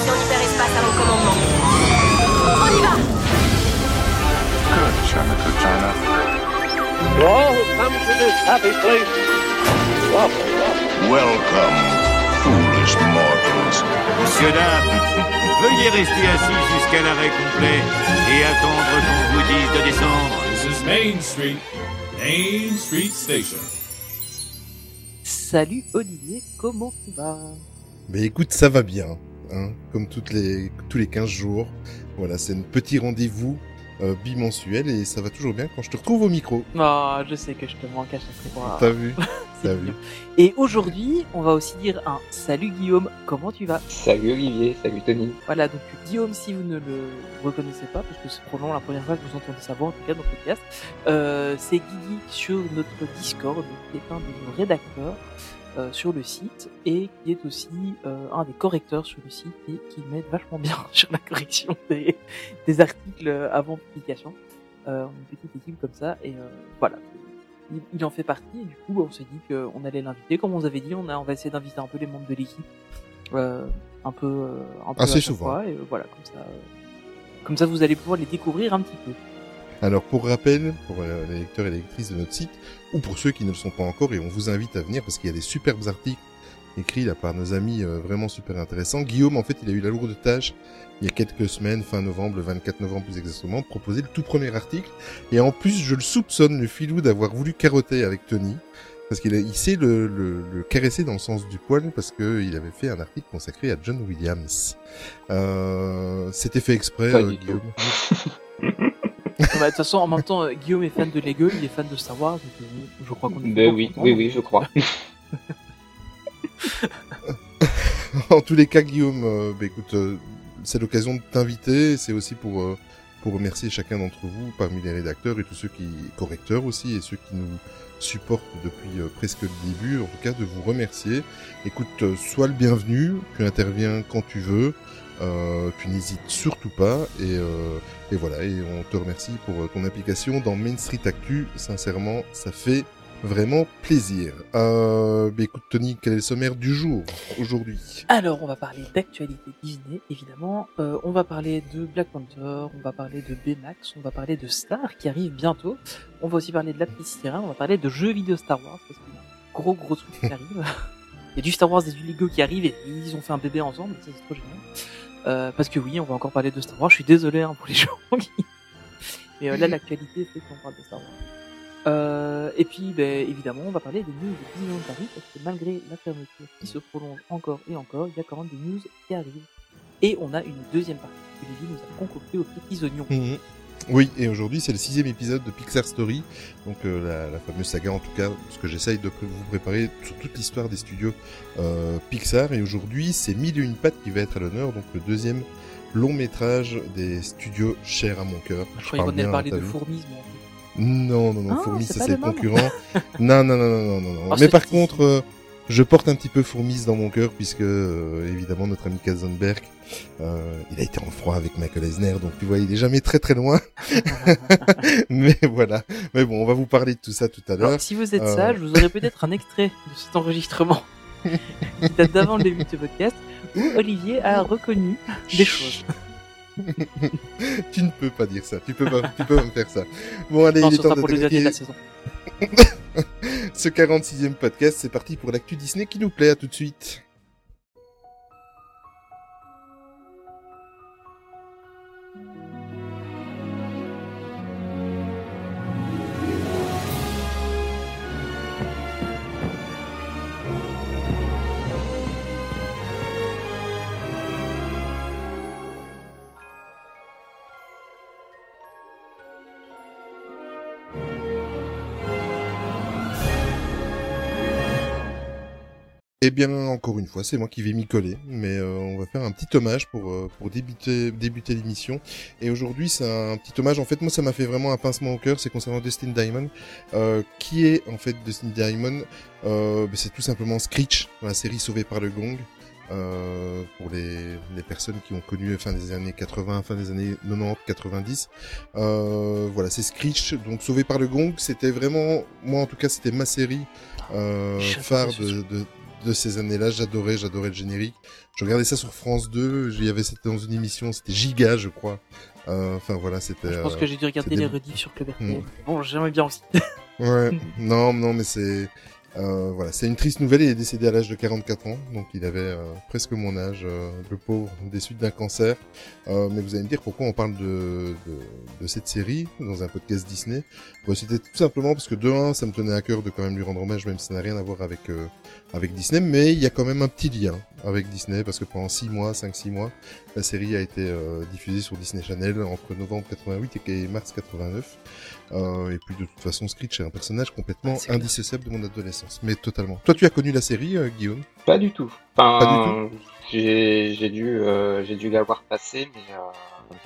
station hyperespace à mon commandement. On y va Good, China, good China. Welcome to this happy place. Welcome, foolish mortals. Monsieur, dames, veuillez rester assis jusqu'à l'arrêt complet et attendre qu'on vous dise de descendre. This is Main Street, Main Street Station. Salut Olivier, comment tu vas? Mais écoute, ça va bien, hein, comme toutes les, tous les 15 jours. Voilà, c'est un petit rendez-vous euh, bimensuel et ça va toujours bien quand je te retrouve au micro. Oh, je sais que je te manque à chaque fois. T'as vu T'as vu. Et aujourd'hui, on va aussi dire un salut Guillaume, comment tu vas? Salut Olivier, salut Tony. Voilà, donc Guillaume, si vous ne le reconnaissez pas, parce que c'est probablement la première fois que vous entendez sa voix, en tout cas dans le podcast, euh, c'est Guigui sur notre Discord, qui est un de nos rédacteurs euh, sur le site, et qui est aussi euh, un des correcteurs sur le site, et qui m'aide vachement bien sur la correction des, des articles avant publication. Euh, on est une petite équipe comme ça, et euh, voilà. Il, il en fait partie, et du coup, on s'est dit qu'on allait l'inviter. Comme on vous avait dit, on, a, on va essayer d'inviter un peu les membres de l'équipe. Euh, un peu, euh, un peu Assez à souvent. fois, et voilà, comme ça, euh, comme ça, vous allez pouvoir les découvrir un petit peu. Alors pour rappel, pour les lecteurs et les lectrices de notre site, ou pour ceux qui ne le sont pas encore, et on vous invite à venir parce qu'il y a des superbes articles écrits là par nos amis euh, vraiment super intéressants. Guillaume, en fait, il a eu la lourde tâche il y a quelques semaines, fin novembre, le 24 novembre plus exactement, de proposer le tout premier article. Et en plus, je le soupçonne, le filou, d'avoir voulu carotter avec Tony. Parce qu'il a- il sait le, le, le caresser dans le sens du poil parce que il avait fait un article consacré à John Williams. Euh, C'était fait exprès, euh. Guillaume. Bah, De toute façon, en même temps, Guillaume est fan de Lego, il est fan de Star Wars, donc euh, je crois qu'on est. Ben oui, oui, oui, je crois. en tous les cas, Guillaume, euh, bah, écoute, euh, c'est l'occasion de t'inviter. C'est aussi pour euh, pour remercier chacun d'entre vous, parmi les rédacteurs et tous ceux qui correcteurs aussi et ceux qui nous supportent depuis euh, presque le début. En tout cas, de vous remercier. Écoute, euh, sois le bienvenu. Tu interviens quand tu veux. Euh, tu n'hésites surtout pas et, euh, et voilà et on te remercie pour euh, ton implication dans Main Street Actu sincèrement ça fait vraiment plaisir euh, bah, écoute Tony quel est le sommaire du jour aujourd'hui? Alors, on va parler d'actualité Disney, évidemment. Euh, on va parler de Black Panther, on va parler de Baymax, on va parler de Star qui arrive bientôt. On va aussi parler de la petite sirène, on va parler de jeux vidéo Star Wars parce qu'il y a un gros gros truc qui arrive. Il y a du Star Wars et du Lego qui arrive et ils ont fait un bébé ensemble, c'est trop génial. Euh, parce que oui, on va encore parler de Star Wars. Je suis désolé hein, pour les gens qui. Mais euh, là, l'actualité fait qu'on parle de Star Wars. Euh, et puis, ben, évidemment, on va parler des news de Disneyland Paris parce que malgré la fermeture qui se prolonge encore et encore, il y a quand même des news qui arrivent. Et on a une deuxième partie que Lily nous a concoctée aux petits oignons. Mhm. Oui, et aujourd'hui c'est le sixième épisode de Pixar Story, donc euh, la, la fameuse saga en tout cas, ce que j'essaye de vous préparer sur toute l'histoire des studios euh, Pixar. Et aujourd'hui c'est Mille et une pattes qui va être à l'honneur, donc le deuxième long métrage des studios chers à mon cœur. Je croyais qu'on allait parler de fait. Non, non, non, Ah, Fourmis, c'est ça c'est concurrent. non, non, non, non, non, non, non. Mais par contre, euh, je porte un petit peu Fourmis dans mon cœur puisque euh, évidemment notre ami Katzenberg, euh, il a été en froid avec Michael Eisner, donc tu vois, il est jamais très très loin. Mais voilà. Mais bon, on va vous parler de tout ça tout à l'heure. Si vous êtes Euh. sage, vous aurez peut-être un extrait de cet enregistrement qui date d'avant le début de ce podcast où Olivier a reconnu des choses. tu ne peux pas dire ça. Tu peux pas, tu peux pas me faire ça. Bon, allez, Non, il est temps d'attaquer ce 46e podcast. C'est parti pour l'actu Disney qui nous plaît. À tout de suite. Eh bien, encore une fois, c'est moi qui vais m'y coller, mais euh, on va faire un petit hommage pour euh, pour débuter débuter l'émission. Et aujourd'hui, c'est un petit hommage. En fait, moi, ça m'a fait vraiment un pincement au cœur. C'est concernant Dustin Diamond, euh, qui est en fait Dustin Diamond. Euh, ben, c'est tout simplement Screech dans la série Sauvé par le Gong. Euh, pour les, les personnes qui ont connu fin des années 80, fin des années 90, 90. Euh, voilà, c'est Screech, donc Sauvé par le Gong. C'était vraiment, moi en tout cas, c'était ma série euh, phare de, de ces années-là. J'adorais, j'adorais le générique. Je regardais ça sur France 2. Il y avait c'était dans une émission, c'était Giga, je crois. Euh, Enfin voilà, c'était. Je pense euh, que j'ai dû regarder les rediffs sur Club RTL. Mm. Bon, j'aimerais bien aussi. Ouais, non, non, mais c'est euh, voilà, c'est une triste nouvelle. Il est décédé à l'âge de 44 ans, donc il avait euh, presque mon âge, euh, le pauvre, des suites d'un cancer. Euh, mais vous allez me dire pourquoi on parle de, cette série dans un podcast Disney? Bon, C'était tout simplement parce que de un, ça me tenait à cœur de quand même lui rendre hommage, même si ça n'a rien à voir avec avec Disney, mais il y a quand même un petit lien avec Disney parce que pendant 6 mois, 5-6 mois, la série a été diffusée sur Disney Channel entre novembre 88 et mars 89. Euh, et puis de toute façon, Screech est un personnage complètement Ah, indissociable de mon adolescence. Mais totalement. Toi, tu as connu la série, euh, Guillaume? Pas du tout. Enfin, Pas j'ai j'ai dû euh, j'ai dû la voir passer, mais euh,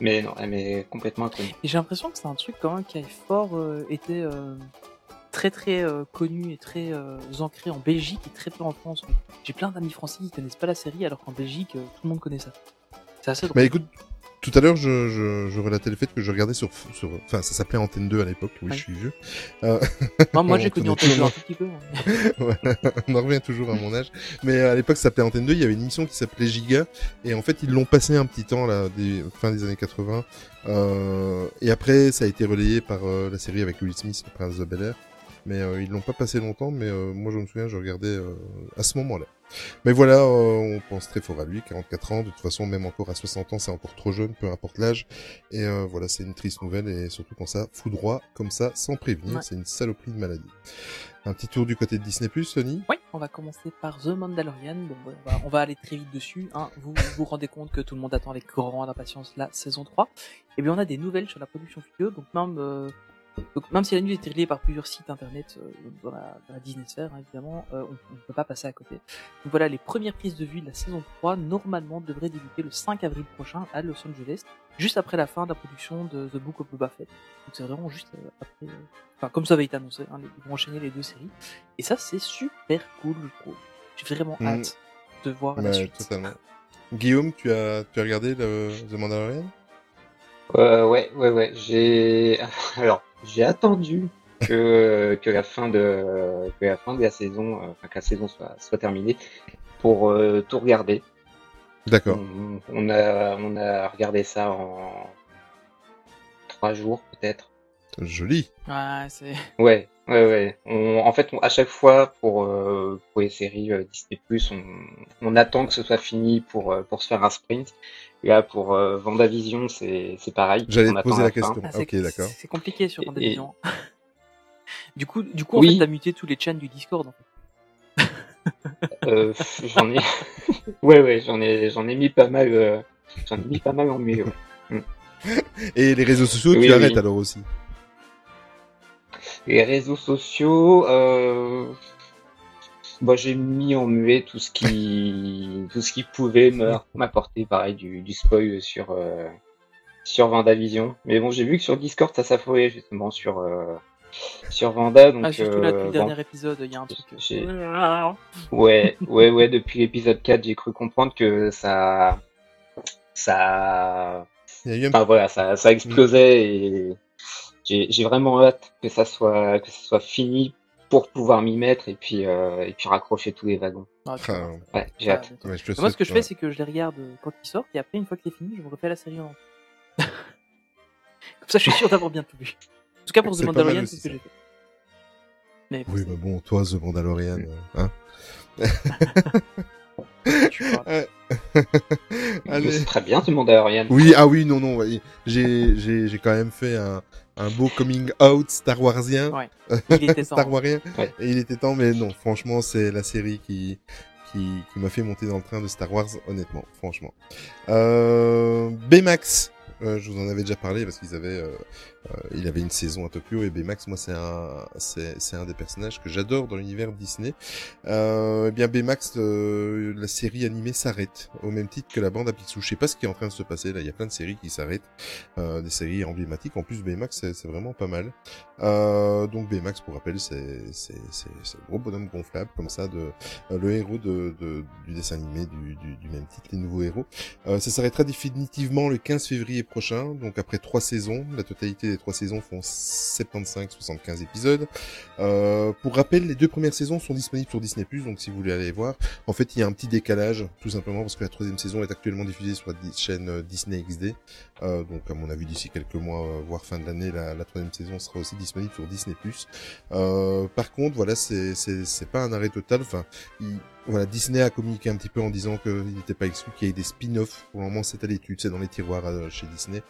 mais non, elle m'est complètement inconnue. Et j'ai l'impression que c'est un truc quand même qui a fort euh, été euh, très très euh, connu et très euh, ancré en Belgique et très peu en France. J'ai plein d'amis français qui connaissent pas la série alors qu'en Belgique euh, tout le monde connaît ça. C'est assez drôle. Bah écoute, tout à l'heure, je, je, je relatais le fait que je regardais sur, sur enfin, ça s'appelait Antenne 2 à l'époque. Oui, Ouais. je suis vieux. Euh, Moi, moi j'ai connu le tête un monde. tout petit peu. hein. Ouais, on en revient toujours à mon âge. Mais à l'époque, ça s'appelait Antenne 2. Il y avait une émission qui s'appelait Giga. Et en fait, ils l'ont passé un petit temps, là, des, fin des années 80. Euh, et après, ça a été relayé par euh, la série avec Will Smith, le prince de Bel Air. Mais euh, ils l'ont pas passé longtemps. Mais euh, moi, je me souviens, je regardais euh, à ce moment-là. Mais voilà, euh, on pense très fort à lui, 44 ans. De toute façon, même encore à 60 ans, c'est encore trop jeune, peu importe l'âge. Et euh, voilà, c'est une triste nouvelle. Et surtout quand ça foudroie comme ça, sans prévenir, Ouais. c'est une saloperie de maladie. Un petit tour du côté de Disney+, Sony? Oui, on va commencer par The Mandalorian. Bon, on, va, on va aller très vite dessus. Hein. Vous vous vous rendez compte que tout le monde attend avec grande impatience la saison 3. Et bien, on a des nouvelles sur la production vidéo. Donc, même, euh, donc, même si la news est relayée par plusieurs sites internet euh, dans, la, dans la Disney Sphere, hein, évidemment, euh, on ne peut pas passer à côté. Donc voilà, les premières prises de vue de la saison 3, normalement, devraient débuter le 5 avril prochain à Los Angeles, juste après la fin de la production de The Book of Boba Fett. Donc, c'est vraiment juste euh, après... euh, Enfin, comme ça avait été annoncé, hein, ils vont enchaîner les deux séries. Et ça, c'est super cool, je trouve. J'ai vraiment Mm. hâte de voir la Bah, suite. totalement. Guillaume, tu as, tu as regardé le, The Mandalorian? Euh, ouais, ouais, ouais. J'ai alors j'ai attendu que que la fin de que la fin de la saison, euh, enfin que la saison soit soit terminée pour euh, tout regarder. D'accord. On, on a on a regardé ça en trois jours peut-être. Joli. Ouais, c'est. Ouais, ouais, ouais. On, en fait, on- à chaque fois pour euh, pour les séries euh, Disney+, on, on attend que ce soit fini pour euh, pour se faire un sprint. Et là, pour euh, Vendavision, c'est c'est pareil. J'allais te poser la question. Ah, c'est- ok, d'accord. C'est compliqué sur Et- Vendavision. du coup, du coup, en Oui. fait, t'as muté tous les chats du Discord. En fait. Euh, j'en ai, ouais, ouais, j'en ai, j'en ai mis pas mal, euh, j'en ai mis pas mal en ouais. Et les réseaux sociaux, Oui, tu oui. arrêtes alors aussi. Les réseaux sociaux, euh, bah, j'ai mis en muet tout ce qui, tout ce qui pouvait me- m'apporter, pareil, du, du spoil sur, euh, sur Vendavision. Mais bon, j'ai vu que sur Discord, ça s'affolait justement sur, euh, sur Vanda, donc, Ah, surtout là, depuis euh, le bon, dernier épisode, il y a un truc. Ouais, ouais, ouais, depuis l'épisode 4, j'ai cru comprendre que ça, ça, Il y a eu un enfin voilà, ça, ça explosait et j'ai, j'ai vraiment hâte que ça soit, que ça soit fini pour pouvoir m'y mettre et puis, euh, et puis raccrocher tous les wagons. Ah, Ouais, j'ai hâte. ouais, je Moi, ce que je fais, c'est que je les regarde euh, quand ils sortent, et après, une fois que c'est fini, je me refais la série en entier. Comme ça, je suis sûr d'avoir bien tout vu. En tout cas, pour The Mandalorian, c'est ce que j'ai fait. Mais Oui, mais bon, toi, The Mandalorian, euh, hein. Allez. C'est très bien, à Ariane. Oui, ah oui, non, non, j'ai quand même fait un, un beau coming out Star Warsien. Ouais. Il était temps. Star Warien. Ouais. Et il était temps, mais non, franchement, c'est la série qui, qui, qui m'a fait monter dans le train de Star Wars, honnêtement, franchement. Euh, Baymax, euh, je vous en avais déjà parlé parce qu'ils avaient, euh, euh, il avait une saison à Tokyo et Baymax, moi, c'est un, c'est, un des personnages que j'adore dans l'univers Disney. Euh, eh bien, Baymax, euh, la série animée s'arrête au même titre que la bande à Picsou. Je sais pas ce qui est en train de se passer là. Il y a plein de séries qui s'arrêtent, euh, des séries emblématiques. En plus, Baymax, c'est, vraiment pas mal. Euh, donc Baymax, pour rappel, c'est c'est c'est c'est gros bonhomme gonflable comme ça de euh, le héros de, de du dessin animé du, du, du même titre, les nouveaux héros. Euh, ça s'arrêtera définitivement le 15 février prochain, donc après trois saisons. La totalité des trois saisons font 75-75 épisodes. Euh, pour rappel, les deux premières saisons sont disponibles sur Disney+, donc si vous voulez aller voir. En fait, il y a un petit décalage, tout simplement parce que la troisième saison est actuellement diffusée sur la chaîne euh, Disney XD. Euh, donc à mon avis, d'ici quelques mois, euh, voire fin de l'année, la, troisième saison sera aussi disponible sur Disney+. Euh, par contre, voilà, c'est pas un arrêt total. Enfin, il, voilà, Disney a communiqué un petit peu en disant qu'il n'était pas exclu qu'il y ait des spin-offs. Pour le moment, c'est à l'étude, c'est dans les tiroirs euh, chez Disney.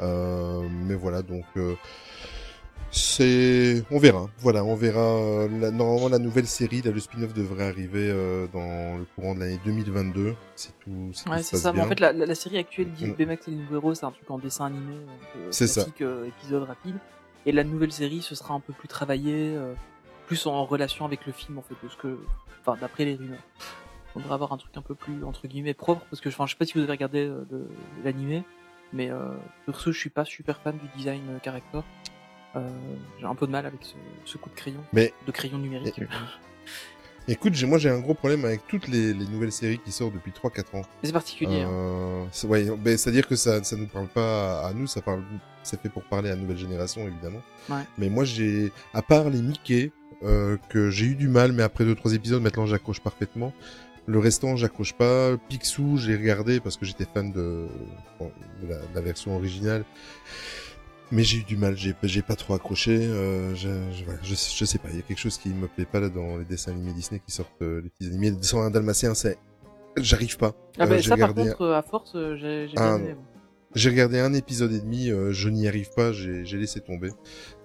Euh, mais voilà, donc euh, c'est, on verra. Voilà, on verra. Euh, la... Normalement, la nouvelle série, là, le spin-off devrait arriver euh, dans le courant de l'année 2022. C'est tout. Si ouais, c'est ça. Mais en fait, la, la, la série actuelle dit. Baymax et les nouveaux héros, c'est un truc en dessin animé, c'est ça. épisode rapide. Et la nouvelle série, ce sera un peu plus travaillé plus en relation avec le film en fait, parce que, enfin d'après les rumeurs, on devrait avoir un truc un peu plus entre guillemets propre, parce que enfin je sais pas si vous avez regardé euh, l'animé, mais euh, ce je suis pas super fan du design euh, character. Euh, j'ai un peu de mal avec ce, ce coup de crayon, mais... de crayon numérique. Écoute, moi j'ai un gros problème avec toutes les, les, nouvelles séries qui sortent depuis 3-4 ans. C'est particulier. Hein. Euh, hein. Ouais, ben, c'est-à-dire que ça ça nous parle pas à nous, ça parle, c'est fait pour parler à la nouvelle génération évidemment. Ouais. Mais moi j'ai, à part les Mickey, euh, que j'ai eu du mal, mais après deux trois épisodes, maintenant j'accroche parfaitement. Le restant, j'accroche pas. Picsou, j'ai regardé parce que j'étais fan de, bon, de, la, de, la, version originale. Mais j'ai eu du mal, j'ai, j'ai pas trop accroché. Euh, je, je, je, je, sais pas, il y a quelque chose qui me plaît pas là dans les dessins animés Disney qui sortent, euh, les petits animés. Sans un dalmatien, c'est, j'arrive pas. Ah bah, ça regardé... par contre, à force, euh, j'ai, j'ai ah, bien. J'ai regardé un épisode et demi, euh, je n'y arrive pas, j'ai laissé tomber.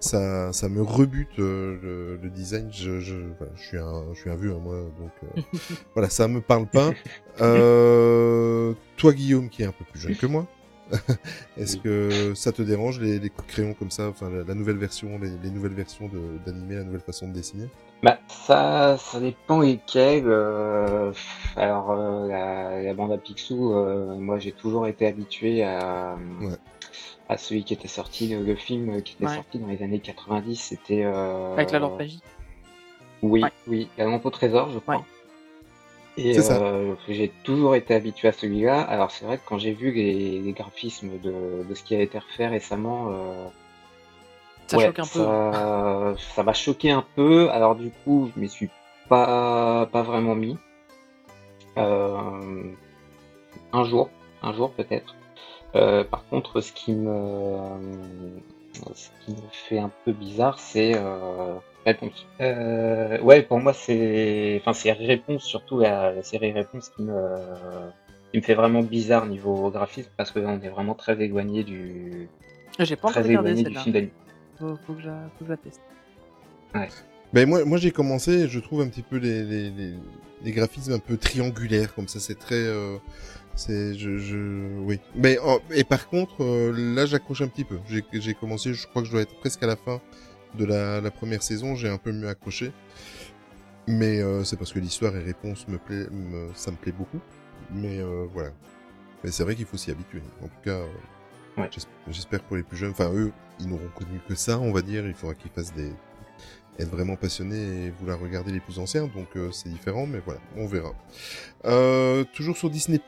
Ça, ça me rebute euh, le, le, design. Je, je, je suis un, je suis un vieux hein, moi, donc euh, voilà, ça me parle pas. toi, Guillaume, qui est un peu plus jeune que moi, est-ce que ça te dérange les, les coups de crayon comme ça, enfin la, la nouvelle version, les, les nouvelles versions d'animé, la nouvelle façon de dessiner? Bah, ça, ça dépend lesquels. Euh, alors, euh, la, la, bande à Picsou, euh, moi j'ai toujours été habitué à, ouais. à celui qui était sorti, le, le film qui était ouais. sorti dans les années 90, c'était. Euh, Avec la lampe magique? Oui, ouais. oui, la lampe au trésor, je crois. Et euh, j'ai toujours été habitué à celui-là. Alors, c'est vrai que quand j'ai vu les, les graphismes de, de, ce qui a été refait récemment, euh, ça ouais, choque un peu. Ça m'a choqué un peu. Alors du coup, je m'y suis pas pas vraiment mis. Euh, un jour, un jour peut-être. Euh, par contre, ce qui me ce qui me fait un peu bizarre, c'est euh, réponse. Euh, ouais, pour moi, c'est enfin c'est réponse surtout la, la série réponse qui me qui me fait vraiment bizarre niveau graphisme parce que là, on est vraiment très éloigné du j'ai pas très éloigné du film d'anime faut, faut, que je la, faut que je la teste. Ouais. Ben moi, moi j'ai commencé, je trouve un petit peu les, les, les, les graphismes un peu triangulaires, comme ça, c'est très... Euh, c'est... Je, je... Oui. Mais, oh, et par contre, euh, là j'accroche un petit peu. J'ai commencé, je crois que je dois être presque à la fin de la, la première saison, j'ai un peu mieux accroché. Mais euh, c'est parce que l'histoire et réponse me plaît, me, ça me plaît beaucoup. Mais euh, voilà. Mais c'est vrai qu'il faut s'y habituer. En tout cas, Ouais. J'espère pour les plus jeunes, enfin eux, ils n'auront connu que ça, on va dire. Il faudra qu'ils fassent des être vraiment passionnés et vouloir regarder les plus anciens, donc euh, c'est différent, mais voilà, on verra. Euh, toujours sur Disney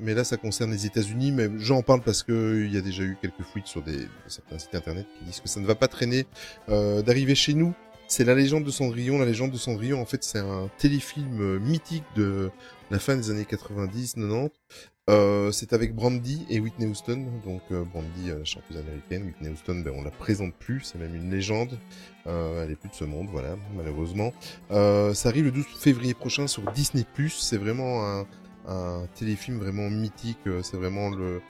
mais là ça concerne les États-Unis, mais j'en parle parce que il y a déjà eu quelques fuites sur certains sites internet qui disent que ça ne va pas traîner euh, d'arriver chez nous. C'est la légende de Cendrillon. La légende de Cendrillon, en fait, c'est un téléfilm euh, mythique de la fin des années 90-90 euh, c'est avec Brandy et Whitney Houston. Donc euh, Brandy, euh, la chanteuse américaine, Whitney Houston, ben, on la présente plus, c'est même une légende. Euh, elle est plus de ce monde, voilà, malheureusement. Ça arrive le 12 février prochain sur Disney+. C'est vraiment un, un, téléfilm vraiment mythique. C'est vraiment le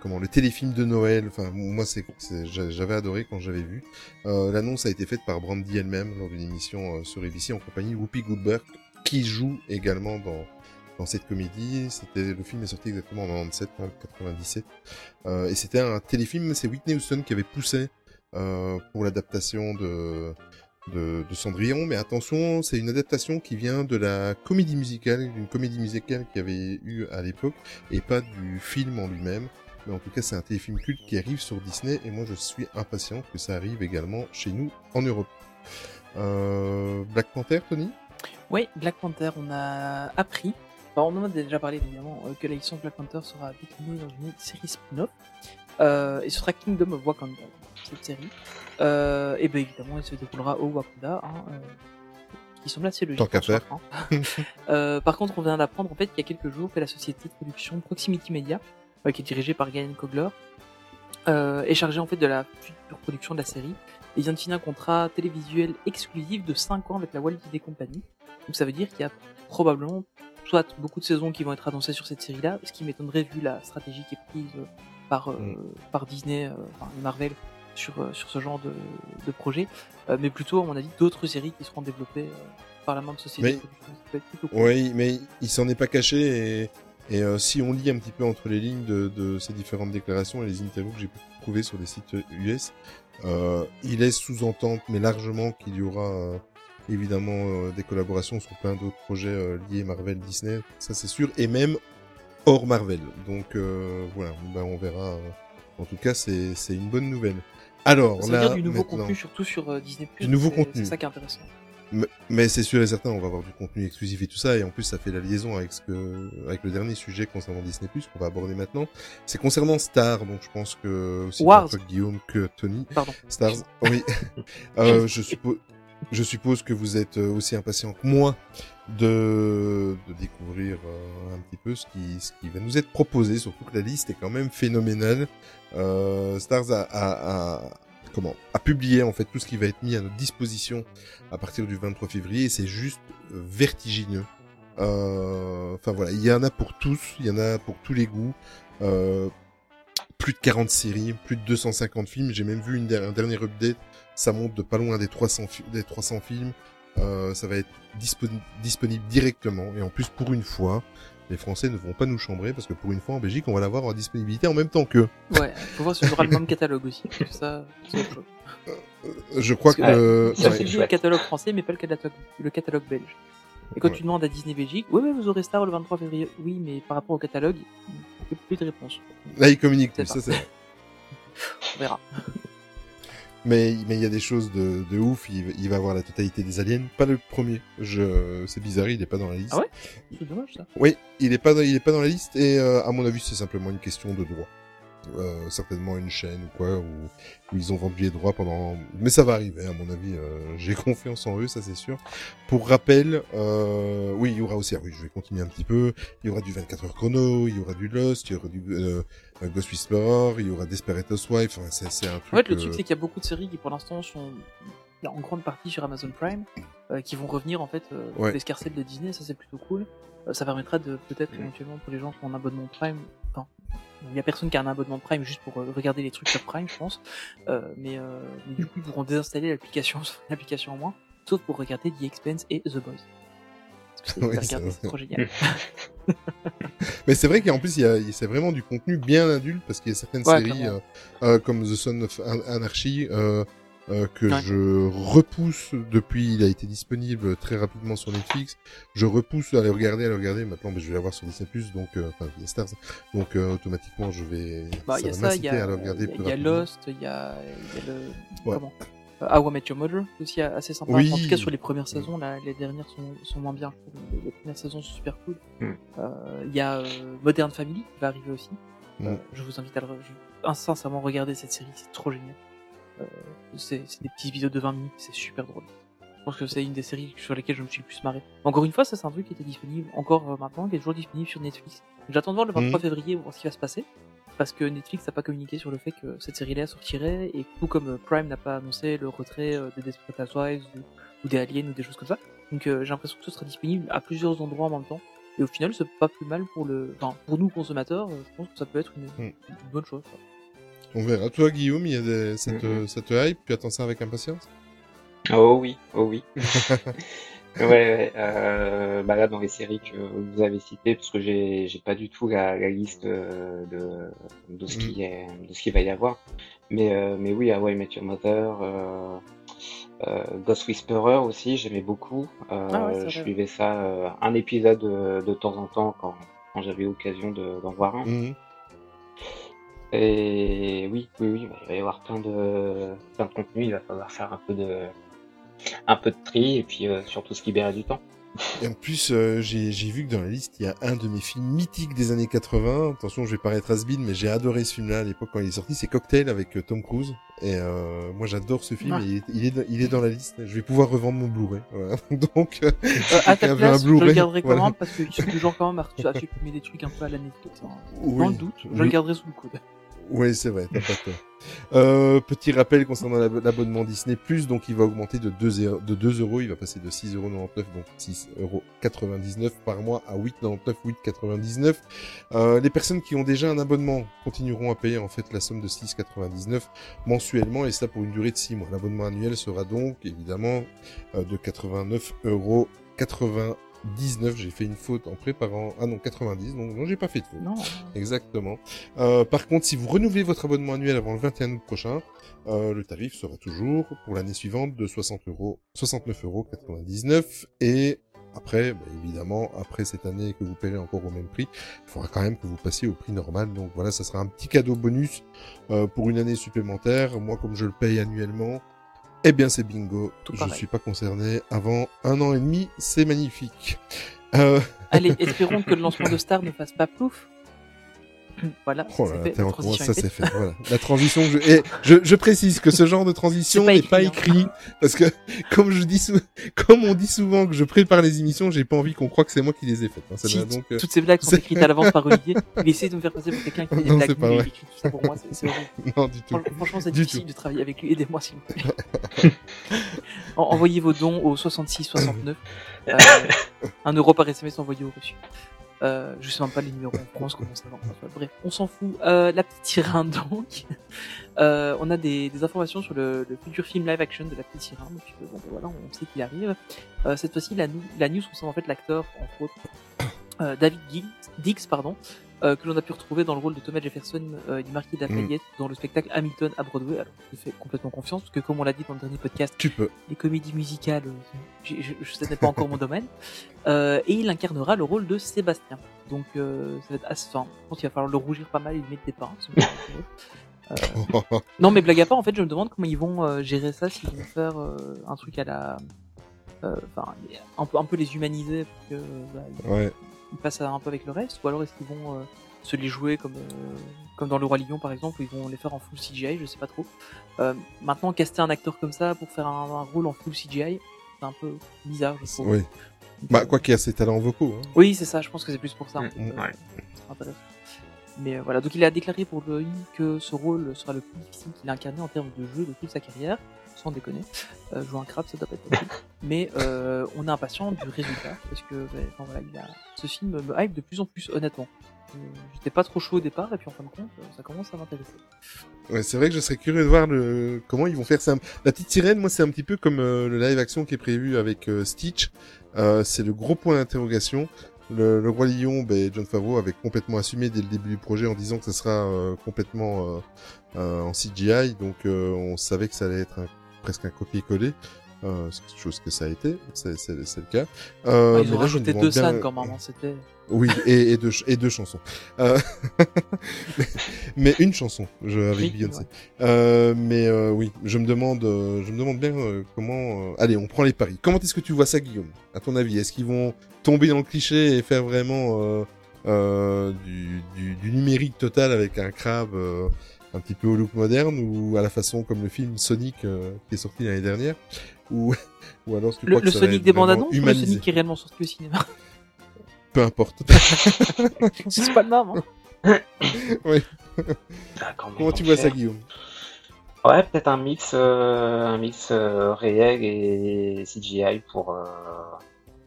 comment le téléfilm de Noël. Enfin, moi, c'est j'avais adoré quand j'avais vu. L'annonce a été faite par Brandy elle-même lors d'une émission sur ABC en compagnie Whoopi Goldberg, qui joue également dans dans cette comédie. C'était le film est sorti exactement en 97, 97, euh, et c'était un téléfilm. C'est Whitney Houston qui avait poussé euh, pour l'adaptation de, de, de Cendrillon. Mais attention, c'est une adaptation qui vient de la comédie musicale, d'une comédie musicale qu'il y avait eu à l'époque, et pas du film en lui-même. Mais en tout cas, c'est un téléfilm culte qui arrive sur Disney, et moi je suis impatient que ça arrive également chez nous en Europe. Euh, Black Panther, Tony? Oui, Black Panther, on a appris on en a déjà parlé évidemment euh, que la licence Black Panther sera déclinée dans une série spin-off Euh, et ce sera Kingdom of Wakanda, cette série. Euh, et bien évidemment, elle se déroulera au Wakanda, hein, qui semble assez logique. Tant qu'à faire. hein. Par contre, on vient d'apprendre en fait qu'il y a quelques jours que la société de production Proximity Media, qui est dirigée par Galen Kogler, est chargée en fait de la future production de la série et vient de signer un contrat télévisuel exclusif de 5 ans avec la Walt Disney Company. Donc ça veut dire qu'il y a probablement soit beaucoup de saisons qui vont être annoncées sur cette série-là, ce qui m'étonnerait vu la stratégie qui est prise euh, par euh, Mm. par Disney, euh, enfin Marvel sur sur ce genre de, de projet, Euh, mais plutôt à mon avis d'autres séries qui seront développées par la même société. Mais-. Oui, mais il s'en est pas caché et, et euh, si on lit un petit peu entre les lignes de, de ces différentes déclarations et les interviews que j'ai pu trouver sur des sites US, euh, il laisse sous-entendre, mais largement, qu'il y aura euh, évidemment euh, des collaborations sur plein d'autres projets euh, liés Marvel, Disney, ça c'est sûr, et même hors Marvel. Donc euh, voilà, ben, on verra. En tout cas, c'est c'est une bonne nouvelle. Alors Ça veut là, dire du nouveau maintenant- contenu, surtout sur Disney+. Du nouveau contenu. C'est ça qui est intéressant. mais, mais c'est sûr et certain, on va avoir du contenu exclusif et tout ça, et en plus ça fait la liaison avec ce que, avec le dernier sujet concernant Disney Plus qu'on va aborder maintenant. C'est concernant Star, donc je pense que aussi Wars. Guillaume que Tony. Pardon. Stars, oui. euh, je suppose, je suppose que vous êtes euh, aussi impatient que moi de, de découvrir euh, un petit peu ce qui, ce qui va nous être proposé, surtout que la liste est quand même phénoménale. Euh, Stars a, a, a- comment, a publié en fait tout ce qui va être mis à notre disposition à partir du 23 février et c'est juste euh, vertigineux. Enfin voilà, il y en a pour tous, il y en a pour tous les goûts. Euh, plus de 40 séries, plus de 250 films. J'ai même vu une, un dernier update, ça monte de pas loin des 300, fi- des 300 films. Euh, ça va être disponi- disponible directement et en plus pour une fois, les Français ne vont pas nous chambrer parce que pour une fois en Belgique, on va l'avoir en disponibilité en même temps que. Ouais, faut voir si on aura le même catalogue aussi. Ça, c'est autre chose. Euh, Je crois Parce que, que. euh, ça, ouais. le catalogue français, mais pas le catalogue, le catalogue belge. Et quand Ouais. tu demandes à Disney Belgique, ouais, ouais, vous aurez Star le 23 février. Oui, mais par rapport au catalogue, il n'y a plus de réponse. Là, ils communiquent plus, ça c'est. On verra. Mais mais il y a des choses de, de ouf. Il, il va avoir la totalité des aliens, pas le premier. Je, c'est bizarre, il est pas dans la liste. Ah ouais C'est dommage ça. Oui, il est pas dans, il est pas dans la liste et euh, à mon avis c'est simplement une question de droit. Euh, certainement une chaîne ou quoi où, où ils ont vendu les droits pendant mais ça va arriver à mon avis euh, j'ai confiance en eux ça c'est sûr pour rappel euh, oui il y aura aussi ah oui je vais continuer un petit peu il y aura du 24 heures chrono il y aura du Lost il y aura du euh, euh, Ghost Whisperer il y aura Desperate Housewives enfin, c'est un truc En fait, le euh, truc, c'est qu'il y a beaucoup de séries qui, pour l'instant, sont en grande partie sur Amazon Prime, euh, qui vont revenir, en fait, euh, Ouais. l'escarcelle de Disney, ça c'est plutôt cool. Euh, ça permettra de, peut-être, éventuellement, pour les gens qui ont un abonnement Prime, enfin, il y a personne qui a un abonnement Prime juste pour euh, regarder les trucs sur Prime, je pense, euh, mais, euh, mais du coup, ils pourront désinstaller l'application, l'application en moins, sauf pour regarder The Expense et The Boys. C'est trop génial. Mais c'est vrai qu'en plus, c'est vraiment du contenu bien adulte parce qu'il y a certaines Ouais, séries euh, euh, comme The Son of An- Anarchy euh, euh, que Ouais. je repousse depuis. Il a été disponible très rapidement sur Netflix. Je repousse à le regarder, à le regarder. Maintenant, ben, je vais l'avoir sur Disney donc euh, enfin via Stars. Donc euh, automatiquement, je vais. Bah, il y a va ça, il y m'inciter a, à le regarder il y a- plus. Lost, il y a, y a le, Ouais. comment, How I Met Your Mother, aussi assez sympa. Oui. En tout cas, sur les premières saisons, là, les dernières sont, sont moins bien. Les, premières saisons sont super cool. Mm. Euh, il y a euh, Modern Family qui va arriver aussi. Mm. Euh, je vous invite à le, je- sincèrement regarder cette série, c'est trop génial. Euh, c'est des petites vidéos de 20 minutes, c'est super drôle. Je pense que c'est une des séries sur lesquelles je me suis le plus marré. Encore une fois, ça c'est un truc qui était disponible encore euh, maintenant, qui est toujours disponible sur Netflix. J'attends de voir le 23 Mhm. février voir ce qui va se passer. Parce que Netflix n'a pas communiqué sur le fait que cette série-là sortirait, et tout comme euh, Prime n'a pas annoncé le retrait euh, des Desperate Housewives ou, ou des Aliens ou des choses comme ça. Donc euh, j'ai l'impression que ce sera disponible à plusieurs endroits en même temps. Et au final, c'est pas plus mal pour le, enfin, pour nous consommateurs. Je pense que ça peut être une, Mm. une bonne chose. quoi. On verra. Toi, Guillaume, il y a des... ça, te... Mhm. ça te hype Tu attends ça avec impatience? Oh oui, oh oui. ouais, ouais, euh, bah là dans les séries que vous avez citées, parce que j'ai j'ai pas du tout la, la liste euh, de de ce qui est de ce qu'il va y avoir, mais euh, mais oui, How I Met Your Mother, euh, euh, Ghost Whisperer aussi, j'aimais beaucoup. Euh, Ah ouais, je suivais ça un épisode de, de temps en temps quand quand j'avais l'occasion de- d'en voir un. Mhm. Et oui, oui, oui, il va y avoir plein de, plein de contenu. Il va falloir faire un peu de, un peu de tri et puis euh, surtout se libérer du temps. Et en plus, euh, j'ai j'ai vu que dans la liste, il y a un de mes films mythiques des années 80. Attention, je vais paraître has mais j'ai adoré ce film-là à l'époque quand il est sorti. C'est Cocktail avec euh, Tom Cruise. Et euh, moi, j'adore ce film. Ah. et il, est, il, est, dans- il est dans la liste. Je vais pouvoir revendre mon Blu-ray. Voilà. Donc, euh, Euh, à ta place, un je le garderai voilà. comment? Parce qu'ils sont toujours quand même à à supprimer des trucs un peu à l'anecdote. hein. Dans oui. le doute, je Oui. le garderai sous le coude. Oui, c'est vrai, t'as pas tort. Euh, petit rappel concernant l'ab- l'abonnement Disney+, donc il va augmenter de 2, zéro- de 2 euros, il va passer de 6,99 euros, donc 6,99€ par mois à 8,99€, 8,99€. Euh, les personnes qui ont déjà un abonnement continueront à payer en fait la somme de 6,99€ mensuellement, et ça pour une durée de 6 mois. L'abonnement annuel sera donc évidemment euh, de 89,99€. euros. 19, j'ai fait une faute en préparant. Ah non, 90, donc non, j'ai pas fait de faute. Non. Exactement. Euh, par contre, si vous renouvelez votre abonnement annuel avant le 21 août prochain, euh, le tarif sera toujours pour l'année suivante de 60 euros, 69 euros 99 et après, bah, évidemment, après cette année que vous paierez encore au même prix, il faudra quand même que vous passiez au prix normal. Donc voilà, ça sera un petit cadeau bonus euh, pour une année supplémentaire. Moi, comme je le paye annuellement, eh bien c'est bingo. Tout je pareil. suis pas concerné avant un an et demi. C'est magnifique. Euh, Allez, espérons que le lancement de Star ne fasse pas plouf. Voilà, Oh là fait, transition ça est c'est fait. Voilà. La transition, je... Et je, je précise que ce genre de transition n'est pas hein. écrit parce que comme je dis sou- comme on dit souvent que je prépare les émissions, j'ai pas envie qu'on croie que c'est moi qui les ai faites. hein. Ça Si, va donc. euh, Toutes ces blagues sont écrites à l'avance par Olivier. Il essaie de me faire passer pour quelqu'un qui fait des Non, blagues pas vrai. écrit pour moi. c'est-. Non du tout. Fran- Franchement, c'est difficile tout. de travailler avec lui. Aidez-moi, s'il vous plaît. En- Envoyez vos dons au 66 69. Euh, un euro par SMS envoyé au reçu. Euh, je sais même pas les numéros en France, comment ça va. Enfin, bref, on s'en fout. Euh, la petite sirène, donc. Euh, on a des, des informations sur le, le futur film live action de la petite sirène. Donc, euh, bon, voilà, on sait qu'il arrive. Euh, cette fois-ci, la, la news concerne en fait l'acteur, entre autres, euh, David Diggs pardon, euh, que l'on a pu retrouver dans le rôle de Thomas Jefferson euh, du Marquis de Lafayette dans le spectacle Hamilton à Broadway. Alors, je fais complètement confiance, parce que comme on l'a dit dans le dernier podcast, Tu peux. les comédies musicales, euh, je, je, ce n'est pas encore mon domaine. Euh, et il incarnera le rôle de Sébastien. Donc ça va être assez fin. Je pense qu'il va falloir le rougir pas mal et lui mettre des. Euh, non mais blague à part, en fait je me demande comment ils vont gérer ça, s'ils vont faire un truc à la... Enfin, un, peu, un peu les humaniser pour que bah, ils- ouais. Ils passent un peu avec le reste, ou alors est-ce qu'ils vont euh, se les jouer comme euh, comme dans le roi lion par exemple, où ils vont les faire en full CGI, je sais pas trop. Euh, maintenant, caster un acteur comme ça pour faire un, un rôle en full CGI, c'est un peu bizarre, je trouve. Oui. Bah quoi qu'il y a ses talents vocaux. Hein. Oui, c'est ça, je pense que c'est plus pour ça. en Mm, fait, mm, euh, ouais. Mais euh, voilà, donc il a déclaré pour lui que ce rôle sera le plus difficile qu'il a incarné en termes de jeu de toute sa carrière, sans déconner. Euh, jouer un crabe, ça doit pas être facile. Mais euh, on est impatient du résultat, parce que enfin, voilà, il a... ce film me hype de plus en plus, honnêtement. Euh, J'étais pas trop chaud au départ, et puis en fin de compte, euh, ça commence à m'intéresser. Ouais, c'est vrai que je serais curieux de voir le comment ils vont faire ça. La petite sirène, moi, c'est un petit peu comme euh, le live action qui est prévu avec euh, Stitch. Euh, c'est le gros point d'interrogation. Le, le roi lion, ben, John Favreau avait complètement assumé dès le début du projet en disant que ça sera euh, complètement euh, euh, en CGI, donc euh, on savait que ça allait être un- presque un copier-coller. Euh, chose que ça a été, c'est le cas. Euh, Ouais, mais ont là, rajouté deux bien- scènes quand même, c'était... Oui, et, et deux et deux chansons. Euh, mais, une chanson, je, avec Oui, Beyoncé. ouais. Euh, mais euh, oui, je me demande, euh, je me demande bien euh, comment. euh, Allez, on prend les paris. Comment est-ce que tu vois ça, Guillaume? À ton avis, est-ce qu'ils vont tomber dans le cliché et faire vraiment euh, euh, du, du, du numérique total avec un crabe euh, un petit peu au look moderne ou à la façon comme le film Sonic euh, qui est sorti l'année dernière ou ou alors tu Le, crois que le ça Sonic des bandes annonces ou le Sonic qui est réellement sorti au cinéma? Peu importe. C'est pas le même, hein Ah, même, Comment tu vois ça. Guillaume? Ouais, peut-être un mix, euh, un mix euh, réel et CGI pour, euh,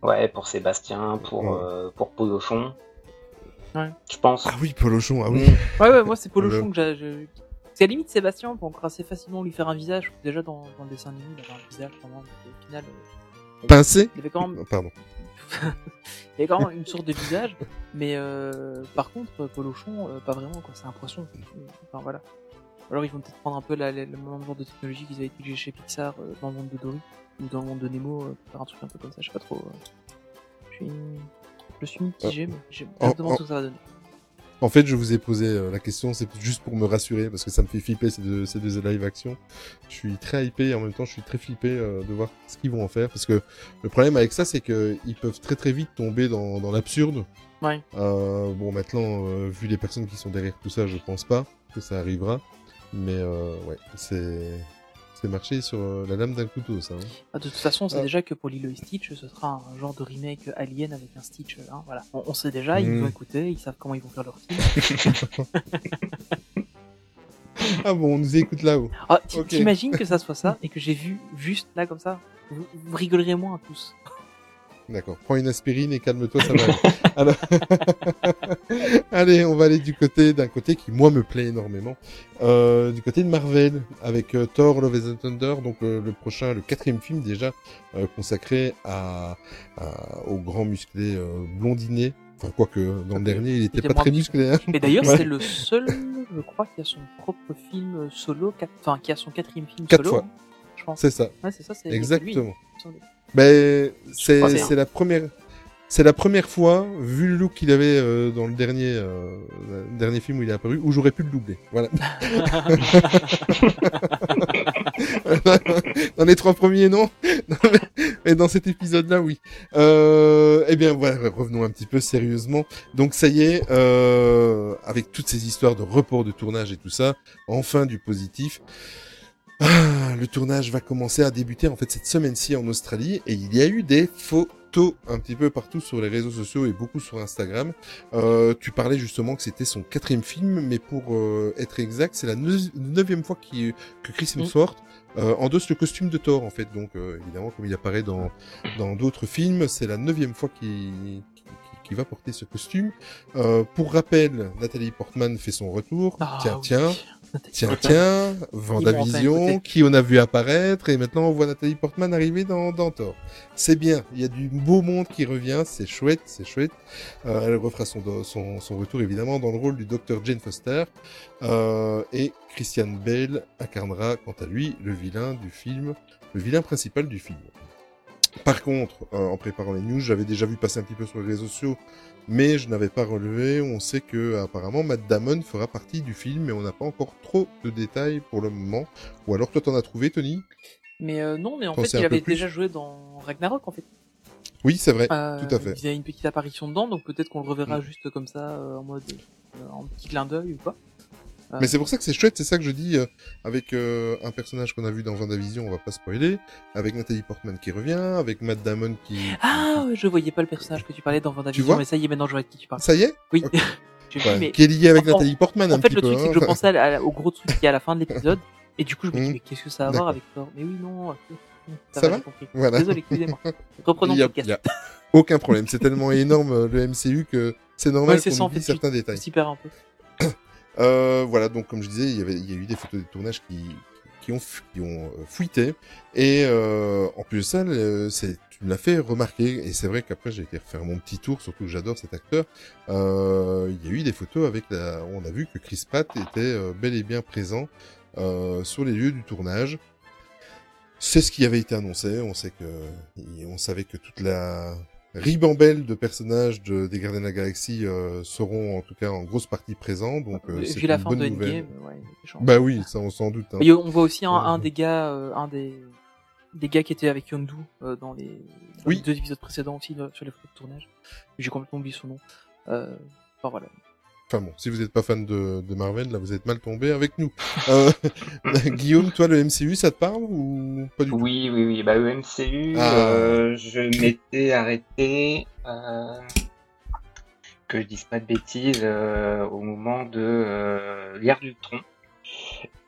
ouais, pour Sébastien, pour, Ouais. euh, pour Polochon. Ouais. Je pense. Ah oui, Polochon, ah oui. Ouais, ouais, moi c'est Polochon que j'ai. j'ai- C'est à la limite Sébastien, on peut encore assez facilement lui faire un visage. Déjà dans, dans le dessin animé, il avait un visage Au final, euh, Pincé il avait quand même, Oh, Pardon. il avait quand même une sorte de visage. Mais euh, par contre, Polochon, euh, pas vraiment, quoi. C'est un poisson. Enfin voilà. Alors ils vont peut-être prendre un peu la, la- le même genre de technologie qu'ils avaient utilisé chez Pixar euh, dans le monde de Dory ou dans le monde de Nemo, euh, pour faire un truc un peu comme ça. Je sais pas trop. euh. Je suis, je suis mitigé, mais je En- me demande en- ce que ça va donner. En fait, je vous ai posé euh, la question, c'est juste pour me rassurer, parce que ça me fait flipper ces deux, ces deux live action. Je suis très hypé et en même temps, je suis très flippé euh, de voir ce qu'ils vont en faire, parce que le problème avec ça, c'est que ils peuvent très très vite tomber dans, dans l'absurde. Ouais. Euh, bon, maintenant, euh, vu les personnes qui sont derrière tout ça, je pense pas que ça arrivera. Mais euh, ouais, c'est c'est marché sur euh, la lame d'un couteau, ça. hein. Ah, de toute façon, on sait Ah. déjà que pour Lilo et Stitch, ce sera un genre de remake Alien avec un Stitch. Hein, voilà. On, on sait déjà, ils Mm. nous ont écouté, ils savent comment ils vont faire leur film. Ah bon, on nous écoute là-haut. Ah. T'imagines que ça soit ça et que j'ai vu juste là comme ça? Vous, vous rigolerez moins tous. D'accord. Prends une aspirine et calme-toi, ça va. aller. Alors... Allez, on va aller du côté d'un côté qui moi me plaît énormément, euh, du côté de Marvel avec euh, Thor: Love and Thunder, donc euh, le prochain, le quatrième film déjà euh, consacré à, à- au grand musclé euh, blondinet. Enfin, quoique dans le dernier, il était était pas très musclé. Hein Et d'ailleurs, Ouais. c'est le seul, je crois, qui a son propre film solo, quatre- enfin, qui a son quatrième film Quatre solo. fois. hein, je pense. C'est ça. Ouais, c'est ça, c'est il lui, Ben, c'est c'est la première c'est la première fois vu le look qu'il avait euh, dans le dernier euh, le dernier film où il est apparu où j'aurais pu le doubler. Voilà. dans les trois premiers non, mais dans cet épisode-là oui. Euh, eh bien voilà, revenons un petit peu sérieusement. Donc ça y est, euh, avec toutes ces histoires de report de tournage et tout ça, enfin du positif. Ah, le tournage va commencer à débuter en fait cette semaine-ci en Australie et il y a eu des photos un petit peu partout sur les réseaux sociaux et beaucoup sur Instagram. Euh, tu parlais justement que c'était son quatrième film, mais pour euh, être exact, c'est la neuvième fois que Chris Hemsworth euh, endosse le costume de Thor en fait. Donc euh, évidemment, comme il apparaît dans dans d'autres films, c'est la neuvième fois qu'il va porter ce costume. Euh, pour rappel, Nathalie Portman fait son retour. Ah, tiens, oui. tiens. Tiens, tiens, Vendavision, qui on a vu apparaître, et maintenant on voit Nathalie Portman arriver dans, dans Thor. C'est bien, il y a du beau monde qui revient, c'est chouette, c'est chouette. Euh, elle refera son, son retour évidemment dans le rôle du docteur Jane Foster, euh, et Christian Bale incarnera quant à lui le vilain du film, le vilain principal du film. Par contre, euh, en préparant les news, j'avais déjà vu passer un petit peu sur les réseaux sociaux, mais je n'avais pas relevé. On sait que apparemment Matt Damon fera partie du film, mais on n'a pas encore trop de détails pour le moment. Ou alors toi t'en as trouvé, Tony? Mais euh, non, mais en fait, il avait déjà joué dans Ragnarok, en fait. Oui, c'est vrai, Euh, tout à fait. Il y a une petite apparition dedans, donc peut-être qu'on le reverra Mm. juste comme ça, euh, en mode, euh, en petit clin d'œil ou quoi. Euh, Mais c'est pour ça que c'est chouette, c'est ça que je dis, euh, avec euh, un personnage qu'on a vu dans Vendavision, on va pas spoiler, avec Nathalie Portman qui revient, avec Matt Damon qui... Ah, ouais, je voyais pas le personnage que tu parlais dans Vendavision, mais ça y est, maintenant je vois de qui tu parles. Ça y est Oui, vu, Ouais, mais Qui est lié avec Nathalie Portman un en fait, petit le peu. truc, c'est hein. que je pensais à la- au gros truc qui est à la fin de l'épisode, et du coup, je me dis, Mm. mais qu'est-ce que ça a à voir avec Thor Mais oui, non, ok, ça, Ça va, va. Voilà. Désolé, excusez-moi. Reprenons le podcast. y a aucun problème, c'est tellement énorme euh, le MCU que c'est normal Ouais, qu'on oublie fait, certains détails. Je perds un peu. Euh, voilà, donc comme je disais, il y avait, il y a eu des photos de tournage qui, qui ont, qui ont euh. Et euh, en plus de ça, c'est, tu me l'as fait remarquer. Et c'est vrai qu'après, j'ai été refaire mon petit tour, surtout que j'adore cet acteur. Euh, il y a eu des photos avec la, on a vu que Chris Pratt était euh, bel et bien présent euh, sur les lieux du tournage. C'est ce qui avait été annoncé. On sait que, on savait que toute la ribambelle de personnages de, des Gardiens de la Galaxie euh, seront en tout cas en grosse partie présents. Donc euh, c'est Vu la une fin bonne de. Endgame, ouais. Bah oui, ça on s'en doute. hein. Et on voit aussi un, Ouais. un des gars, euh, un des, des gars qui était avec Yondu euh, dans, les, dans Oui. les deux épisodes précédents aussi sur les photos de tournage. J'ai complètement oublié son nom. Enfin voilà. Enfin bon, si vous n'êtes pas fan de, de Marvel, là vous êtes mal tombé avec nous. Euh, Guillaume, toi le MCU, ça te parle ou pas du tout? Oui, oui, oui. Bah, le MCU, Ah. euh, je m'étais arrêté, euh, que je dise pas de bêtises, euh, au moment de euh, l'ère d'Ultron.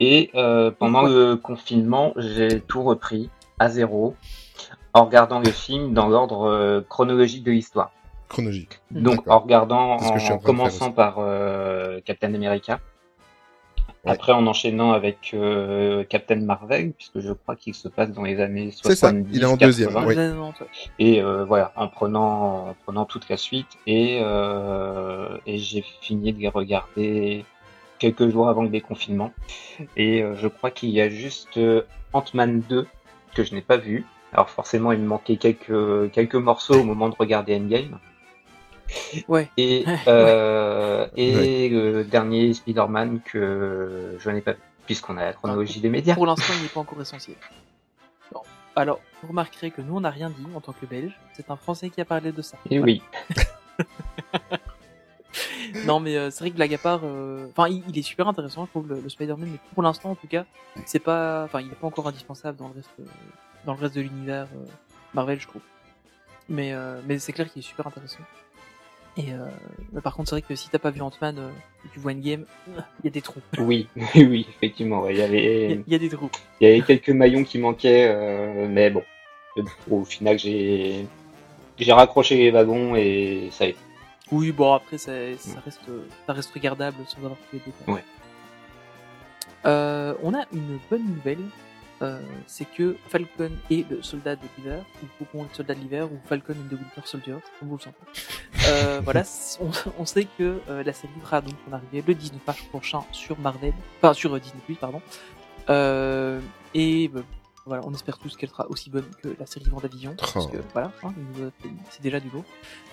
Et euh, pendant le confinement, j'ai tout repris à zéro, en regardant le film dans l'ordre chronologique de l'histoire. Chronologique. Donc en regardant, en, commençant par euh, Captain America, Ouais. après en enchaînant avec euh, Captain Marvel, puisque je crois qu'il se passe dans les années 70. C'est ça, il est en deuxième, 80. Oui. Ouais, non, toi. Et euh, voilà, en prenant, en prenant toute la suite, et, et j'ai fini de les regarder quelques jours avant le déconfinement. Et je crois qu'il y a juste Ant-Man 2 que je n'ai pas vu. Alors forcément, il me manquait quelques, quelques morceaux au moment de regarder Endgame. Ouais. Et, euh, et le dernier Spider-Man que je n'ai pas vu, puisqu'on a la chronologie des médias. Pour l'instant, il n'est pas encore essentiel. Bon. Alors, vous remarquerez que nous, on n'a rien dit en tant que Belge. C'est un Français qui a parlé de ça. Et oui. non, mais euh, c'est vrai que blague à part, euh, enfin, il, il est super intéressant, je trouve, le, le Spider-Man, mais pour l'instant, en tout cas, c'est pas, enfin, il n'est pas encore indispensable dans le reste, euh, dans le reste de l'univers euh, Marvel, je trouve. Mais, euh, mais c'est clair qu'il est super intéressant. Et euh, mais par contre, c'est vrai que si t'as pas vu Ant-Man euh, et que tu vois une game, il y a des trous. Oui, oui, effectivement. Il y y, avait, il y a des trous. il y avait quelques maillons qui manquaient, euh, mais bon. Au final, j'ai, j'ai raccroché les wagons et ça a été. Oui, bon après ça, ça reste ça reste regardable sans avoir tous les détails. Ouais. Euh, on a une bonne nouvelle, euh, c'est que Falcon et le soldat de l'hiver, ou Faucon et le soldat de l'hiver, ou Falcon and the Winter Soldier, comme vous le sentez. Euh, voilà, on, on sait que euh, la série fera donc son arrivée le 19 mars prochain sur Marvel, enfin sur euh, Disney+, pardon. Euh, et voilà, on espère tous qu'elle sera aussi bonne que la série Vendavision, parce que voilà, hein, c'est déjà du lourd.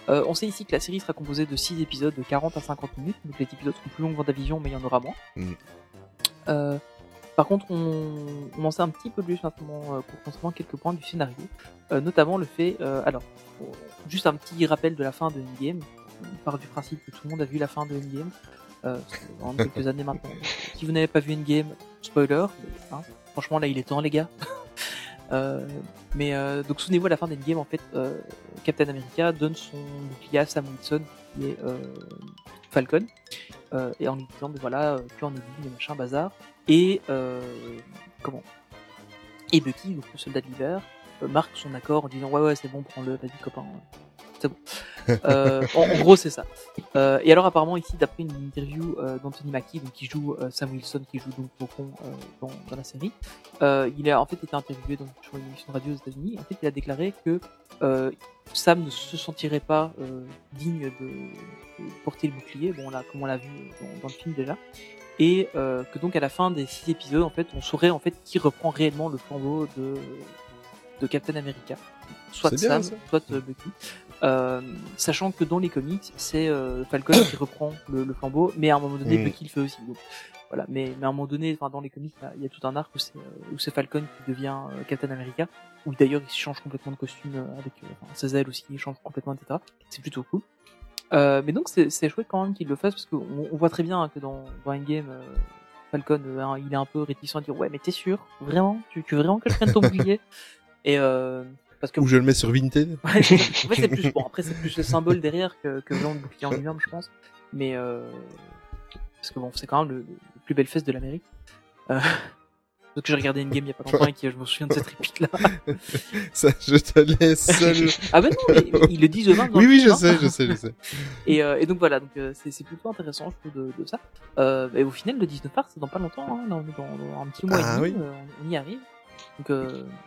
Euh, on sait ici que la série sera composée de 6 épisodes de 40 à 50 minutes, donc les épisodes seront plus longs que Vendavision, mais il y en aura moins. Mm. Euh, par contre, on, on en sait un petit peu plus maintenant euh, pour concernant quelques points du scénario, euh, notamment le fait, euh, alors, juste un petit rappel de la fin de Endgame. On part du principe que tout le monde a vu la fin de Endgame. Euh, en quelques années maintenant. Si vous n'avez pas vu Endgame, spoiler. hein, franchement, là, il est temps, les gars. Euh, mais euh, donc souvenez-vous à la fin d'Endgame en fait euh, Captain America donne son bouclier à Sam Wilson qui est euh, Falcon euh, et en lui disant mais voilà tu en es dit machin bazar et euh, comment? Et Bucky donc le soldat de l'hiver euh, marque son accord en disant ouais ouais c'est bon prends-le vas-y copain c'est bon euh, en, en gros c'est ça euh, et alors apparemment ici d'après une interview euh, d'Anthony Mackie donc qui joue euh, Sam Wilson qui joue donc Faucon euh, dans, dans la série euh, il a en fait été interviewé sur une émission de radio aux États-Unis. En fait, il a déclaré que euh, Sam ne se sentirait pas euh, digne de, de porter le bouclier. Bon, là, comme on l'a vu dans, dans le film déjà, et euh, que donc à la fin des six épisodes, en fait, on saurait en fait qui reprend réellement le flambeau de de Captain America, soit bien, Sam, soit euh, Bucky. Euh, sachant que dans les comics, c'est euh, Falcon qui reprend le, le flambeau, mais à un moment donné, Mm. Bucky le fait aussi. Donc, voilà, mais, mais à un moment donné, enfin dans les comics, il y a- il y a tout un arc où c'est euh, où c'est Falcon qui devient Captain America, où d'ailleurs il change complètement de costume avec enfin, ses ailes aussi, il change complètement, etc. C'est plutôt cool. Euh, mais donc c'est chouette quand même qu'il le fasse parce qu'on on voit très bien hein, que dans, dans Endgame, euh, Falcon, euh, hein, il est un peu réticent à dire ouais mais t'es sûr, vraiment, tu, tu veux vraiment que je prenne ton bouclier? Et euh, parce que Ou je le mets sur Vinted. Ouais, en fait, c'est plus bon. Après, c'est plus le symbole derrière que, que vraiment le bouclier en lui-même, je pense. Mais euh, parce que bon, c'est quand même le, le plus belle fesse de l'Amérique. Donc j'ai regardé une game il y a pas longtemps et que je me souviens de cette réplique là. Ça, je te laisse seul. ah ben non, mais, mais ils le disent eux-mêmes. oui, oui, je hein. sais, je sais, je sais. Et, euh, et donc voilà, donc euh, c'est plutôt intéressant je trouve de, de ça. Euh, et au final, le 19 mars, c'est dans pas longtemps, hein, dans, dans- dans un petit mois Ah et demi, oui. euh, on y arrive. Donc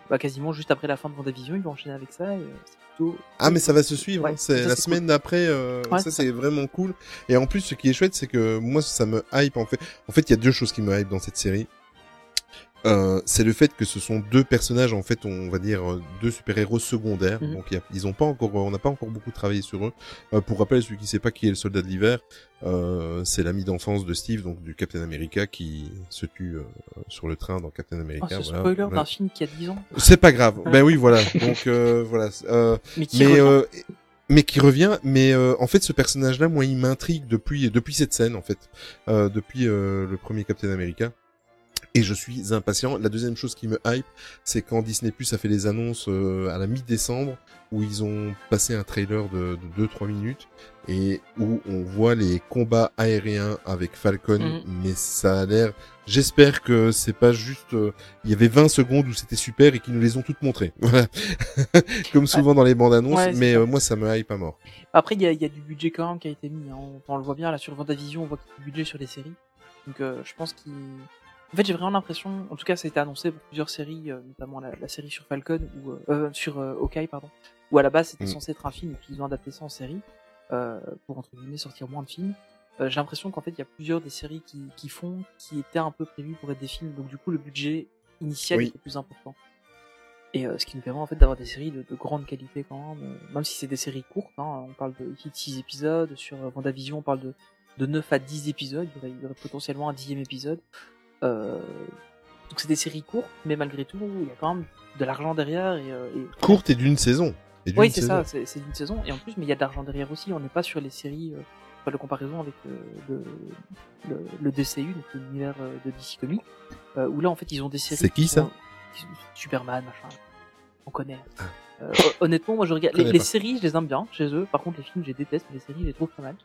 bah, quasiment juste après la fin de Vendavision, ils vont enchaîner avec ça. Et, c'est plutôt. Ah, mais ça va se suivre. Ouais, hein. C'est la semaine d'après. Ouais, ça. c'est vraiment cool. Et en plus, ce qui est chouette, c'est que moi, ça me hype en fait. En fait, il y a deux choses qui me hype dans cette série. Euh, c'est le fait que ce sont deux personnages en fait on va dire euh, deux super héros secondaires Mhm. donc il y a- ils ont pas encore on n'a pas encore beaucoup travaillé sur eux Euh, pour rappel celui qui sait pas qui est le soldat de l'hiver euh, c'est l'ami d'enfance de Steve donc du Captain America qui se tue euh, sur le train dans Captain Oh, America ce voilà. spoiler Voilà. d'un film qui a 10 ans. c'est pas grave ben oui voilà donc euh, voilà euh, Mais qui mais revient. euh, mais qui revient mais euh, en fait ce personnage là moi il m'intrigue depuis depuis cette scène en fait euh, depuis euh, le premier Captain America et je suis impatient. La deuxième chose qui me hype, c'est quand Disney Plus a fait les annonces euh, à la mi-décembre, où ils ont passé un trailer de, de 2-3 minutes, et où on voit les combats aériens avec Falcon, Mhm. mais ça a l'air... J'espère que c'est pas juste... euh, Il y avait 20 secondes où c'était super et qu'ils nous les ont toutes montrées. Voilà. Comme souvent dans les bandes annonces, Ouais, mais euh, moi ça me hype à mort. Après, il y a, y a du budget quand même qui a été mis. hein. On, on le voit bien là sur Vendavision, on voit qu'il y a du budget sur les séries. Donc euh, je pense qu'il. En fait, j'ai vraiment l'impression, en tout cas, ça a été annoncé pour plusieurs séries, euh, notamment la, la série sur Falcon ou euh, euh, sur euh, Hawkeye, pardon, où à la base c'était Mm. censé être un film et puis ils ont adapté ça en série euh, pour entre guillemets sortir moins de films. J'ai l'impression qu'en fait, il y a plusieurs des séries qui, qui font, qui étaient un peu prévues pour être des films. Donc du coup, le budget initial Oui. était plus important. Et ce qui nous permet en fait d'avoir des séries de, de grande qualité quand même, même si c'est des séries courtes. Hein, on parle de 6 épisodes, sur Vendavision on parle de, de 9 à 10 épisodes, il y aurait, il y aurait potentiellement un dixième épisode. Euh, donc c'est des séries courtes, mais malgré tout, il y a quand même de l'argent derrière. Et, euh, et... Courte et d'une saison. Et d'une Oui, c'est saison. ça, c'est c'est d'une saison. Et en plus, mais il y a de l'argent derrière aussi. On n'est pas sur les séries, euh, pas de comparaison avec euh, le, le, le DCU, donc l'univers euh, de DC Comics, euh, où là, en fait, ils ont des séries. C'est qui, ça sont- qui sont- Superman, machin. On connaît. Euh, honnêtement, moi, je regarde. Les, les séries, je les aime bien chez eux. Par contre, les films, je les déteste. mais Les séries, je les trouve pas mal.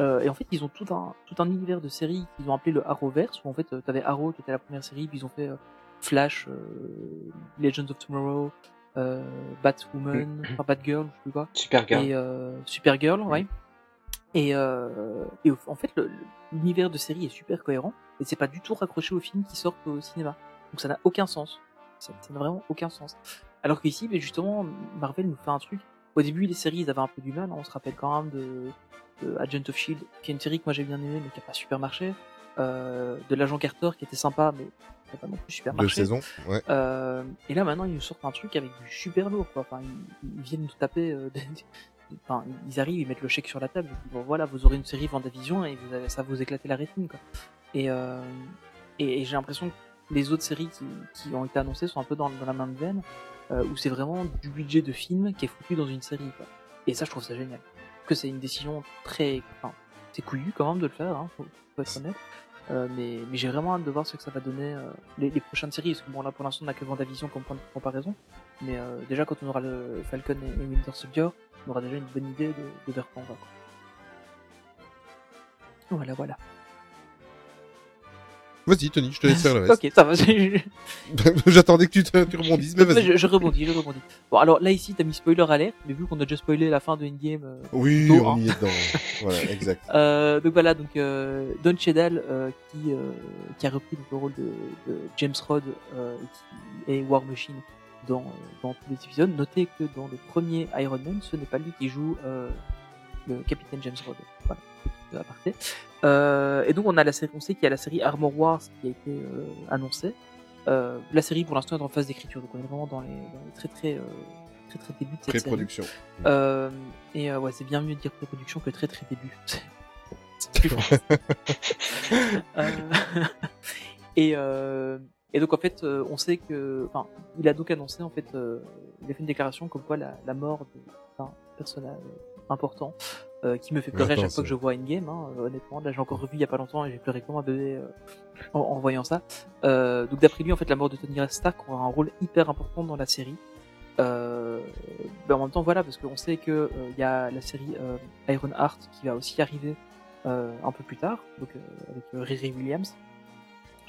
Euh, et en fait, ils ont tout un, tout un univers de séries qu'ils ont appelé le Arrowverse, où en fait, tu t'avais Arrow qui était la première série, puis ils ont fait euh, Flash, euh, Legends of Tomorrow, euh, Batwoman, enfin Batgirl, je sais quoi, Supergirl. et euh, Supergirl, ouais. Et, euh, et en fait, l'univers de série est super cohérent, et c'est pas du tout raccroché aux films qui sortent au cinéma. Donc ça n'a aucun sens. Ça n'a vraiment aucun sens. Alors qu'ici, mais justement, Marvel nous fait un truc. Au début, les séries, ils avaient un peu du mal. hein. On se rappelle quand même de Agent of Shield, qui est une série que moi j'ai bien aimée, mais qui a pas super marché. Euh, de l'agent Carter, qui était sympa, mais qui a pas non plus super Deux marché. saisons. Ouais. Euh, et là maintenant ils nous sortent un truc avec du super lourd quoi. Enfin ils, ils viennent nous taper. euh, des- Enfin ils arrivent, ils mettent le chèque sur la table. Ils disent, bon voilà vous aurez une série Vendavision et vous avez, ça va vous éclater la rétine quoi. Et, euh, et, et j'ai l'impression que les autres séries qui, qui ont été annoncées sont un peu dans, dans la même veine euh, où c'est vraiment du budget de film qui est foutu dans une série quoi. Et ça je trouve ça génial. Que c'est une décision très, enfin c'est couillu quand même de le faire, hein, faut, être honnête. Euh, mais j'ai vraiment hâte de voir ce que ça va donner euh, les, les prochaines séries. Parce que bon, là pour l'instant, on n'a que Vendavision comme point de comparaison. Mais euh, déjà, quand on aura le Falcon et, et Winter Soldier, on aura déjà une bonne idée de, de vers quoi on va. quoi. Voilà, voilà. Vas-y, Tony, je te laisse faire le reste. ok, ça va. J'attendais que tu, te, tu rebondisses, mais vas-y. je- je rebondis, je rebondis. Bon, alors là, ici, t'as mis spoiler alert, mais vu qu'on a déjà spoilé la fin de Endgame, euh, Oui, on hein. y est dedans. voilà, exact. Euh, donc voilà, donc euh, Don Cheadle euh, qui qui a repris donc, le rôle de, de James Rod est War Machine dans dans tous les épisodes. Notez que dans le premier Iron Man, ce n'est pas lui qui joue le capitaine James Rod. Voilà, aparté. Euh, et donc on a la série, on sait qu'il y a la série Armor Wars qui a été euh, annoncée. Euh, la série pour l'instant est en phase d'écriture, donc on est vraiment dans les, dans les très très très très début de cette série. Pré-production. Et ouais, c'est bien mieux de dire pré-production que très très début. C'est plus et, et donc en fait, on sait que, enfin, il a donc annoncé en fait, il a fait une déclaration comme quoi la, la mort d'un personnage important euh, qui me fait pleurer à chaque fois que je vois Endgame. Hein, euh, honnêtement, là j'ai encore revu il y a pas longtemps et j'ai pleuré comme un bébé euh, en, en voyant ça. Euh, donc d'après lui, en fait, la mort de Tony Stark aura un rôle hyper important dans la série. Euh, ben, en même temps, voilà, parce qu'on sait que euh, il y a la série euh, Iron Heart qui va aussi arriver euh, un peu plus tard, donc euh, avec Riri Williams,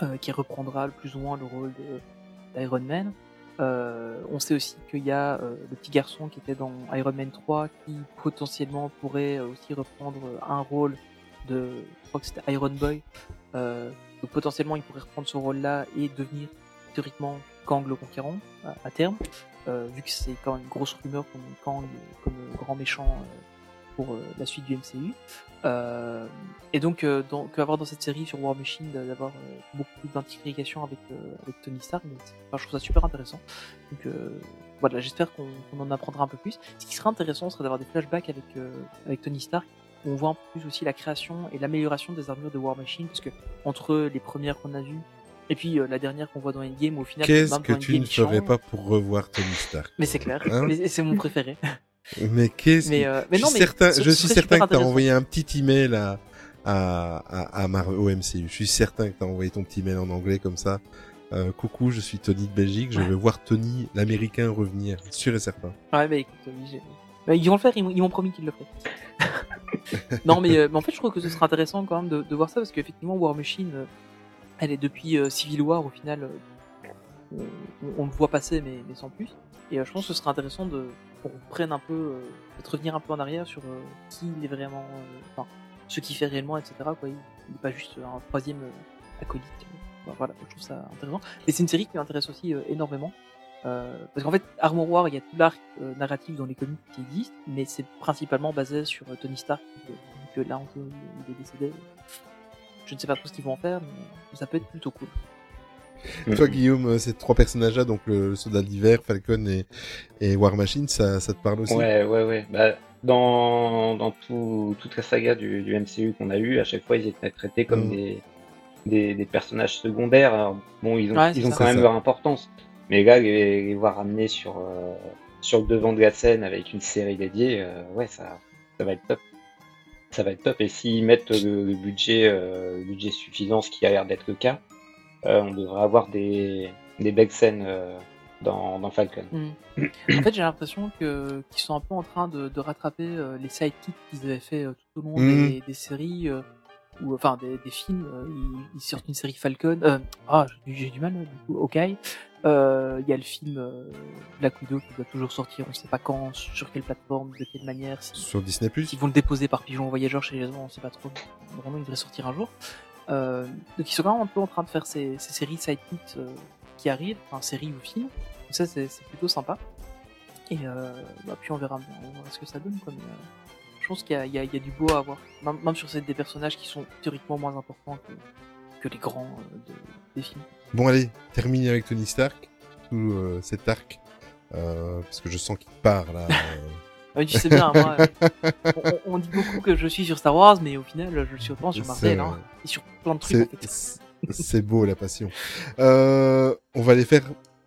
euh, qui reprendra plus ou moins le rôle de d'Iron Man. Euh, on sait aussi qu'il y a euh, le petit garçon qui était dans Iron Man 3 qui potentiellement pourrait euh, aussi reprendre un rôle de, je crois que c'était Iron Boy. Donc potentiellement il pourrait reprendre ce rôle-là et devenir théoriquement Kang le Conquérant à, à terme, vu que c'est quand même une grosse rumeur comme Kang comme grand méchant pour euh, la suite du MCU. Euh, et donc, euh, dans, qu'avoir dans cette série sur War Machine d'a- d'avoir beaucoup d'intégration avec, avec Tony Stark, enfin, je trouve ça super intéressant. Donc euh, voilà, j'espère qu'on en apprendra un peu plus. Ce qui serait intéressant serait d'avoir des flashbacks avec, avec Tony Stark, où on voit un peu plus aussi la création et l'amélioration des armures de War Machine, parce que entre les premières qu'on a vues et puis euh, la dernière qu'on voit dans Endgame, au final, Qu'est-ce que tu ne ferais pas pour revoir Tony Stark Mais c'est clair, Hein? C'est mon préféré. Mais qu'est-ce Mais, que... euh, mais je non, suis mais certain, ce- je ce suis serait certain super que t'as envoyé un petit email à, à, à, à Mar- au MCU. Je suis certain que t'as envoyé ton petit mail en anglais comme ça. Euh, coucou, je suis Tony de Belgique, je Ouais. veux voir Tony, l'américain, revenir. Sûr et certain. Ouais, mais écoute, oui, j'ai- bah, ils vont le faire, ils m'ont- promis qu'ils le feraient. non, mais, euh, mais en fait, je trouve que ce serait intéressant quand même de, de voir ça parce qu'effectivement, War Machine, euh, elle est depuis Civil War au final, on, le voit passer, mais, sans plus. Et euh, je pense que ce serait intéressant de qu'on prenne un peu, euh, de revenir un peu en arrière sur euh, qui il est vraiment, euh, enfin, ce qu'il fait réellement, etc. Il n'est pas juste un troisième acolyte. Voilà, je trouve ça intéressant. Et c'est une série qui m'intéresse aussi énormément. Parce qu'en fait, Armor War, il y a tout l'arc narratif dans les comics qui existe, mais c'est principalement basé sur Tony Stark, que là, on il est décédé. Je ne sais pas trop ce qu'ils vont en faire, mais ça peut être plutôt cool. Toi, Guillaume, euh, ces trois personnages-là, donc le soldat d'hiver, Falcon et, et War Machine, ça, ça te parle aussi? Ouais, ouais, ouais. Bah, dans dans tout, toute la saga du, du MCU qu'on a eu, à chaque fois, ils étaient traités comme Mm. des, des, des personnages secondaires. Alors, bon, ils ont, Ouais, ils ont ça. quand même ça. leur importance. Mais là, les, les voir amener sur, euh, sur le devant de la scène avec une série dédiée, euh, ouais, ça, ça va être top. Ça va être top. Et s'ils mettent le, le budget, euh, le budget suffisant, ce qui a l'air d'être le cas, on devrait avoir des, des belles scènes euh, dans, dans Falcon. Hmm. En fait, j'ai l'impression que qu'ils sont un peu en train de, de rattraper euh, les sidekicks qu'ils avaient fait euh, tout au long Mhm. des, des séries euh, ou enfin des, des films. euh, ils, ils sortent une série Falcon. Euh, ah, j'ai du mal du coup. Ok. Euh, Il y a le film euh, Black Widow qui doit toujours sortir. On sait pas quand, sur quelle plateforme, de quelle manière. Si, Sur Disney+. Ils vont le déposer par pigeon voyageur chez les gens, on sait pas trop. Vraiment, il devrait sortir un jour. Euh, donc ils sont quand même un peu en train de faire ces, ces séries sidekicks euh, qui arrivent, enfin séries ou films. Donc ça c'est plutôt sympa. Et euh, bah, puis on verra, on verra ce que ça donne. Quoi. Mais, euh, je pense qu'il y, y y a du beau à avoir. Même, même sur ces- des personnages qui sont théoriquement moins importants que, que les grands euh, de- des films. Bon, allez, termine avec Tony Stark, tout euh, cet arc, euh, parce que je sens qu'il part, là. euh. Ah, tu sais bien, moi, euh, on, dit beaucoup que je suis sur Star Wars, mais au final je le suis autant sur Marvel hein, et sur plein de trucs. c'est beau la passion. Euh, on va aller faire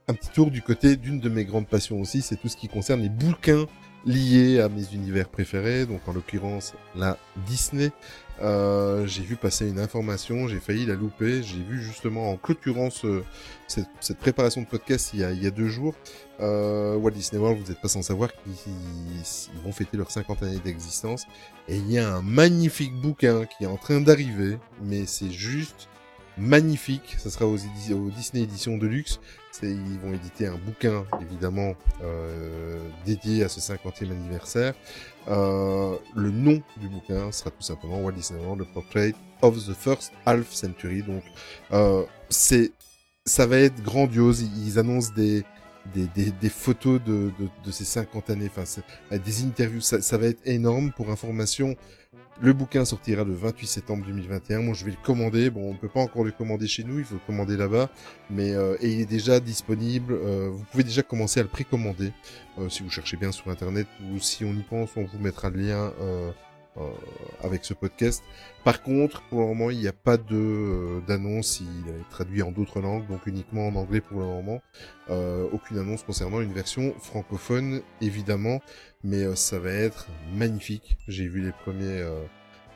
un petit tour du côté d'une de mes grandes passions aussi, c'est tout ce qui concerne les bouquins liés à mes univers préférés, donc en l'occurrence la Disney. Euh, j'ai vu passer une information, j'ai failli la louper, j'ai vu justement en clôturant ce- cette, préparation de podcast il y a, il y a deux jours, euh, Walt Disney World, vous n'êtes pas sans savoir qu'ils ils vont fêter leurs 50 années d'existence, et il y a un magnifique bouquin qui est en train d'arriver, mais c'est juste magnifique. Ça sera aux, aux Disney Éditions Deluxe. C'est, ils vont éditer un bouquin, évidemment, euh, dédié à ce 50e anniversaire. Euh, le nom du bouquin sera tout simplement Walt Disney World, The Portrait of the First Half Century. Donc, euh, c'est, ça va être grandiose. Ils annoncent des, des, des, des photos de, de, de ces 50 années, enfin, des interviews. Ça, ça va être énorme. Pour information, le bouquin sortira le 28 septembre 2021. Moi, je vais le commander. Bon, on peut pas encore le commander chez nous. Il faut le commander là-bas. Mais, euh, il est déjà disponible. Euh, vous pouvez déjà commencer à le précommander. Euh, si vous cherchez bien sur Internet ou si on y pense, on vous mettra le lien, euh, euh, avec ce podcast. Par contre, pour le moment, il n'y a pas de d'annonce. Il est traduit en d'autres langues, donc uniquement en anglais pour le moment. Aucune annonce concernant une version francophone, évidemment, mais euh, ça va être magnifique. J'ai vu les premiers euh,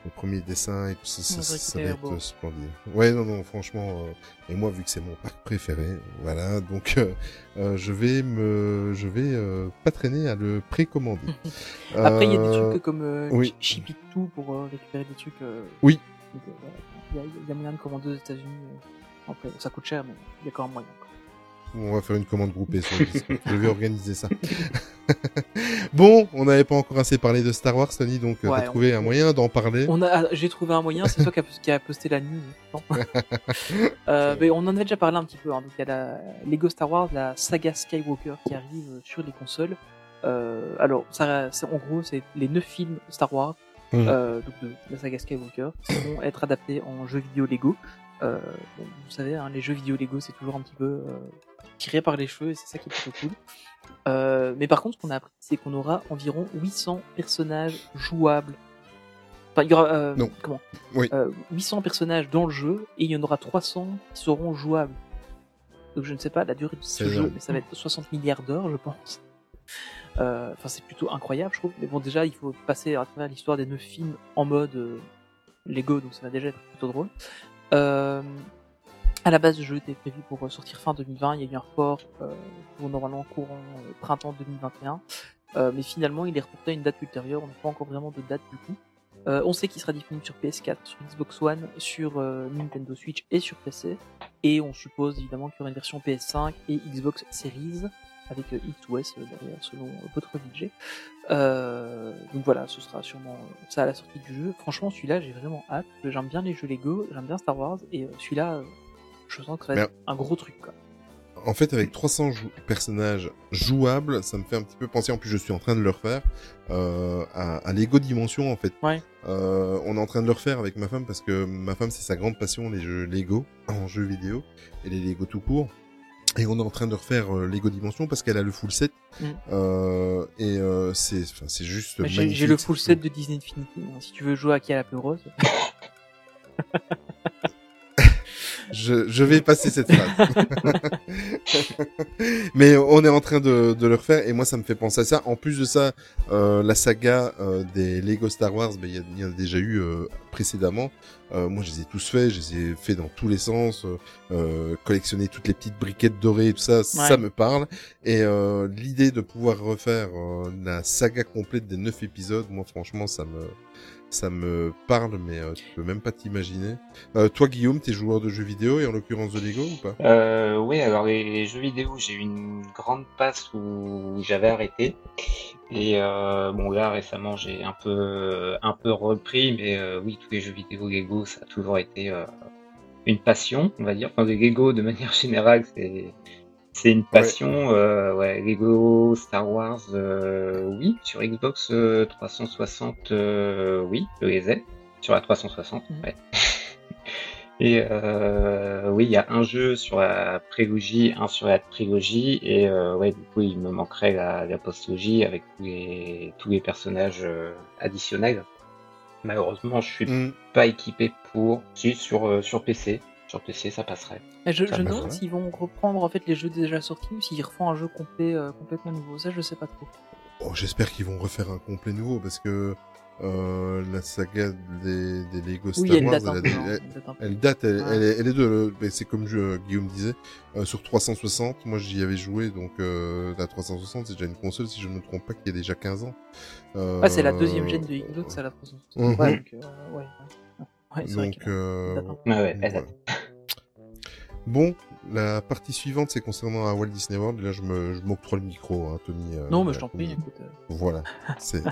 les premiers dessins et tout ça, ça, ça va être beau. euh, splendide. Ouais, non, non, franchement. euh, et moi, vu que c'est mon parc préféré, voilà, donc euh, euh, je vais me, je vais euh, pas traîner à le précommander. Après, il y a des trucs comme euh, oui. Ship It To pour récupérer des trucs. Oui. Il y, a- il y a moyen de commander aux États-Unis. Après, ça coûte cher, mais il y a quand même moyen. quoi. On va faire une commande groupée sur le. Je vais organiser ça. bon, on n'avait pas encore assez parlé de Star Wars, Tony, donc euh, Ouais, t'as on- trouvé un moyen d'en parler. On a, ah, j'ai trouvé un moyen. C'est toi qui a, qui a posté la news. non euh, mais on en avait déjà parlé un petit peu. Hein. Donc il y a la Lego Star Wars, la saga Skywalker qui arrive sur les consoles. Euh, alors, ça, en gros, c'est les neuf films Star Wars, euh, donc de la saga Skywalker, qui vont être adaptés en jeux vidéo Lego. Euh, bon, vous savez, hein, les jeux vidéo Lego, c'est toujours un petit peu tiré par les cheveux, et c'est ça qui est plutôt cool. Euh, mais par contre, ce qu'on a appris, c'est qu'on aura environ 800 personnages jouables. Enfin, il y aura, euh, Non. comment Oui. Euh, 800 personnages dans le jeu, et il y en aura 300 qui seront jouables. Donc je ne sais pas la durée de ce jeu, mais ça va être 60 milliards d'heures, je pense. Euh, Enfin, c'est plutôt incroyable, je trouve. Mais bon, déjà, il faut passer à travers l'histoire des neuf films en mode euh, Lego, donc ça va déjà être plutôt drôle. À la base, le jeu était prévu pour euh, sortir fin 2020. Il y a eu un report euh, pour normalement courant euh, printemps 2021. Euh, mais finalement, il est reporté à une date ultérieure. On n'a pas encore vraiment de date du coup. On sait qu'il sera disponible sur PS4, sur Xbox One, sur Nintendo Switch et sur PC. Et on suppose évidemment qu'il y aura une version PS5 et Xbox Series avec euh, derrière selon votre budget. Donc voilà, ce sera sûrement ça à la sortie du jeu. Franchement, celui-là, j'ai vraiment hâte. J'aime bien les jeux Lego, j'aime bien Star Wars et celui-là, je sens que ça va être un gros truc. Quoi. en fait, avec 300 jou- personnages jouables, ça me fait un petit peu penser. En plus, je suis en train de le refaire euh, à, à Lego Dimension, en fait. Ouais. Euh, on est en train de le refaire avec ma femme parce que ma femme, c'est sa grande passion, les jeux Lego en jeux vidéo et les Lego tout court. Et on est en train de refaire euh, Lego Dimension parce qu'elle a le full set. Mm. Euh, et euh, c'est, enfin, c'est juste j'ai le full set de Disney Infinity. hein. Si tu veux jouer à qui a la plus rose. Je, je vais passer cette phrase. Mais on est en train de, de le refaire et moi ça me fait penser à ça. En plus de ça, euh, la saga euh, des Lego Star Wars, ben, il y, a- il y en a déjà eu euh, précédemment. Euh, moi je les ai tous faits, je les ai faits dans tous les sens, euh, collectionner toutes les petites briquettes dorées et tout ça, ça me parle. Et euh, l'idée de pouvoir refaire euh, la saga complète des neuf épisodes, moi franchement ça me ça me parle, mais euh, tu peux même pas t'imaginer. Euh, toi, Guillaume, t'es joueur de jeux vidéo et en l'occurrence de Lego ou pas? Euh, oui, alors les, jeux vidéo, j'ai eu une grande passe où j'avais arrêté. Et euh, bon là récemment j'ai un peu un peu repris, mais euh, oui tous les jeux vidéo Lego ça a toujours été euh, une passion, on va dire. Enfin les Lego de manière générale c'est c'est une passion. Euh, ouais Lego Star Wars euh, oui sur Xbox euh, 360 euh, oui je les ai sur la 360 Mhm. ouais. Et euh, oui, il y a un jeu sur la prélogie, un sur la trilogie, et euh, ouais, du coup, il me manquerait la, la postlogie avec tous les, tous les personnages euh, additionnels. Malheureusement, je suis Hmm. pas équipé pour. Si sur euh, sur PC, sur PC, ça passerait. Mais je je passe, demande s'ils vont reprendre en fait les jeux déjà sortis ou s'ils refont un jeu complet euh, complètement nouveau. Ça, je sais pas trop. Oh, J'espère qu'ils vont refaire un complet nouveau parce que euh, la saga des, des Lego Star Oui, elle Wars, date elle, hein, elle- elle date elle date, elle, Ouais. elle est, elle est de, mais c'est comme je, Guillaume disait, euh, sur 360. Moi, j'y avais joué, donc euh, la 360, c'est déjà une console, si je ne me trompe pas, qui a déjà 15 ans. Euh, Ouais, c'est la deuxième gêne de Xbox, c'est la 360. Mhm. Ouais, donc, euh, ouais, ouais. Donc, que- euh. Ouais, ouais. Bon, la partie suivante, c'est concernant à Walt Disney World. Là, je me, je m'octroie le micro, hein, Tony. euh, Non, mais je t'en Tony. prie, écoute. euh, Voilà, c'est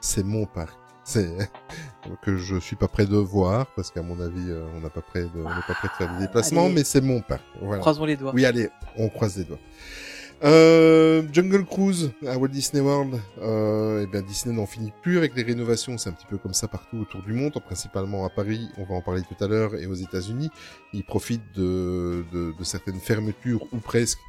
c'est mon parc. C'est que je suis pas prêt de voir parce qu'à mon avis, euh, on n'a pas prêt de, on n'est pas prêt de faire des déplacements, allez. mais c'est mon parc. Voilà. Croisons les doigts. Oui, allez, on croise les doigts. Euh, Jungle Cruise à Walt Disney World. Euh, eh bien, Disney n'en finit plus avec les rénovations. C'est un petit peu comme ça partout autour du monde, principalement à Paris. On va en parler tout à l'heure et aux États-Unis. Ils profitent de, de, de certaines fermetures ou presque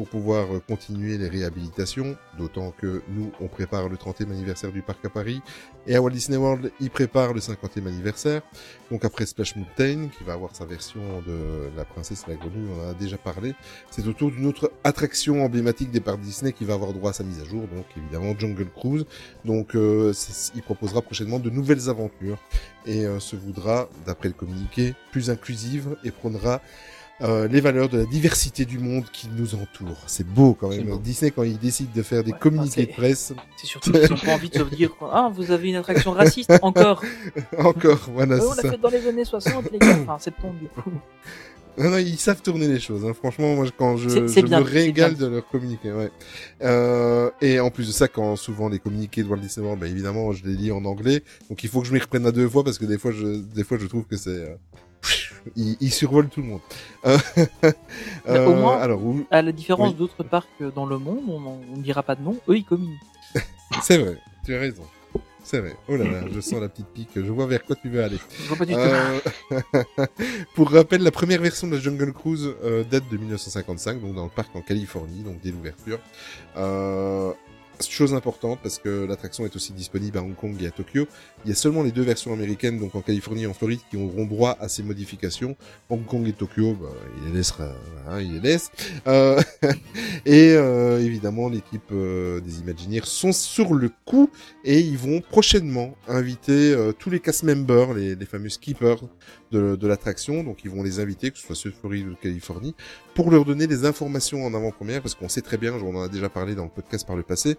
pour pouvoir euh, continuer les réhabilitations, d'autant que nous, on prépare le 30e anniversaire du parc à Paris, et à Walt Disney World, ils préparent le 50e anniversaire. Donc après Splash Mountain, qui va avoir sa version de la princesse et la grenouille, on en a déjà parlé, c'est autour d'une autre attraction emblématique des parcs Disney qui va avoir droit à sa mise à jour, donc évidemment Jungle Cruise. Donc euh, il proposera prochainement de nouvelles aventures, et euh, se voudra, d'après le communiqué, plus inclusive et prônera euh, les valeurs de la diversité du monde qui nous entoure. C'est beau quand même. beau. Disney, quand il décide de faire des Ouais, communiqués de presse, C'est surtout qu'ils ont pas envie de se dire quoi. Ah, vous avez une attraction raciste encore. encore, voilà, Ouais, on l'a fait dans les années 60, les gars. Enfin, 70 du coup. Non, non, ils savent tourner les choses. Hein. Franchement, moi, quand je, C'est- c'est je bien, me c'est régale de leur communiquer. Ouais. Euh, et en plus de ça, quand souvent les communiqués de Walt Disney World, bah, évidemment, je les lis en anglais. Donc il faut que je m'y reprenne à deux fois parce que des fois, je, des fois, je trouve que c'est, euh, ils, ils survolent tout le monde. Euh, au moins- alors, où- À la différence Oui. d'autres parcs dans le monde, on ne dira pas de nom, eux ils communiquent. c'est vrai. Tu as raison. C'est vrai. Oh là là, je sens la petite pique. Je vois vers quoi tu veux aller. Je vois pas du tout. Euh, Pour rappel, la première version de la Jungle Cruise euh, date de 1955, donc dans le parc en Californie, donc dès l'ouverture. Euh, chose importante parce que l'attraction est aussi disponible à Hong Kong et à Tokyo. Il y a seulement les deux versions américaines, donc en Californie et en Floride, qui auront droit à ces modifications. Hong Kong et Tokyo, bah, il les laissera, hein, il les laisse. Euh, et euh, évidemment, l'équipe euh, des Imagineers sont sur le coup et ils vont prochainement inviter euh, tous les cast members, les, les fameux skippers de, de l'attraction. Donc ils vont les inviter, que ce soit ceux de Floride ou de Californie, pour leur donner des informations en avant-première, parce qu'on sait très bien, on en a déjà parlé dans le podcast par le passé,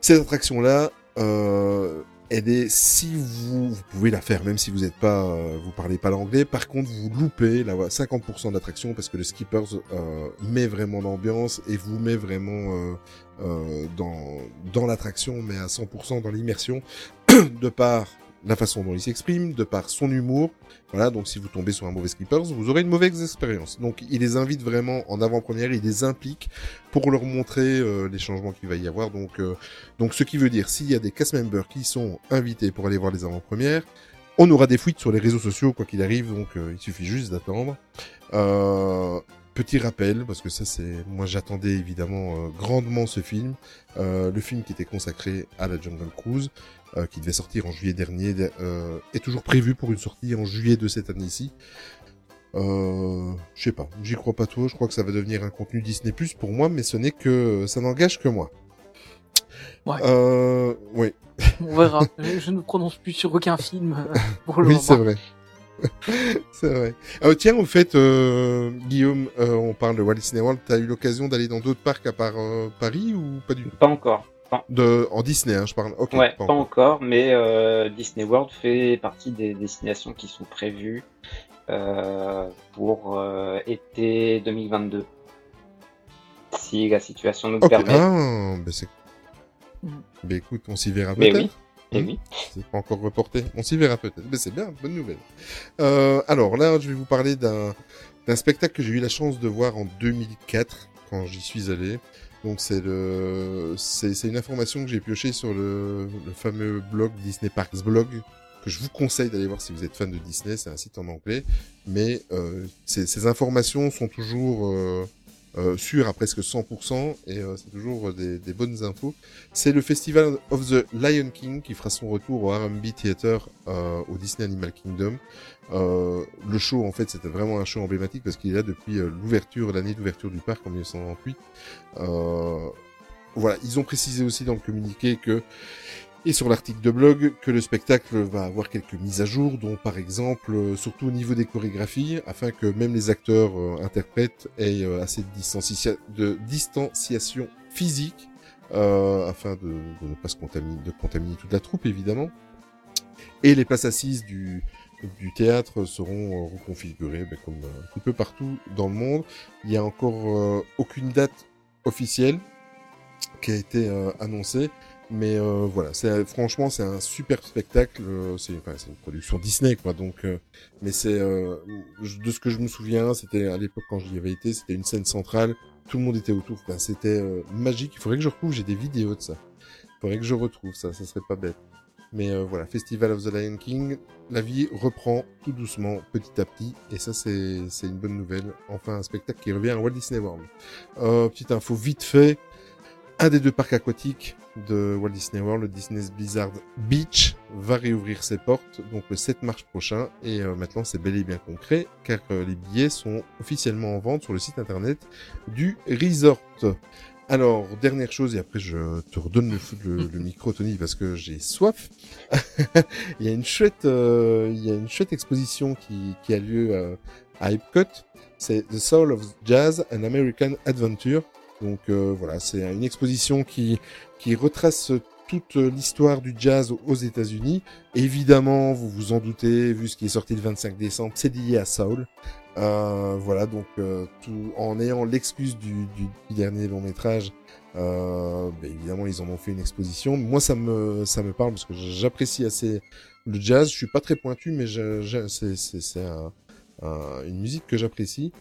cette attraction-là, euh, elle est, si vous, vous pouvez la faire, même si vous n'êtes pas, euh, vous parlez pas l'anglais. Par contre, vous loupez la 50% de l'attraction parce que le Skippers euh, met vraiment l'ambiance et vous met vraiment euh, euh, dans dans l'attraction, mais à 100% dans l'immersion, de par la façon dont il s'exprime, de par son humour. Voilà, donc si vous tombez sur un mauvais Skippers, vous aurez une mauvaise expérience. Donc il les invite vraiment en avant-première, il les implique pour leur montrer euh, les changements qu'il va y avoir. Donc, euh, donc ce qui veut dire, s'il y a des cast members qui sont invités pour aller voir les avant-premières, on aura des fuites sur les réseaux sociaux quoi qu'il arrive, donc euh, il suffit juste d'attendre. Petit rappel, parce que ça c'est, moi j'attendais évidemment grandement ce film, le film qui était consacré à la Jungle Cruise, euh, qui devait sortir en juillet dernier, euh, est toujours prévu pour une sortie en juillet de cette année-ci. Euh, je sais pas, j'y crois pas trop, je crois que ça va devenir un contenu Disney Plus pour moi, mais ce n'est que, ça n'engage que moi. Ouais. Euh, oui, On verra. je, je ne me prononce plus sur aucun film pour le oui, moment. c'est vrai. c'est vrai. Euh, tiens, au fait, euh, Guillaume, euh, on parle de Walt Disney World. T'as eu l'occasion d'aller dans d'autres parcs à part euh, Paris ou pas du tout? Pas encore. Pas- De en Disney, hein, je parle. Ouais, pas pas encore. mais euh, Disney World fait partie des destinations qui sont prévues euh, pour euh, été 2022. Si la situation nous le Ok. permet. Ah, ben c'est. Mm. Ben écoute, on s'y verra Mais peut-être. oui. Et Hmm. oui. C'est pas encore reporté. On s'y verra peut-être. Mais c'est bien, bonne nouvelle. Euh, alors là, je vais vous parler d'un d'un spectacle que j'ai eu la chance de voir en 2004 quand j'y suis allé. Donc c'est le c'est une information que j'ai piochée sur le, fameux blog Disney Parks Blog que je vous conseille d'aller voir si vous êtes fan de Disney. C'est un site en anglais, mais euh, ces, ces informations sont toujours euh, sûres à presque 100% et euh, c'est toujours des, des bonnes infos. C'est le Festival of the Lion King qui fera son retour au R&B Theater euh, au Disney Animal Kingdom. Euh, le show, en fait, c'était vraiment un show emblématique parce qu'il est là depuis euh, l'ouverture, l'année d'ouverture du parc en 1998. Euh, voilà, ils ont précisé aussi dans le communiqué que et sur l'article de blog que le spectacle va avoir quelques mises à jour, dont par exemple, euh, surtout au niveau des chorégraphies, afin que même les acteurs euh, interprètes aient euh, assez de, distancia- de distanciation physique euh, afin de, ne pas se contaminer, de contaminer toute la troupe évidemment. Et les places assises du, du théâtre seront reconfigurées ben, comme un petit peu partout dans le monde. Il n'y a encore aucune date officielle qui a été annoncée. Mais euh, voilà, franchement c'est un super spectacle. euh, c'est enfin, une production Disney quoi. Donc, euh, mais c'est euh, de ce que je me souviens, c'était à l'époque quand j'y avais été, c'était une scène centrale. Tout le monde était autour. Enfin, c'était euh, magique. Il faudrait que je retrouve. J'ai des vidéos de ça. Il faudrait que je retrouve ça. Ça serait pas bête. Mais euh, voilà, Festival of the Lion King, la vie reprend tout doucement, petit à petit, et ça c'est une bonne nouvelle. Enfin, un spectacle qui revient à Walt Disney World. Petite info vite fait, un des deux parcs aquatiques de Walt Disney World, le Disney's Blizzard Beach, va réouvrir ses portes donc le 7 mars prochain, et euh, maintenant c'est bel et bien concret, car euh, les billets sont officiellement en vente sur le site internet du resort. Alors, dernière chose, et après je te redonne le, le- le micro, Tony, parce que j'ai soif. il y a une chouette, euh, il y a une chouette exposition qui, qui a lieu à Epcot. C'est The Soul of Jazz, an American Adventure. Donc euh, voilà, c'est une exposition qui qui retrace toute l'histoire du jazz aux États-Unis. Évidemment, vous vous en doutez, vu ce qui est sorti le 25 décembre, c'est lié à Soul. Euh, voilà, donc euh, tout, en ayant l'excuse du, dernier long métrage, ben, évidemment ils en ont fait une exposition. Moi ça me ça me parle parce que j'apprécie assez le jazz. Je suis pas très pointu, mais c'est c'est c'est un- un- une musique que j'apprécie.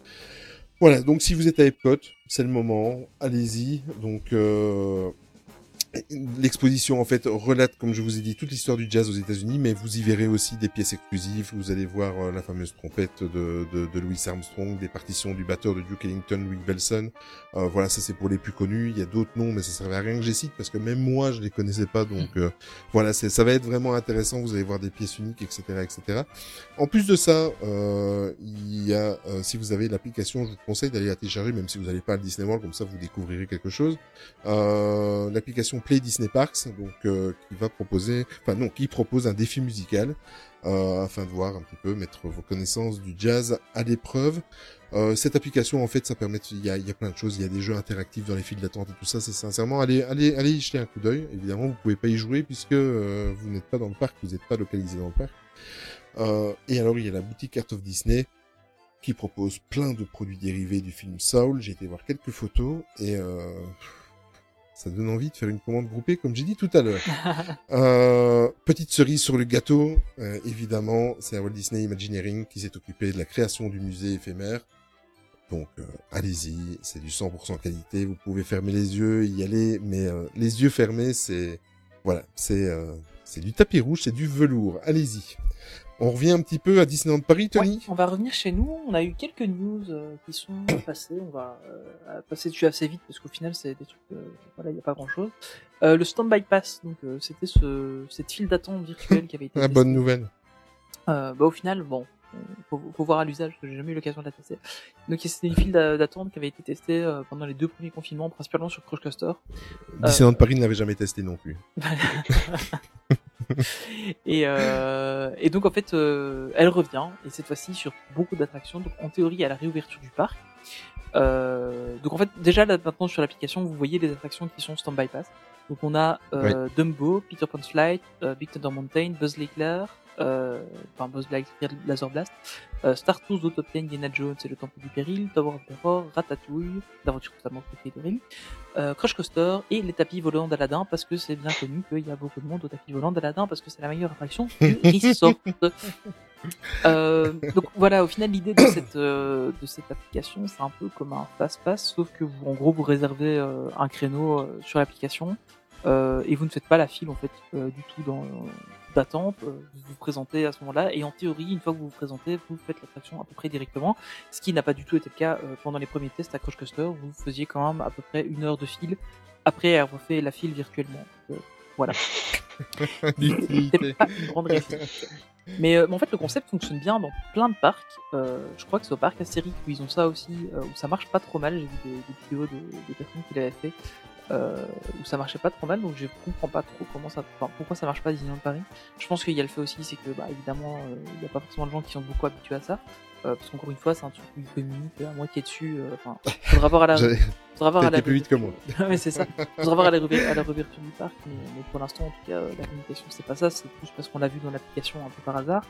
Voilà, donc si vous êtes à Epcot, c'est le moment, allez-y. Donc euh, L'exposition en fait relate, comme je vous ai dit, toute l'histoire du jazz aux États-Unis, mais vous y verrez aussi des pièces exclusives. Vous allez voir euh, la fameuse trompette de, de, de Louis Armstrong, des partitions du batteur de Duke Ellington, Louis Belson. Euh, voilà, ça c'est pour les plus connus. Il y a d'autres noms, mais ça servait à rien que j'y cite parce que même moi je les connaissais pas. Donc euh, voilà, ça va être vraiment intéressant. Vous allez voir des pièces uniques, etc., etc. En plus de ça, euh, il y a, euh, si vous avez l'application, je vous conseille d'aller la télécharger, même si vous n'allez pas à Disney World, comme ça vous découvrirez quelque chose. Euh, l'application Play Disney Parks, donc euh, qui va proposer, enfin non, qui propose un défi musical euh, afin de voir un petit peu mettre vos connaissances du jazz à l'épreuve. Euh, cette application, en fait, ça permet, il y a, y a plein de choses, il y a des jeux interactifs dans les files d'attente et tout ça. C'est sincèrement, allez, allez, allez y jeter un coup d'œil. Évidemment, vous pouvez pas y jouer puisque euh, vous n'êtes pas dans le parc, vous n'êtes pas localisé dans le parc. Euh, et alors, il y a la boutique Art of Disney qui propose plein de produits dérivés du film Soul. J'ai été voir quelques photos et euh, Ça donne envie de faire une commande groupée, comme j'ai dit tout à l'heure. euh, petite cerise sur le gâteau, euh, évidemment, c'est Walt Disney Imagineering qui s'est occupé de la création du musée éphémère. Donc, euh, allez-y, c'est du 100% qualité. Vous pouvez fermer les yeux, y aller, mais euh, les yeux fermés, c'est voilà, c'est euh, c'est du tapis rouge, c'est du velours. Allez-y. On revient un petit peu à Disneyland Paris, Tony. Ouais, on va revenir chez nous. On a eu quelques news euh, qui sont passées. On va euh, passer dessus assez vite parce qu'au final, c'est des trucs. euh, voilà, il n'y a pas grand-chose. Le Standby Pass, donc c'était ce, cette file d'attente virtuelle qui avait été. La testée. bonne nouvelle. Bah, au final, bon, faut, faut voir à l'usage j'ai jamais eu l'occasion de la tester. Donc c'était une file d'a- d'attente qui avait été testée euh, pendant les deux premiers confinements, principalement sur Crush Coaster. Disneyland Paris ne l'avait jamais testé non plus. et, euh, et donc en fait, euh, elle revient et cette fois-ci sur beaucoup d'attractions. Donc en théorie à la réouverture du parc. Euh, donc en fait déjà là maintenant sur l'application vous voyez les attractions qui sont stand-by pass. Donc on a euh, Dumbo, Peter Pan's Flight, euh, Big Thunder Mountain, Buzz Lightyear, euh, enfin Buzz Lightyear Laser Blast, euh, Star Tours, Autoplane, Indiana Jones et le Temple du Péril, Tower of Terror, Ratatouille, l'aventure totalement préférée euh, Crush Coaster et les tapis volants d'Aladin parce que c'est bien connu qu'il y a beaucoup de monde aux tapis volants d'Aladin parce que c'est la meilleure attraction du resort. Euh, donc voilà, au final l'idée de cette euh, de cette application c'est un peu comme un fast-pass sauf que vous, en gros vous réservez euh, un créneau sur l'application euh, et vous ne faites pas la file en fait euh, du tout dans d'attente. euh, vous vous présentez à ce moment-là et en théorie une fois que vous vous présentez vous faites l'attraction à peu près directement, ce qui n'a pas du tout été le cas pendant les premiers tests à Crush Coaster. Vous faisiez quand même à peu près une heure de file après avoir fait la file virtuellement. Donc, voilà. C'était pas une grande réussite. Mais, euh, mais en fait, le concept fonctionne bien dans plein de parcs. Euh, je crois que c'est au parc Astérix où ils ont ça aussi, euh, où ça marche pas trop mal. J'ai vu des, des vidéos de, de personnes qui l'avaient fait, euh, où ça marchait pas trop mal. Donc je comprends pas trop comment ça, enfin, pourquoi ça marche pas Disneyland Paris. Je pense qu'il y a le fait aussi, c'est que bah évidemment, euh, il y a pas forcément de gens qui sont beaucoup habitués à ça. Euh, parce qu'encore une fois, c'est un truc où ils communiquent à moitié dessus. euh, Enfin, faudra voir à la, faudra voir à la plus vite que moi. ouais, c'est ça. Faudra voir à la, à la réouverture du parc, mais, mais pour l'instant, en tout cas, euh, la communication, c'est pas ça, c'est plus parce qu'on l'a vu dans l'application un peu par hasard.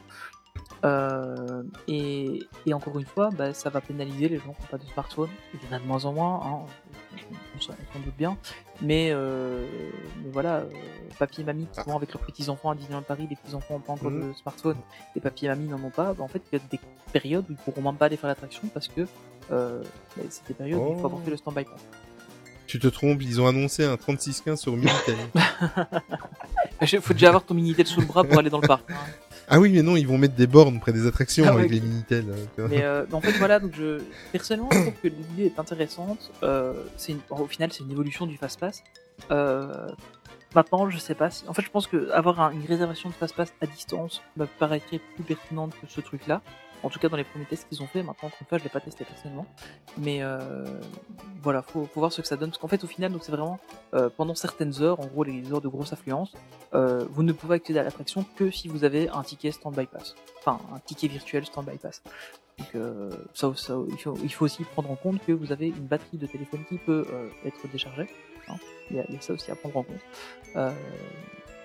Euh, et, et encore une fois, bah, ça va pénaliser les gens qui n'ont pas de smartphone. Il y en a de moins en moins, hein, on, s'en doute bien. Mais, euh, mais voilà, euh, papy et mamie qui vont avec leurs petits-enfants à Disneyland Paris, les petits-enfants n'ont pas encore de smartphone, et papy et mamie n'en ont pas, bah, en fait, il y a des périodes où ils pourront même pas aller faire l'attraction parce que euh, bah, c'est des périodes où il faut avoir Oh. fait le stand-by. Tu te trompes, ils ont annoncé un 3615 sur Minitel. Il faut déjà avoir ton Minitel sous le bras pour aller dans le parc. Ah oui, mais non, ils vont mettre des bornes près des attractions Ah avec les Minitel. euh. Mais, euh, mais en fait, voilà, donc je, personnellement, je trouve que l'idée est intéressante. Euh, une- au final, c'est une évolution du fast-pass. Euh, maintenant, je sais pas si. En fait, je pense que avoir un- une réservation de fast-pass à distance me paraîtrait plus pertinente que ce truc-là. En tout cas, dans les premiers tests qu'ils ont fait. Maintenant, encore une fois, je l'ai pas testé personnellement. Mais euh, voilà, faut, faut voir ce que ça donne. Parce qu'en fait, au final, c'est vraiment euh, pendant certaines heures, en gros les heures de grosse affluence, euh, vous ne pouvez accéder à l'attraction que si vous avez un ticket stand-by pass. Enfin, un ticket virtuel stand-by pass. Donc ça, il, faut, aussi prendre en compte que vous avez une batterie de téléphone qui peut être déchargée. hein. Il, y a, ça aussi à prendre en compte.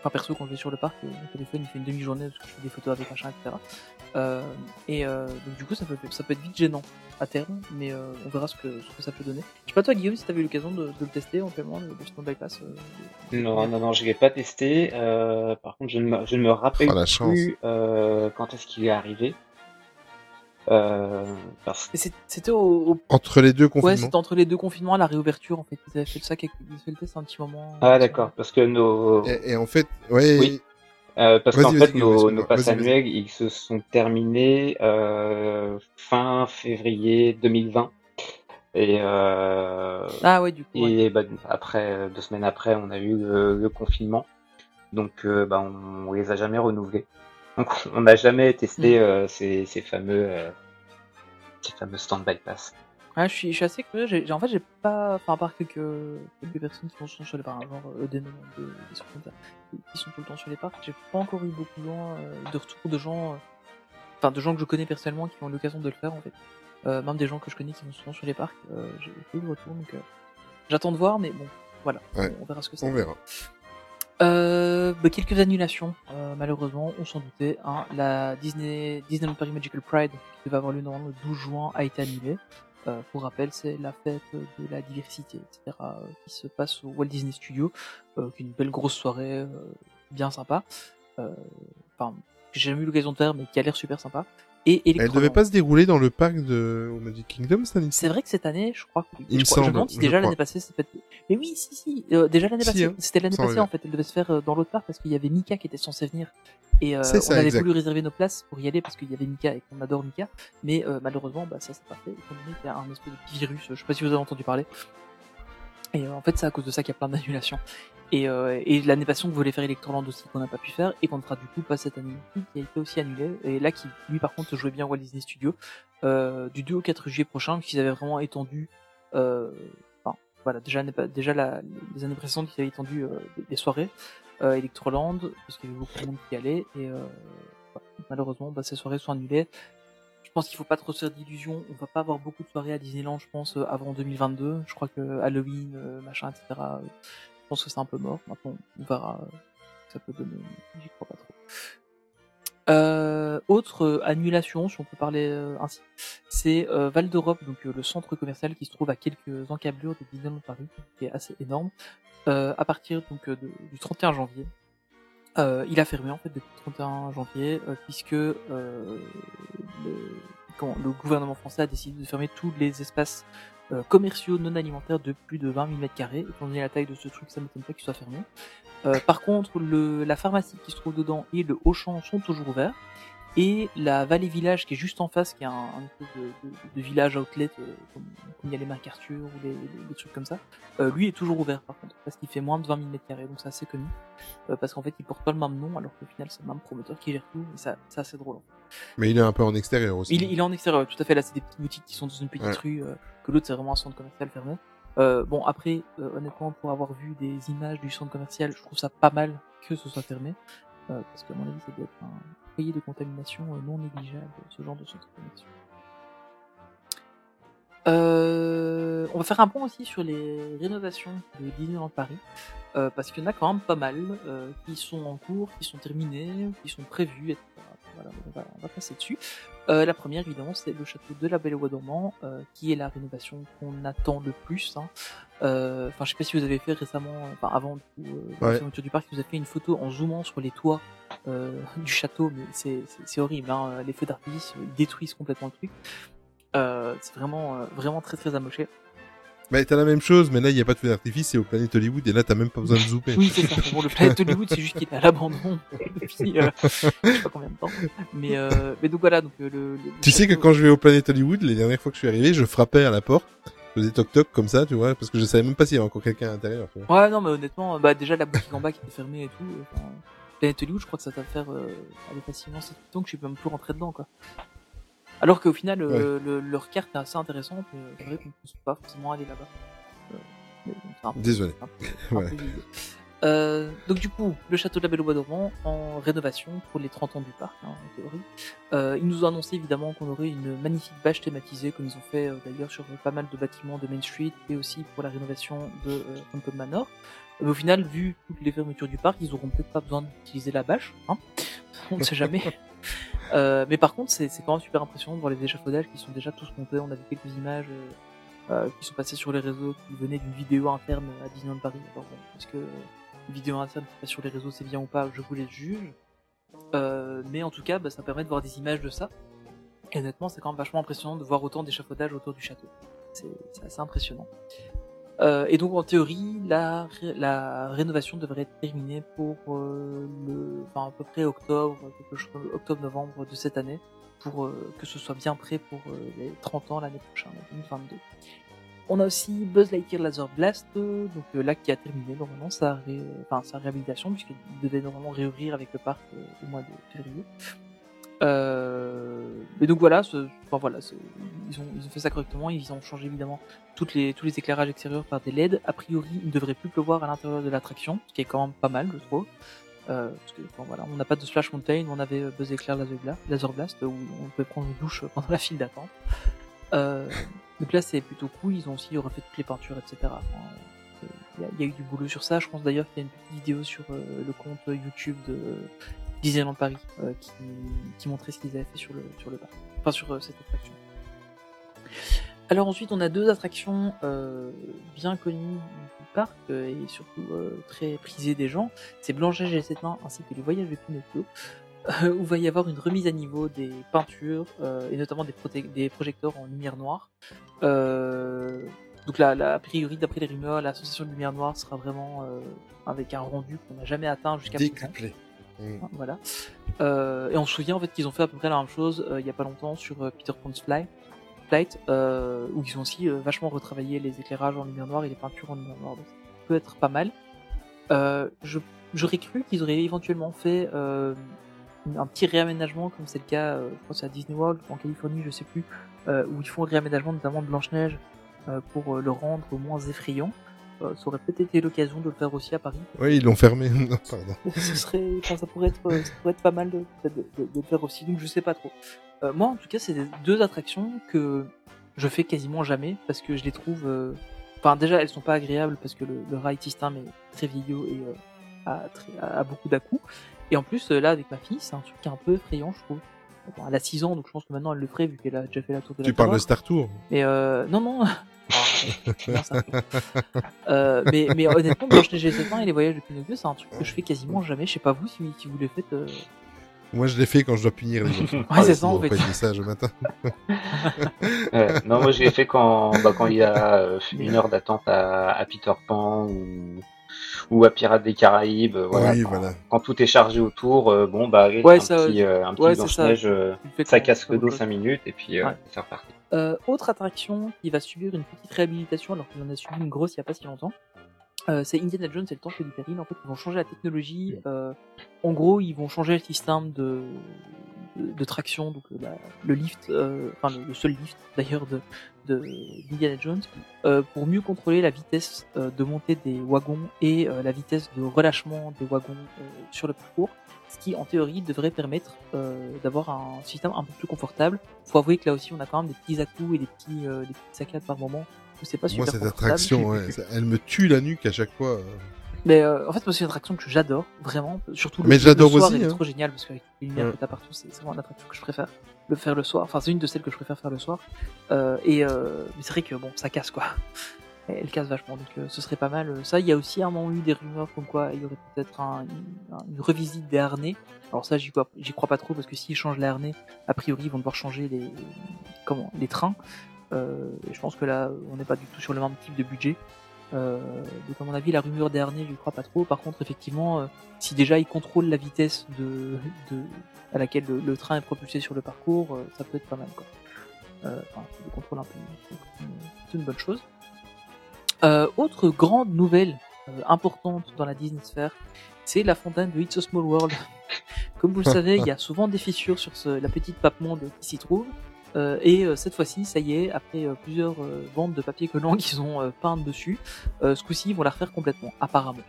Enfin perso quand je vais sur le parc, mon téléphone il fait une demi-journée parce que je fais des photos avec machin, etc. Euh, et euh, donc du coup ça peut, ça peut être vite gênant à terme, mais euh, on verra ce que, ce que ça peut donner. Je sais pas toi Guillaume si t'avais eu l'occasion de, de le tester éventuellement, le, le stand bypass. Euh, Non, non, non, je l'ai pas testé. Euh, par contre, je ne me, je ne me rappelle Oh, plus euh, quand est-ce qu'il est arrivé. Euh, parce c'était au, au- Entre les deux ouais, confinements. c'était entre les deux confinements à la réouverture en fait. Ils avaient fait ça, quelques... ils avaient fait le test un petit moment. Ah d'accord, parce que nos, et, et en fait, ouais. Oui. Euh, parce qu'en fait nos, passes annuels ils se sont terminés euh, fin février 2020 et euh, Ah ouais du coup. ouais. et bah, après deux semaines après on a eu le, le confinement donc euh, bah, on, on les a jamais renouvelés donc on n'a jamais testé Mm. euh, ces, ces fameux euh, ces fameux stand-by pass. Ouais, je suis, je suis assez curieux. J'ai, en fait, j'ai pas, enfin, à part quelques, quelques personnes qui sont sur les parcs, genre euh, des, des trucs comme ça, qui- sont tout le temps sur les parcs, j'ai pas encore eu beaucoup de euh, de retours de gens, euh, enfin, de gens que je connais personnellement qui ont eu l'occasion de le faire, en fait. Euh, même des gens que je connais qui vont souvent sur les parcs, euh, j'ai peu de retours, donc, j'attends de voir, mais bon, voilà. Ouais. On verra ce que ça On verra. Euh, bah, quelques annulations, euh, malheureusement, on s'en doutait. Hein. La Disney, Disneyland Paris Magical Pride, qui devait avoir lieu normalement le 12 juin, a été annulée. Euh, pour rappel, c'est la fête de la diversité, etc., euh, qui se passe au Walt Disney Studio, euh, qui est une belle grosse soirée, euh, bien sympa. Enfin, que j'ai jamais eu l'occasion de faire, mais qui a l'air super sympa. Et Elle devait pas se dérouler dans le parc de au Magic Kingdom cette année C'est vrai que cette année, je crois que. Il je, crois- me demande si déjà l'année passée, c'est peut-être. Mais oui, si, si. euh, déjà l'année Si, passée. hein. C'était l'année passée en fait. Elle devait se faire euh, dans l'autre part parce qu'il y avait Mika qui était censé venir. Et euh, on avait exact. voulu réserver nos places pour y aller parce qu'il y avait Mika et qu'on adore Mika. Mais euh, malheureusement, bah, ça s'est pas fait. Étant donné qu'il y a un espèce de petit virus, je sais pas si vous avez entendu parler. Et euh, en fait, c'est à cause de ça qu'il y a plein d'annulations. Et, euh, et l'année passée, on voulait faire Electroland aussi qu'on n'a pas pu faire et qu'on ne fera du coup pas cette année qui a été aussi annulé. Et là, qui lui par contre jouait bien au Walt Disney Studio euh, du 2 au 4 juillet prochain, qu'ils avaient vraiment étendu. Euh, enfin, voilà, déjà, déjà les années précédentes, ils avaient étendu euh, des, des soirées euh, Electroland parce qu'il y avait beaucoup de monde qui allait et euh, voilà. malheureusement, bah, ces soirées sont annulées. Je pense qu'il faut pas trop se faire d'illusions. On va pas avoir beaucoup de soirées à Disneyland, je pense, euh, avant 2022. Je crois que Halloween, euh, machin, etc. je pense que c'est un peu mort. Maintenant, on verra euh, ce que ça peut donner. J'y crois pas trop. Euh, autre euh, annulation, si on peut parler ainsi, c'est Val d'Europe, donc le centre commercial qui se trouve à quelques encablures de Paris, qui est assez énorme. À partir donc du 31 janvier, il a fermé en fait depuis le 31 janvier, puisque le gouvernement français a décidé de fermer tous les espaces euh, commerciaux non alimentaires de plus de 20 000 m2. Étant donné la taille de ce truc, ça m'étonne pas qu'il soit fermé. Euh, par contre, le, la pharmacie qui se trouve dedans et le Auchan sont toujours ouverts. Et la Vallée Village qui est juste en face, qui est un, un espèce de, de, de village outlet, euh, comme, il y a les MacArthur ou les trucs comme ça, euh, lui est toujours ouvert par contre, parce qu'il fait moins de 20 000 m2, donc c'est assez connu. Euh, parce qu'en fait, il porte pas le même nom, alors qu'au final, c'est le même promoteur qui gère tout, et ça, c'est assez drôle. Mais il est un peu en extérieur aussi. Il, il est en extérieur, tout à fait. Là, c'est des petites boutiques qui sont dans une petite Ouais. rue, que l'autre, c'est vraiment un centre commercial fermé. Bon, après, honnêtement, pour avoir vu des images du centre commercial, je trouve ça pas mal que ce soit fermé. Parce qu'à mon avis, ça doit être un de contamination euh, non négligeable, ce genre de commercial. Euh, on va faire un point aussi sur les rénovations de Disneyland Paris, euh, parce qu'il y en a quand même pas mal euh, qui sont en cours, qui sont terminées, qui sont prévues, etc. Voilà, on va, on va passer dessus. Euh, la première, évidemment, c'est le château de la Belle au dormant, euh, qui est la rénovation qu'on attend le plus. hein. Euh, Enfin, je sais pas si vous avez fait récemment, enfin avant la Ouais. du parc, vous avez fait une photo en zoomant sur les toits du château, mais c'est horrible. Hein. Les feux d'artifice, détruisent complètement le truc. C'est vraiment, vraiment très très amoché. Mais t'as la même chose, mais là il n'y a pas de feu d'artifice, c'est au Planet Hollywood et là t'as même pas besoin de zoomer. Oui, c'est ça. Bon, le Planet Hollywood, c'est juste qu'il est à l'abandon depuis euh, je sais pas combien de temps. Mais, euh, mais donc voilà, donc euh, le, le- Tu sais que quand je vais au Planet Hollywood, les dernières fois que je suis arrivé, je frappais à la porte, je faisais toc toc comme ça, tu vois, parce que je savais même pas s'il y avait encore quelqu'un à l'intérieur. tu vois. Ouais, non, mais honnêtement, bah déjà la boutique en bas qui était fermée et tout. euh, Enfin, Planet Hollywood, je crois que ça va faire euh, aller facilement 7 ans que je suis même plus rentré dedans, quoi. Alors qu'au final, euh, le- leur carte est assez intéressante, mais c'est vrai qu'on ne peut pas forcément aller là-bas. Euh, Désolé. Ouais. Euh, donc du coup, le château de la Belle au Bois dormant en rénovation pour les 30 ans du parc, hein, en théorie. Euh, ils nous ont annoncé évidemment qu'on aurait une magnifique bâche thématisée, comme ils ont fait euh, d'ailleurs sur pas mal de bâtiments de Main Street et aussi pour la rénovation de euh, Phantom Manor. Mais au final, vu toutes les fermetures du parc, ils auront peut-être pas besoin d'utiliser la bâche, hein on ne sait jamais. Euh, mais par contre, c'est quand même super impressionnant de voir les échafaudages qui sont déjà tous montés. On a vu quelques images euh, euh, qui sont passées sur les réseaux, qui venaient d'une vidéo interne à Disneyland Paris. Est-ce que une vidéo interne qui passe sur les réseaux c'est bien ou pas Je vous les juge. Mais en tout cas, bah, ça permet de voir des images de ça. Et honnêtement, c'est quand même vachement impressionnant de voir autant d'échafaudages autour du château. C'est assez impressionnant. Euh, et donc en théorie, la, la rénovation devrait être terminée pour euh, le, enfin à peu près octobre, octobre-novembre de cette année, pour euh, que ce soit bien prêt pour euh, les 30 ans l'année prochaine, 2022. On a aussi Buzz Lightyear Laser Blast, donc euh, là qui a terminé normalement sa, ré... enfin, sa réhabilitation puisqu'il devait normalement réouvrir avec le parc euh, au mois de février. Euh... Mais donc voilà, ce... enfin, voilà, ils ont ils ont fait ça correctement, ils ont changé évidemment toutes les tous les éclairages extérieurs par des LED. A priori, il ne devrait plus pleuvoir à l'intérieur de l'attraction, ce qui est quand même pas mal, je trouve. Euh, parce que enfin, voilà, on n'a pas de Splash Mountain, on avait euh, Buzz Éclair Laser Bla- Laser Blast où on pouvait prendre une douche pendant la file d'attente. Euh, donc là, c'est plutôt cool. Ils ont aussi refait toutes les peintures, etc. Euh, Il y, a- eu du boulot sur ça. Je pense d'ailleurs qu'il y a une petite vidéo sur le compte YouTube de Disneyland Paris euh, qui, qui montrait ce qu'ils avaient fait sur le sur le parc, enfin sur euh, cette attraction. Alors ensuite, on a deux attractions euh, bien connues du parc euh, et surtout euh, très prisées des gens. C'est Blanche-Neige et Nains ainsi que les voyages de Pinocchio, où va y avoir une remise à niveau des peintures et notamment des, des projecteurs en lumière noire. Donc là, a priori, d'après les rumeurs, la de lumière noire sera vraiment avec un rendu qu'on n'a jamais atteint jusqu'à présent. Voilà. Euh, et on se souvient en fait qu'ils ont fait à peu près la même chose euh, il y a pas longtemps sur euh, Peter Pan's Fly, Flight, euh, où ils ont aussi euh, vachement retravaillé les éclairages en lumière noire et les peintures en lumière noire. Donc ça peut être pas mal. Je j'aurais cru qu'ils auraient éventuellement fait un petit réaménagement comme c'est le cas, je pense à Disney World en Californie, je sais plus, où ils font un réaménagement notamment de Blanche Neige pour le rendre moins effrayant. Euh, ça aurait peut-être été l'occasion de le faire aussi à Paris. Oui, ils l'ont fermé. Non, pardon. ce serait, enfin, ça pourrait être, ça pourrait être pas mal de, de, de, de le faire aussi. Donc je sais pas trop. Euh, moi, en tout cas, c'est des deux attractions que je fais quasiment jamais parce que je les trouve. euh, Enfin, déjà, elles sont pas agréables parce que le, le ride system est très vieillot et euh, a, très- a- a beaucoup d'à-coups. Et en plus, euh, là, avec ma fille, c'est un truc qui est un peu effrayant, je trouve. Bon, elle a 6 ans, donc je pense que maintenant elle le ferait vu qu'elle a déjà fait la tour de la Tu parles de. Star Tour Mais euh, non, non. Ah, non, ça- euh, mais, mais honnêtement, Blanche Neige et les et les voyages de Pinocchio, c'est un truc que je fais quasiment jamais. Je sais pas vous si, si vous le faites. euh, Moi, je l'ai fait quand je dois punir les enfants. Ouais, c'est ça, en fait. pas dit ça. Euh, non, moi je l'ai fait quand, bah, quand il y a euh, une heure d'attente à, à Peter Pan ou, ou à Pirates des Caraïbes. euh, Voilà, oui, quand, voilà. quand tout est chargé autour, euh, bon bah allez, Ouais, un, ça, petit, euh, un petit ouais, c'est ça. Blanche-Neige, euh, ça casse le dos vous- 5 minutes et puis euh, Ouais. c'est reparti. Euh, autre attraction qui va subir une petite réhabilitation alors qu'on en a subi une grosse il y a pas si longtemps. Euh, c'est Indiana Jones et le Temple du Péril. En fait, ils vont changer la technologie. Euh, en gros, ils vont changer le système de, de, de traction, donc la- le lift, euh, enfin le, le seul lift d'ailleurs de de d'Indiana Jones, euh, pour mieux contrôler la vitesse euh, de montée des wagons et euh, la vitesse de relâchement des wagons euh, sur le parcours. Ce qui, en théorie, devrait permettre euh, d'avoir un système un peu plus confortable. Faut avouer que là aussi, on a quand même des petits à-coups et des petits, euh, des petites saccades par moment. C'est pas super Moi, cette attraction, ouais, elle me tue la nuque à chaque fois. Euh. Mais euh, en fait, moi, c'est une attraction que j'adore, vraiment. Surtout le, Mais le j'adore soir, aussi, elle est hein. trop géniale parce qu'avec les lumières Ouais. que t'as partout, c'est vraiment une attraction que je préfère le faire le soir. Enfin, c'est une de celles que je préfère faire le soir. Euh, et euh, mais c'est vrai que bon, ça casse quoi. Elle casse vachement, donc euh, ce serait pas mal. Ça, il y a aussi un moment eu des rumeurs comme quoi il y aurait peut-être un, une, une revisite des harnais. Alors ça, j'y crois, j'y crois pas trop parce que s'ils changent les harnais, a priori, ils vont devoir changer les comment les trains. Euh, et je pense que là, on n'est pas du tout sur le même type de budget. Euh, donc à mon avis, la rumeur harnais, je crois pas trop. Par contre, effectivement, euh, si déjà ils contrôlent la vitesse de, de à laquelle le, train est propulsé sur le parcours, euh, ça peut être pas mal. Quoi. Euh, enfin, le contrôle un peu, c'est une, bonne chose. Autre grande nouvelle importante dans la Disney Sphere, c'est la fontaine de It's a Small World. Comme vous le savez, il y a souvent des fissures sur ce, la petite pape monde qui s'y trouve. Euh, et euh, cette fois-ci, ça y est, après euh, plusieurs euh, bandes de papier collant qu'ils ont euh, peintes dessus, euh, ce coup-ci, ils vont la refaire complètement, apparemment.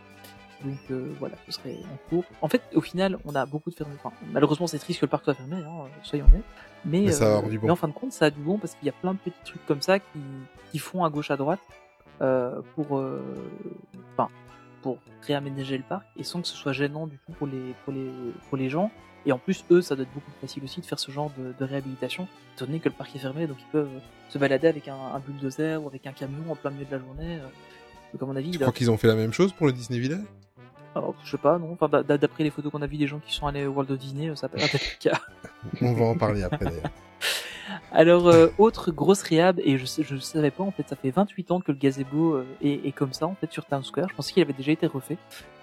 Donc euh, voilà, ce serait en cours. En fait, au final, on a beaucoup de fermés. Enfin, malheureusement, c'est triste que le parc soit fermé, hein, soyons honnêtes. Mais, Mais ça va avoir du bon. mais en fin de compte, ça a du bon parce qu'il y a plein de petits trucs comme ça qui, qui font à gauche à droite euh, pour, euh, enfin, pour réaménager le parc et sans que ce soit gênant du tout pour les, pour les, pour les gens. Et en plus, eux, ça doit être beaucoup plus facile aussi de faire ce genre de, de réhabilitation, étant donné que le parc est fermé, donc ils peuvent se balader avec un, un bulldozer ou avec un camion en plein milieu de la journée. euh. Donc à mon avis, Tu crois qu'ils ont fait la même chose pour le Disney Village? Alors, je sais pas, non. Enfin, d'après les photos qu'on a vues des gens qui sont allés au World of Disney, euh, ça peut être le cas. On va en parler après d'ailleurs. Alors, euh, autre grosse réhab, et je je savais pas, en fait, ça fait 28 ans que le gazebo est, est comme ça, en fait, sur Town Square. Je pensais qu'il avait déjà été refait.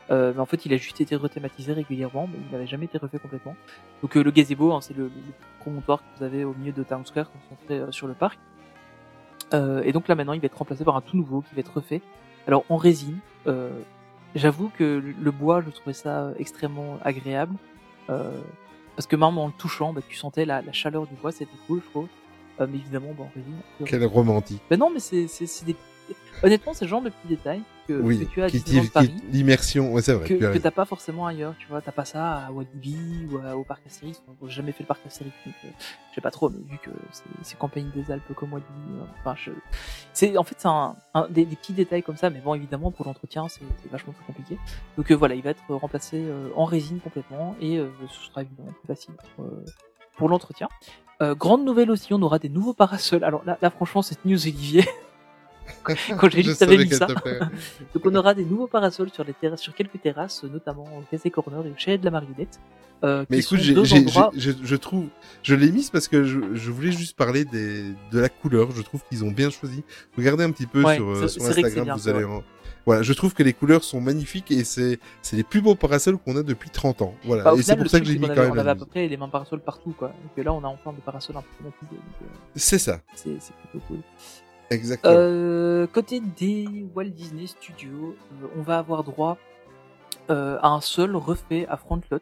Euh, mais en fait, il a juste été rethématisé régulièrement, mais il n'avait jamais été refait complètement. Donc, euh, le gazebo, hein, c'est le, le promontoire que vous avez au milieu de Town Square, concentré euh, sur le parc. Euh, et donc là, maintenant, il va être remplacé par un tout nouveau qui va être refait. Alors, en résine, euh, j'avoue que le- bois, je trouvais ça extrêmement agréable. Euh, parce que même en le touchant, bah, tu sentais la, la chaleur du bois, c'était cool, je trouve. Euh, mais évidemment, bah, en résine. Quel romantique. Ben non, mais c'est, des... Honnêtement, c'est le genre de petits détails que, Oui, que tu as qui Paris, qui- l'immersion, ouais, c'est vrai. que, tu que t'as pas forcément ailleurs, tu vois. T'as pas ça à Walibi ou à- au parc Astérix. J'ai jamais fait le parc Astérix, donc euh, je sais pas trop, mais vu que c'est, c'est Campagne des Alpes comme Walibi, euh, enfin, je... c'est, en fait, c'est un, un- des, des petits détails comme ça, mais bon, évidemment, pour l'entretien, c'est, c'est vachement plus compliqué. Donc euh, voilà, il va être remplacé euh, en résine complètement et ce sera évidemment plus facile pour, l'entretien. Euh, grande nouvelle aussi, on aura des nouveaux parasols. Alors là, là franchement, cette news Olivier, qu'elle ça. Donc on aura des nouveaux parasols sur les terrasses, sur quelques terrasses, notamment au Casey Corner et au Chalet de la Marionnette. Euh, Mais écoute, j'ai, endroits. je, trouve, je l'ai mise parce que je, je voulais juste parler des, de la couleur. Je trouve qu'ils ont bien choisi. Regardez un petit peu Ouais, sur, euh, sur Instagram, bien, vous allez en... Voilà, je trouve que les couleurs sont magnifiques et c'est, c'est les plus beaux parasols qu'on a depuis 30 ans. Voilà. Bah, et c'est pour ça que j'ai mis qu'on quand avait, même on avait à peu près les mêmes parasols partout, quoi. Et que là, on a enfin des parasols un peu euh, C'est ça. c'est plutôt cool. Exactement. Euh, côté des Walt Disney Studios, euh, on va avoir droit euh, à un seul refait à Frontlot.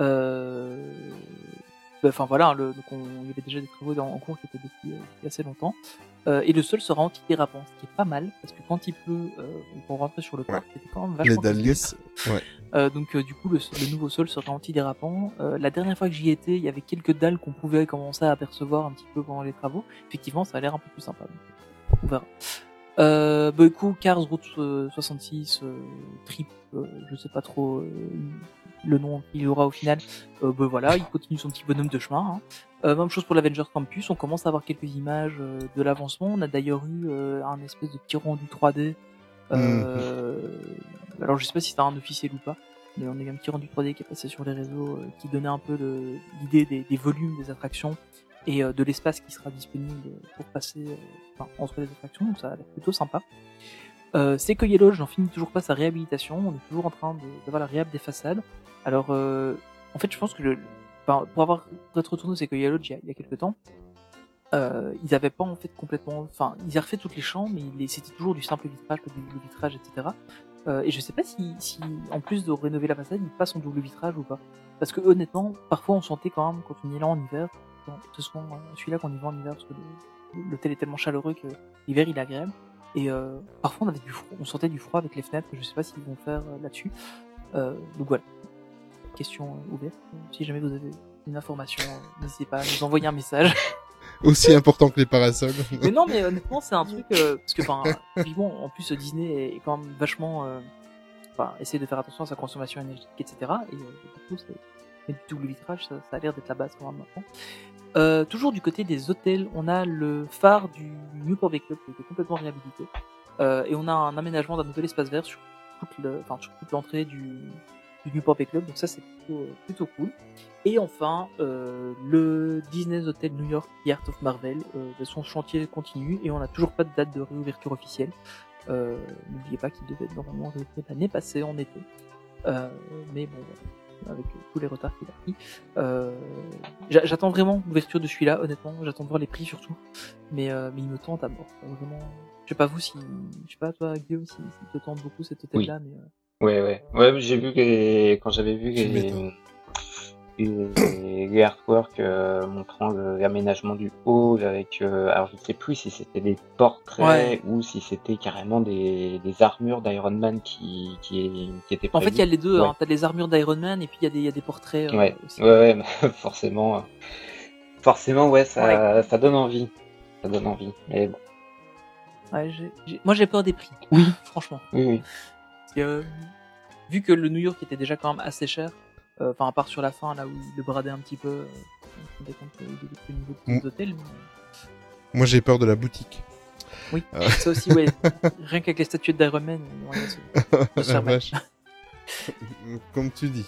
Euh, bah, Enfin voilà, le, donc on, il y avait déjà des travaux dans- en cours qui étaient depuis, euh, depuis assez longtemps. Euh, et le sol sera antidérapant, ce qui est pas mal, parce que quand il pleut, euh, pour rentrer sur le parc, c'était quand même les vachement Dalies, compliqué. ouais. Euh, donc du coup, le, le nouveau sol sera antidérapant. Euh, la dernière fois que j'y étais, il y avait quelques dalles qu'on pouvait commencer à apercevoir un petit peu pendant les travaux. Effectivement, ça a l'air un peu plus sympa. donc, on verra. Euh, bah, écoute, Cars Route euh, 66, euh, Trip, euh, je sais pas trop euh, le nom qu'il y aura au final. Euh, bah, voilà, il continue son petit bonhomme de chemin. hein. Euh, même chose pour l'Avengers Campus, on commence à avoir quelques images euh, de l'avancement. On a d'ailleurs eu euh, un espèce de petit rendu 3D. Euh, Alors je sais pas si c'était un officiel ou pas, mais on a eu un petit rendu 3D qui est passé sur les réseaux euh, qui donnait un peu l'idée des, des volumes des attractions et euh, de l'espace qui sera disponible pour passer euh, entre les attractions, donc ça a l'air plutôt sympa. Euh, c'est que Yellow, j'en finis toujours pas sa réhabilitation, on est toujours en train d'avoir la réhab des façades. Alors, en fait, je pense que pour avoir être retourné c'est que Yellow il y a, il quelques temps, ils avaient pas en fait complètement, enfin, ils avaient refait toutes les chambres, mais c'était toujours du simple vitrage, pas du double vitrage, etc. Et je sais pas si, si, en plus de rénover la façade, ils passent en double vitrage ou pas. Parce que honnêtement, parfois on sentait quand même quand on y allait en hiver, bon, ce sont euh, celui-là qu'on y va en hiver parce que le- l'hôtel est tellement chaleureux que l'hiver il est agréable. Et euh, parfois on avait du froid, on sentait du froid avec les fenêtres. Je sais pas s'ils vont faire euh, là-dessus. Euh, donc voilà. Question euh, ouverte. Si jamais vous avez une information, n'hésitez pas à nous envoyer un message. Aussi important que les parasols. mais non, mais honnêtement, c'est un truc euh, parce que, enfin, en plus Disney est quand même vachement, euh, enfin, essaie de faire attention à sa consommation énergétique, etc. Et euh, du coup, c'est mais double vitrage, ça, ça a l'air d'être la base quand même maintenant. Euh, toujours du côté des hôtels, on a le phare du Newport Bay Club qui a été complètement réhabilité, euh, et on a un aménagement d'un nouvel espace vert sur toute le, enfin, l'entrée du, du Newport Bay Club, donc ça c'est plutôt, plutôt cool. Et enfin, euh, le Disney's Hotel New York The Art of Marvel, euh, de son chantier continue et on n'a toujours pas de date de réouverture officielle. Euh, N'oubliez pas qu'il devait être normalement réouvert l'année passée en été. Euh, mais bon, avec tous les retards qu'il a pris. Euh, j'a- j'attends vraiment l'ouverture de celui-là, honnêtement. J'attends de voir les prix surtout. Mais, euh, mais il me tente à mort. Vraiment. Je sais pas vous si, je sais pas toi Guillaume si, si te tente beaucoup cet hôtel-là, mais euh, Ouais, ouais. Ouais, j'ai vu que quand j'avais vu Tu les, artworks euh, montrant l'aménagement du hall avec, euh, alors je sais plus si c'était des portraits Ouais. ou si c'était carrément des, des armures d'Iron Man qui, qui, qui étaient en fait il y a les deux. Ouais. Hein. T'as les armures d'Iron Man et puis il y a des, il y a des portraits. euh, Ouais, aussi. ouais, ouais, forcément, forcément, ouais, ça, ça donne envie, ça donne envie. Mais bon, Ouais, moi j'ai peur des prix. Oui. Franchement. oui, oui. Parce que, vu que le New York était déjà quand même assez cher, enfin à part sur la fin là où il le bradait un petit peu, euh, on se rendait compte qu'il était plus au niveau Mm. des hôtels. mais- Moi, j'ai peur de la boutique. Oui, Euh. ça aussi, ouais. Rien qu'avec les statuettes d'Iron Man, on va se- on va se La faire mal. vache. Comme tu dis.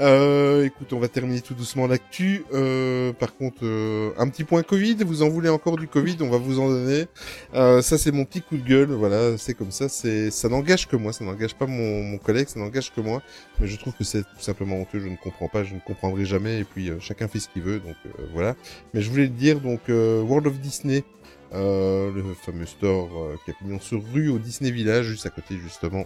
Euh, écoute, on va terminer tout doucement l'actu. Euh, par contre, euh, un petit point Covid. Vous en voulez encore du Covid? On va vous en donner. Euh, ça, c'est mon petit coup de gueule. Voilà, c'est comme ça. C'est, ça n'engage que moi. Ça n'engage pas mon, mon collègue. Ça n'engage que moi. Mais je trouve que c'est tout simplement honteux. Je ne comprends pas. Je ne comprendrai jamais. Et puis, euh, chacun fait ce qu'il veut. Donc euh, voilà. Mais je voulais le dire. Donc, World of Disney. Euh, le fameux store euh, qui a pignon sur rue au Disney Village, juste à côté justement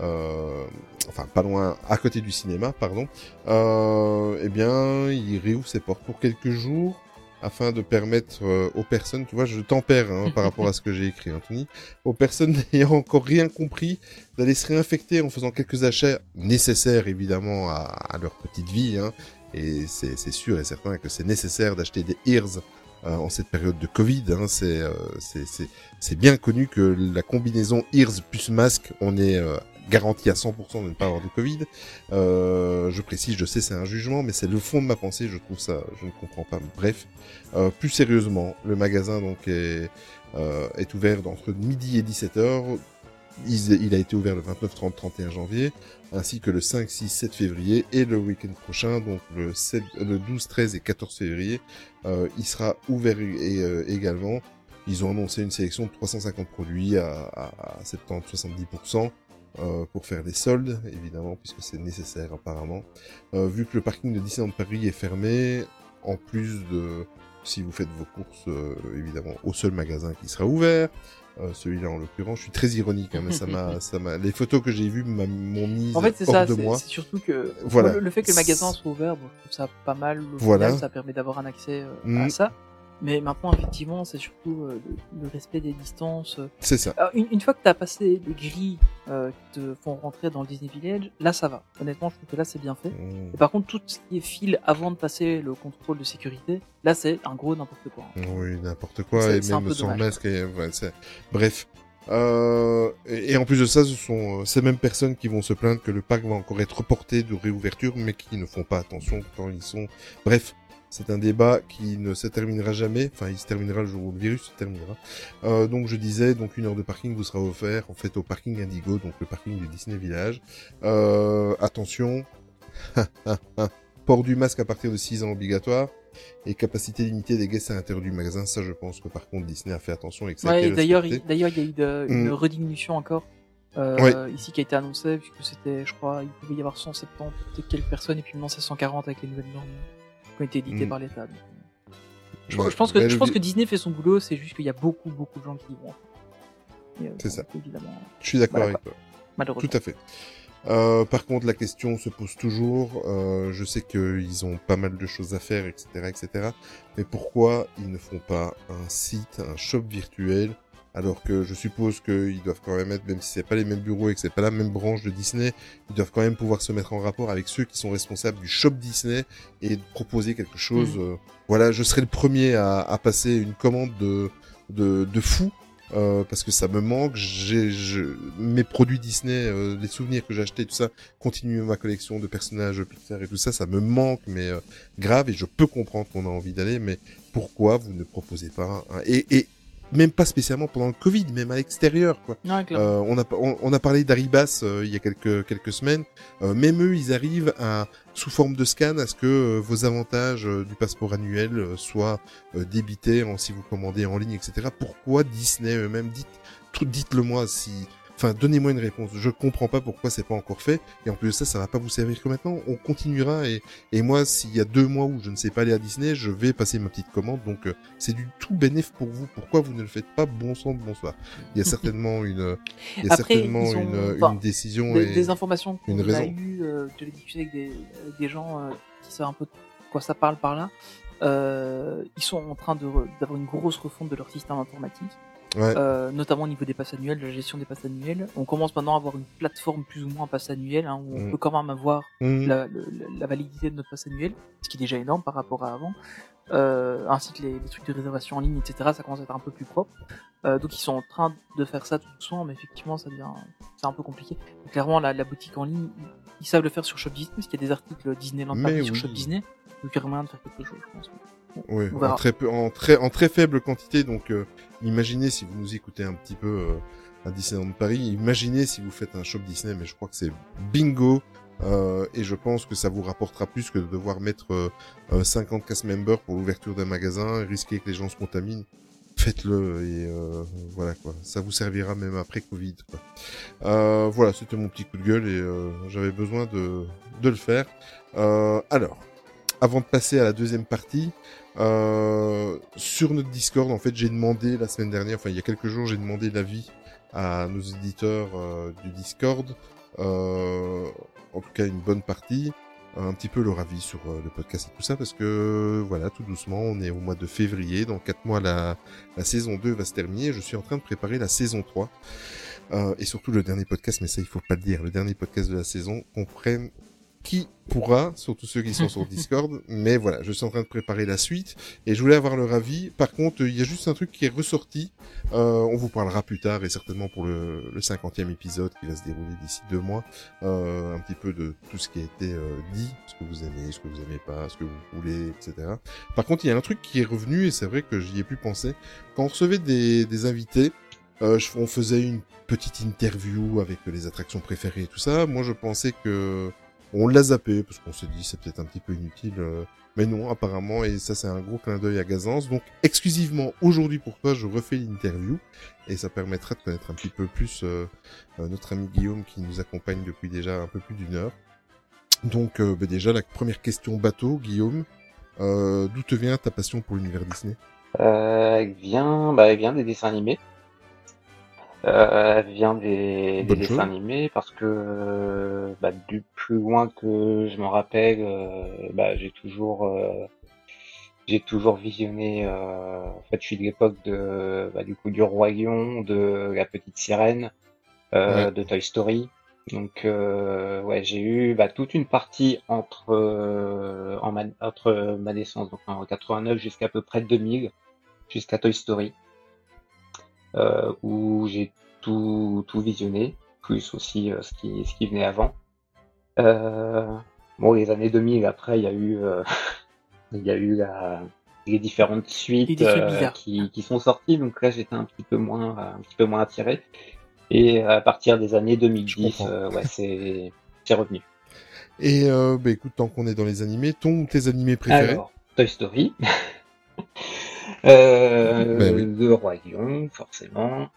euh, enfin pas loin, à côté du cinéma, pardon, euh, eh bien, il réouvre ses portes pour quelques jours afin de permettre euh, aux personnes, tu vois, je tempère hein, par rapport à ce que j'ai écrit, Anthony, aux personnes n'ayant encore rien compris, d'aller se réinfecter en faisant quelques achats nécessaires évidemment à, leur petite vie, hein, et c'est sûr et certain que c'est nécessaire d'acheter des ears en cette période de Covid. Hein, c'est euh, c'est- bien connu que la combinaison ears plus masque, on est euh, garantie à 100% de ne pas avoir de Covid. Euh, je précise, je sais, c'est un jugement, mais c'est le fond de ma pensée. Je trouve ça, je ne comprends pas. Bref, euh, plus sérieusement, le magasin donc est, euh, est ouvert entre midi et 17 h il, a été ouvert le 29, 30, 31 janvier, ainsi que le 5, 6, 7 février et le week-end prochain, donc le, 7, le 12, 13 et 14 février, euh, il sera ouvert et, euh, également. Ils ont annoncé une sélection de 350 produits à, à, à 70-70%. Euh, pour faire des soldes, évidemment, puisque c'est nécessaire apparemment. Euh, vu que le parking de Disneyland Paris est fermé, en plus de si vous faites vos courses, euh, évidemment, au seul magasin qui sera ouvert, euh, celui-là en l'occurrence, je suis très ironique, hein, mais ça m'a, ça m'a, les photos que j'ai vues m'ont mis en fait, c'est hors ça, de moi. C'est surtout que Voilà. le, le fait que le magasin soit ouvert, bon, je trouve ça pas mal. Au Voilà. final, ça permet d'avoir un accès euh, à ça. Mais maintenant, effectivement, c'est surtout euh, le, le respect des distances. C'est ça. Alors, une, une fois que tu as passé les grilles euh, qui te font rentrer dans le Disney Village, là ça va. Honnêtement, je trouve que là c'est bien fait. Mm. Et par contre, tout ce qui est fil avant de passer le contrôle de sécurité, là c'est un gros n'importe quoi. Oui, n'importe quoi, et même sans dommage. masque. Et, ouais, Bref. Euh, et, et en plus de ça, ce sont euh, ces mêmes personnes qui vont se plaindre que le parc va encore être reporté de réouverture, mais qui ne font pas attention quand ils sont. Bref, c'est un débat qui ne se terminera jamais. Enfin, il se terminera le jour où le virus se terminera. Euh, donc, je disais, donc une heure de parking vous sera offert en fait au parking Indigo, donc le parking du Disney Village. Euh, attention, port du masque à partir de 6 ans obligatoire et capacité limitée des guests à l'intérieur du magasin. Ça, je pense que par contre Disney a fait attention et que ça Ouais, d'ailleurs, il, d'ailleurs, il y a eu de- une Mm. rediminution encore. Euh, Ouais. ici qui a été annoncé puisque c'était je crois il pouvait y avoir 170 et quelques personnes et puis maintenant c'est 140 avec les nouvelles normes qui ont été éditées Mm. par l'État. Donc, Je, pense que Ouais, je le pense vi- que Disney fait son boulot, c'est juste qu'il y a beaucoup beaucoup de gens qui y vont. Euh, C'est ça. Évidemment, Je suis d'accord avec toi. malheureusement. Tout à fait. Euh, par contre, la question se pose toujours. Euh, je sais qu'ils ont pas mal de choses à faire, etc., etc. Mais pourquoi ils ne font pas un site, un shop virtuel, alors que je suppose qu'ils doivent quand même être, même si c'est pas les mêmes bureaux et que c'est pas la même branche de Disney, ils doivent quand même pouvoir se mettre en rapport avec ceux qui sont responsables du shop Disney et proposer quelque chose. Mhm. euh, voilà, je serai le premier à, à passer une commande de de, de fou euh, parce que ça me manque. J'ai mes produits Disney, euh, les souvenirs que j'ai achetés, tout ça, continuer ma collection de personnages Pixar et tout ça, ça me manque, mais euh, grave. Et je peux comprendre qu'on a envie d'aller, mais pourquoi vous ne proposez pas un, et, et même pas spécialement pendant le Covid, même à l'extérieur, quoi. Ouais. Euh, on, a, on, on a parlé d'Aribas euh, il y a quelques, quelques semaines. Euh, même eux, ils arrivent à, sous forme de scan, à ce que euh, vos avantages euh, du passeport annuel euh, soient euh, débités en, si vous commandez en ligne, etc. Pourquoi Disney eux-mêmes Dites, tout- dites-le moi si. Enfin, donnez-moi une réponse. Je comprends pas pourquoi c'est pas encore fait. Et en plus de ça, ça va pas vous servir que maintenant. On continuera. Et, et moi, s'il y a deux mois où je ne sais pas aller à Disney, je vais passer ma petite commande. Donc, euh, c'est du tout bénéf pour vous. Pourquoi vous ne le faites pas Bon sang de bonsoir. Il y a certainement une, il y a Après, certainement ont- une, enfin, une décision. des, et... des informations qu'on a eues, euh, je l'ai discuté avec des, gens euh, qui savent un peu de quoi ça parle par là. Euh, ils sont en train de d'avoir une grosse refonte de leur système informatique, Ouais. euh, notamment au niveau des passes annuelles, de la gestion des passes annuelles. On commence maintenant à avoir une plateforme plus ou moins passe annuelle, hein, où on Mm. peut quand même avoir Mmh. la, le- la validité de notre passe annuel, ce qui est déjà énorme par rapport à avant. Euh, ainsi que les, les trucs de réservation en ligne, etc. Ça commence à être un peu plus propre. Euh, donc ils sont en train de faire ça tout doucement, mais effectivement ça devient c'est un peu compliqué. Clairement la, la boutique en ligne, ils, savent le faire sur Shop Disney, parce qu'il y a des articles Disneyland Paris sur oui. Shop Disney. Donc il y a moyen de faire quelque chose, je pense. Oui, en très, peu, en, très, en très faible quantité. Donc, euh, imaginez si vous nous écoutez un petit peu euh, à Disneyland Paris, imaginez si vous faites un shop Disney, mais je crois que c'est bingo. Euh, et je pense que ça vous rapportera plus que de devoir mettre euh, euh, 50 cast members pour l'ouverture d'un magasin risquer que les gens se contaminent. Faites-le et euh, voilà quoi. Ça vous servira même après Covid. Quoi. Euh, voilà, c'était mon petit coup de gueule et euh, j'avais besoin de, de le faire. Euh, alors, avant de passer à la deuxième partie, euh, sur notre Discord, en fait, j'ai demandé la semaine dernière, enfin il y a quelques jours, j'ai demandé l'avis à nos éditeurs euh, du Discord, euh, en tout cas une bonne partie, un petit peu leur avis sur euh, le podcast et tout ça, parce que voilà, tout doucement, on est au mois de février, dans quatre mois la, saison 2 va se terminer, je suis en train de préparer la saison 3. Euh, et surtout le dernier podcast, mais ça il faut pas le dire, le dernier podcast de la saison comprenne qui pourra, surtout ceux qui sont sur Discord. Mais voilà, je suis en train de préparer la suite et je voulais avoir leur avis. Par contre, il y a juste un truc qui est ressorti. Euh, on vous parlera plus tard et certainement pour le, le 50e épisode qui va se dérouler d'ici deux mois, euh, un petit peu de tout ce qui a été euh, dit, ce que vous aimez, ce que vous aimez pas, ce que vous voulez, etc. Par contre, il y a un truc qui est revenu et c'est vrai que j'y ai pu penser. Quand on recevait des, des invités, euh, je- on faisait une petite interview avec les attractions préférées et tout ça. Moi, je pensais que on l'a zappé parce qu'on s'est dit c'est peut-être un petit peu inutile. euh, mais non, apparemment, et ça c'est un gros clin d'œil à Gazance. Donc, exclusivement aujourd'hui pour toi, je refais l'interview et ça permettra de connaître un petit peu plus euh, euh, notre ami Guillaume qui nous accompagne depuis déjà un peu plus d'une heure. Donc, euh, bah, déjà la première question bateau, Guillaume. D'où te vient ta passion pour l'univers Disney? Euh, bah, elle vient des dessins animés. Euh, elle vient des, dessins animés parce que euh, bah, du plus loin que je me rappelle, euh, bah, j'ai toujours, euh, j'ai toujours visionné. en fait, je suis de l'époque de, bah, du coup, du Roi Lion, de La Petite Sirène, Ouais. de Toy Story. Donc, ouais, j'ai eu bah, toute une partie entre en ma, entre ma naissance, donc en 89 jusqu'à peu près 2000 jusqu'à Toy Story, où j'ai tout, tout visionné, plus aussi euh, ce, qui, ce qui venait avant. Euh, bon, les années 2000, après, il y a eu, euh, il y a eu la, les différentes suites euh, qui, qui sont sorties, donc là, j'étais un petit peu moins, un petit peu moins attiré. Et à partir des années 2010, comprends. euh, ouais, c'est, c'est revenu. Et euh, bah écoute, tant qu'on est dans les animés, ton ou tes animés préférés? Alors, Toy Story. euh, Ben oui. Le Roi Lion, forcément.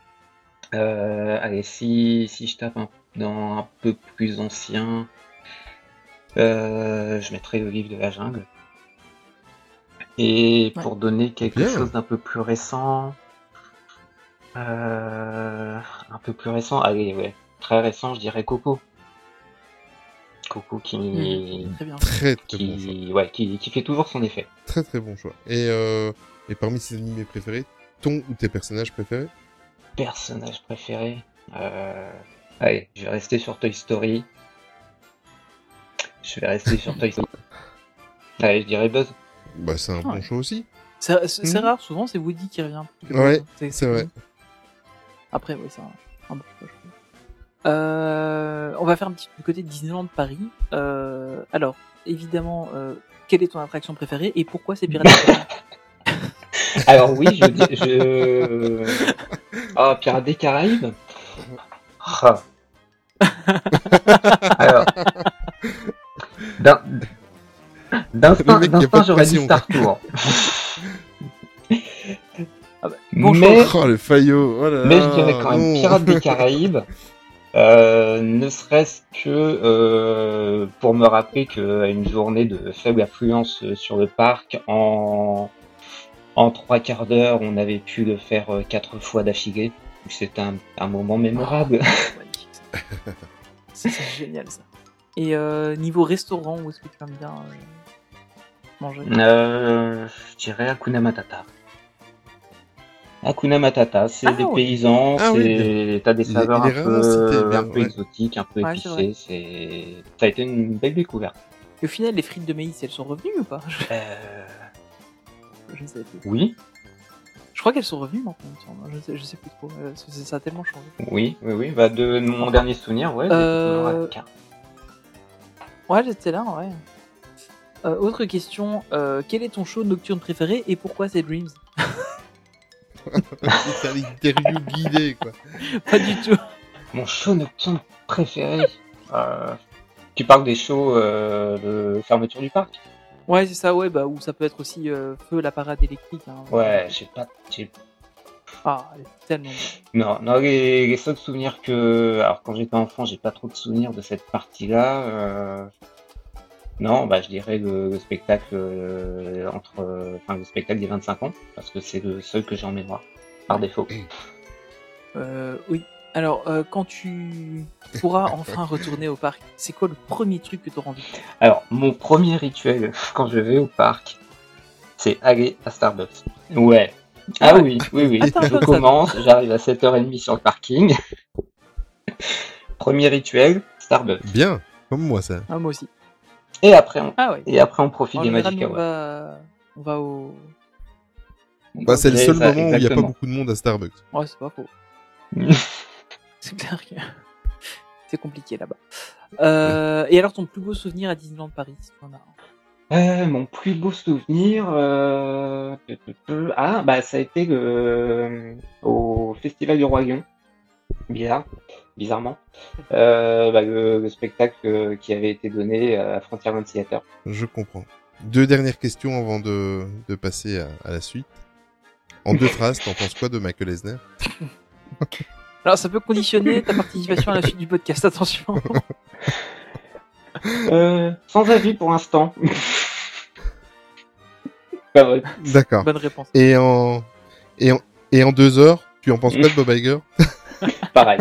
Euh, allez, si, si je tape un, dans un peu plus ancien, euh, je mettrai le livre de la jungle. Et Ouais. pour donner quelque Bien. chose d'un peu plus récent, euh, un peu plus récent, allez, ouais, très récent, je dirais Coco. Coco qui, Mmh, Très bien. Très très bon choix. ouais, qui, qui fait toujours son effet. Très très bon choix. Et, euh, et parmi ces animés préférés, ton ou tes personnages préférés? Personnage préféré euh... Allez, je vais rester sur Toy Story. Je vais rester sur Toy Story. Allez, je dirais Buzz. Bah c'est un bon choix aussi. C'est Mhm. rare, souvent c'est Woody qui revient. Ouais, c'est vrai. Après, oui, c'est un, un bon choix, on va faire un petit du côté de Disneyland Paris. Euh, alors, évidemment, euh, quelle est ton attraction préférée et pourquoi c'est Pirates des Caraïbes? Alors oui, je dis... Je... Ah, Pirates des Caraïbes? Ah. Alors... D'un... D'instinct, j'aurais dit. Star Tour. bon mais... Oh le faillot oh là Mais je dirais quand même. Pirates des Caraïbes, euh, ne serait-ce que euh, pour me rappeler qu'à une journée de faible affluence euh, sur le parc, en, en trois quarts d'heure, on avait pu le faire quatre fois d'affilée. C'était un, un moment mémorable. Ça. C'est c'est génial ça. Et euh, niveau restaurant, où est-ce que tu aimes bien manger? Je dirais Hakuna Matata. Hakuna Matata, c'est Ah des ouais. paysans, Ah oui, c'est t'as des il est- saveurs il un est peu, bien, un peu ouais. exotiques, un peu Ouais, épicées. C'est ça a été une belle découverte. Et au final, les frites de maïs, elles sont revenues ou pas? Je, Euh, je ne sais plus. oui, Je crois qu'elles sont revenues maintenant. Je sais, je sais plus trop. euh, ça a tellement changé. oui, oui, oui. Bah de mon dernier souvenir, ouais. Euh. Ouais, j'étais là, ouais. Euh, autre question, euh, quel est ton show nocturne préféré et pourquoi c'est Dreams? C'est l'interview guidée quoi. Pas du tout. Mon show nocturne préféré. Euh, tu parles des shows euh, de fermeture du parc? Ouais, c'est ça, ouais, bah, ou ça peut être aussi euh, Feu, la parade électrique. Hein. Ouais, j'ai pas, j'ai Ah, elle est tellement. Non, non, les, les seuls souvenirs que, alors quand j'étais enfant, j'ai pas trop de souvenirs de cette partie-là. Non, bah je dirais le, le spectacle euh, entre, euh, enfin le spectacle des 25 ans, parce que c'est le seul que j'ai en mémoire, par défaut. Euh, oui. Alors, euh, quand tu pourras enfin retourner au parc, c'est quoi le premier truc que tu auras envie de faire? Alors, mon premier rituel quand je vais au parc, c'est aller à Starbucks. Ouais. Ah Ouais. oui, oui, oui. Attends, je commence, j'arrive à 7h30 sur le parking. premier rituel, Starbucks. Bien, comme moi ça. ah, Moi aussi. Et après, on, Ah ouais. et après, on profite En des général, Magic nous, on Hour. va, on va au. Bah, c'est le seul ça, moment où il n'y a pas beaucoup de monde à Starbucks. Ouais, c'est pas faux. C'est clair que c'est compliqué là-bas. Euh, et alors, ton plus beau souvenir à Disneyland Paris, si en as un Euh, mon plus beau souvenir, euh... ah bah ça a été au Festival du Lion, bizarre, bizarrement, euh, bah, le, le spectacle euh, qui avait été donné à Frontierland Theater. Je comprends. Deux dernières questions avant de, de passer à, à la suite. En deux phrases, t'en penses quoi de Michael Eisner? Alors, ça peut conditionner ta participation à la suite du podcast, attention. Euh, sans avis pour l'instant. Pas vrai. D'accord. Bonne réponse. Et en, et en, et en deux heures, tu en penses quoi de Bob Iger? Pareil.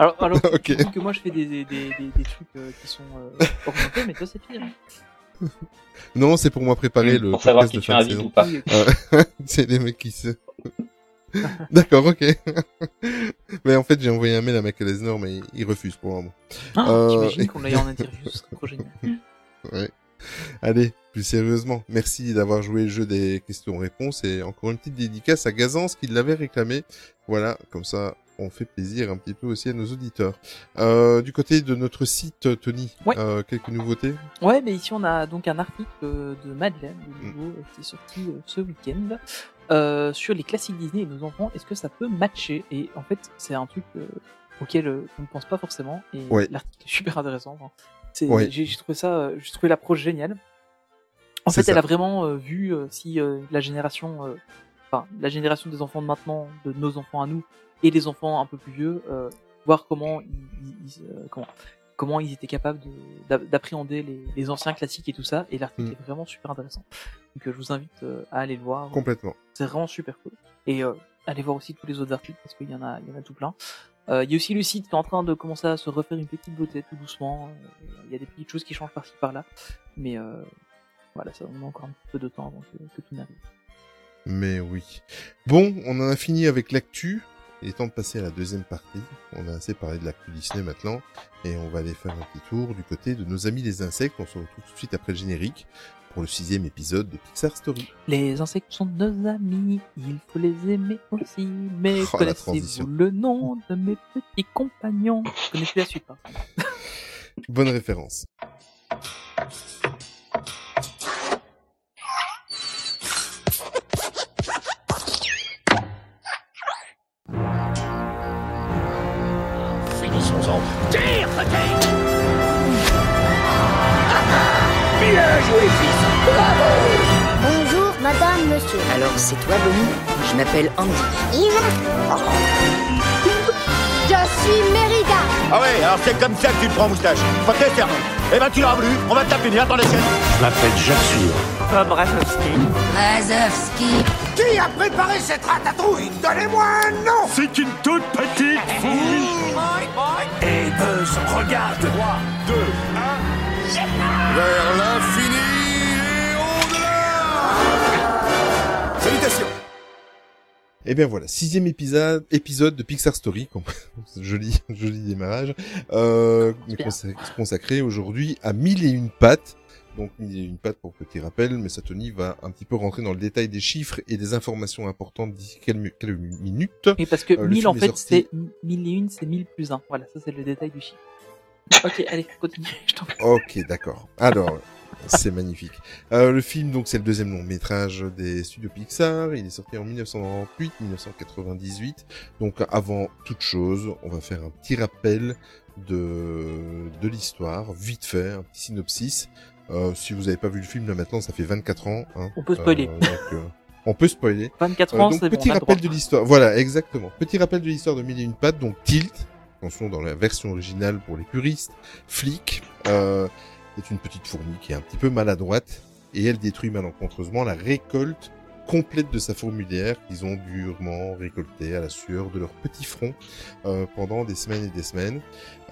Alors, alors Ok. tu dis que moi je fais des, des, des, trucs euh, qui sont euh, orientés, mais toi c'est pire. hein. Non, c'est pour moi préparer le pour savoir qui de tu invites ou pas. C'est les mecs qui se... D'accord, ok. mais en fait, j'ai envoyé un mail à Michael Eisner, mais il refuse pour le moment. Ah, Euh, T'imagines qu'on l'aille en interview, ce serait trop génial. Ouais. Allez, plus sérieusement, merci d'avoir joué le jeu des questions-réponses et encore une petite dédicace à Gazance qui l'avait réclamé. Voilà, comme ça, on fait plaisir un petit peu aussi à nos auditeurs. Euh, du côté de notre site, Tony, Ouais. euh, quelques nouveautés? Ouais, mais ici on a donc un article de Madeleine, de Mm. nouveau, qui est sorti euh, ce week-end, euh, sur les classiques Disney et nos enfants. Est-ce que ça peut matcher? Et en fait, c'est un truc auquel on ne pense pas forcément. Et Ouais. l'article est super intéressant. hein. C'est, Ouais. j'ai, j'ai trouvé ça, j'ai trouvé l'approche géniale. En C'est fait, elle a vraiment vu si la génération, enfin la génération des enfants de maintenant, de nos enfants à nous, et les enfants un peu plus vieux, euh, voir comment ils, ils- euh, comment comment ils étaient capables de- d'a- d'appréhender les, les anciens classiques et tout ça. Et l'article Mm. est vraiment super intéressant. Donc euh, je vous invite euh, à aller le voir. Complètement. C'est vraiment super cool. Et euh, allez voir aussi tous les autres articles parce qu'il y en a, il y en a tout plein. Euh, Il y a aussi le site qui est en train de commencer à se refaire une petite beauté tout doucement. Il y a des petites choses qui changent par-ci par-là, mais euh, voilà, ça a encore un petit peu de temps avant que, que tout n'arrive. Mais oui. Bon, on en a fini avec l'actu. Il est temps de passer à la deuxième partie. On a assez parlé de l'actu Disney maintenant. Et on va aller faire un petit tour du côté de nos amis les insectes. On se retrouve tout de suite après le générique pour le sixième épisode de Pixar Story. Les insectes sont nos amis, il faut les aimer aussi. Mais Oh, connaissez-vous le nom de mes petits compagnons? Je connais plus la suite. hein. Bonne référence. Alors, c'est toi, Bonnie Je m'appelle Andy. Je suis Mérida. Ah ouais, alors c'est comme ça que tu te prends moustache. Pas tes sermons. Eh ben tu l'auras voulu, on va te taper dans les chaînes. Je m'appelle Jacques Sûr. Bob Razowski. Razovski. Qui a préparé cette ratatouille? Donnez-moi un nom C'est une toute petite fille. Et Buzz, regarde 3, 2, 1... Vers Et bien voilà, sixième épisode, épisode de Pixar Story, joli, joli démarrage, euh, consacré aujourd'hui à mille et une pattes. Donc mille et une pattes pour petit rappel, mais Satoni va un petit peu rentrer dans le détail des chiffres et des informations importantes d'ici quelques, quelques minutes. Et parce que Euh, le 1000 film en fait c'est 1001, c'est 1000 plus 1. Voilà, ça c'est le détail du chiffre. Ok, allez, continue. Je t'en prie. Ok, d'accord. Alors, c'est magnifique. Euh, le film, donc, c'est le deuxième long métrage des studios Pixar. Il est sorti en 1998-1998. Donc, avant toute chose, on va faire un petit rappel de, de l'histoire, vite fait, un petit synopsis. Euh, si vous n'avez pas vu le film, là, maintenant, ça fait 24 ans. Hein. On peut spoiler. Euh, donc, euh, on peut spoiler. 24 Euh, ans, donc bon. petit rappel de l'histoire. Voilà, exactement. Petit rappel de l'histoire de Mille et une pattes. Donc Tilt, attention dans la version originale pour les puristes. Flick euh, est une petite fourmi qui est un petit peu maladroite et elle détruit malencontreusement la récolte complète de sa fourmilière qu'ils ont durement récoltée à la sueur de leur petit front euh, pendant des semaines et des semaines.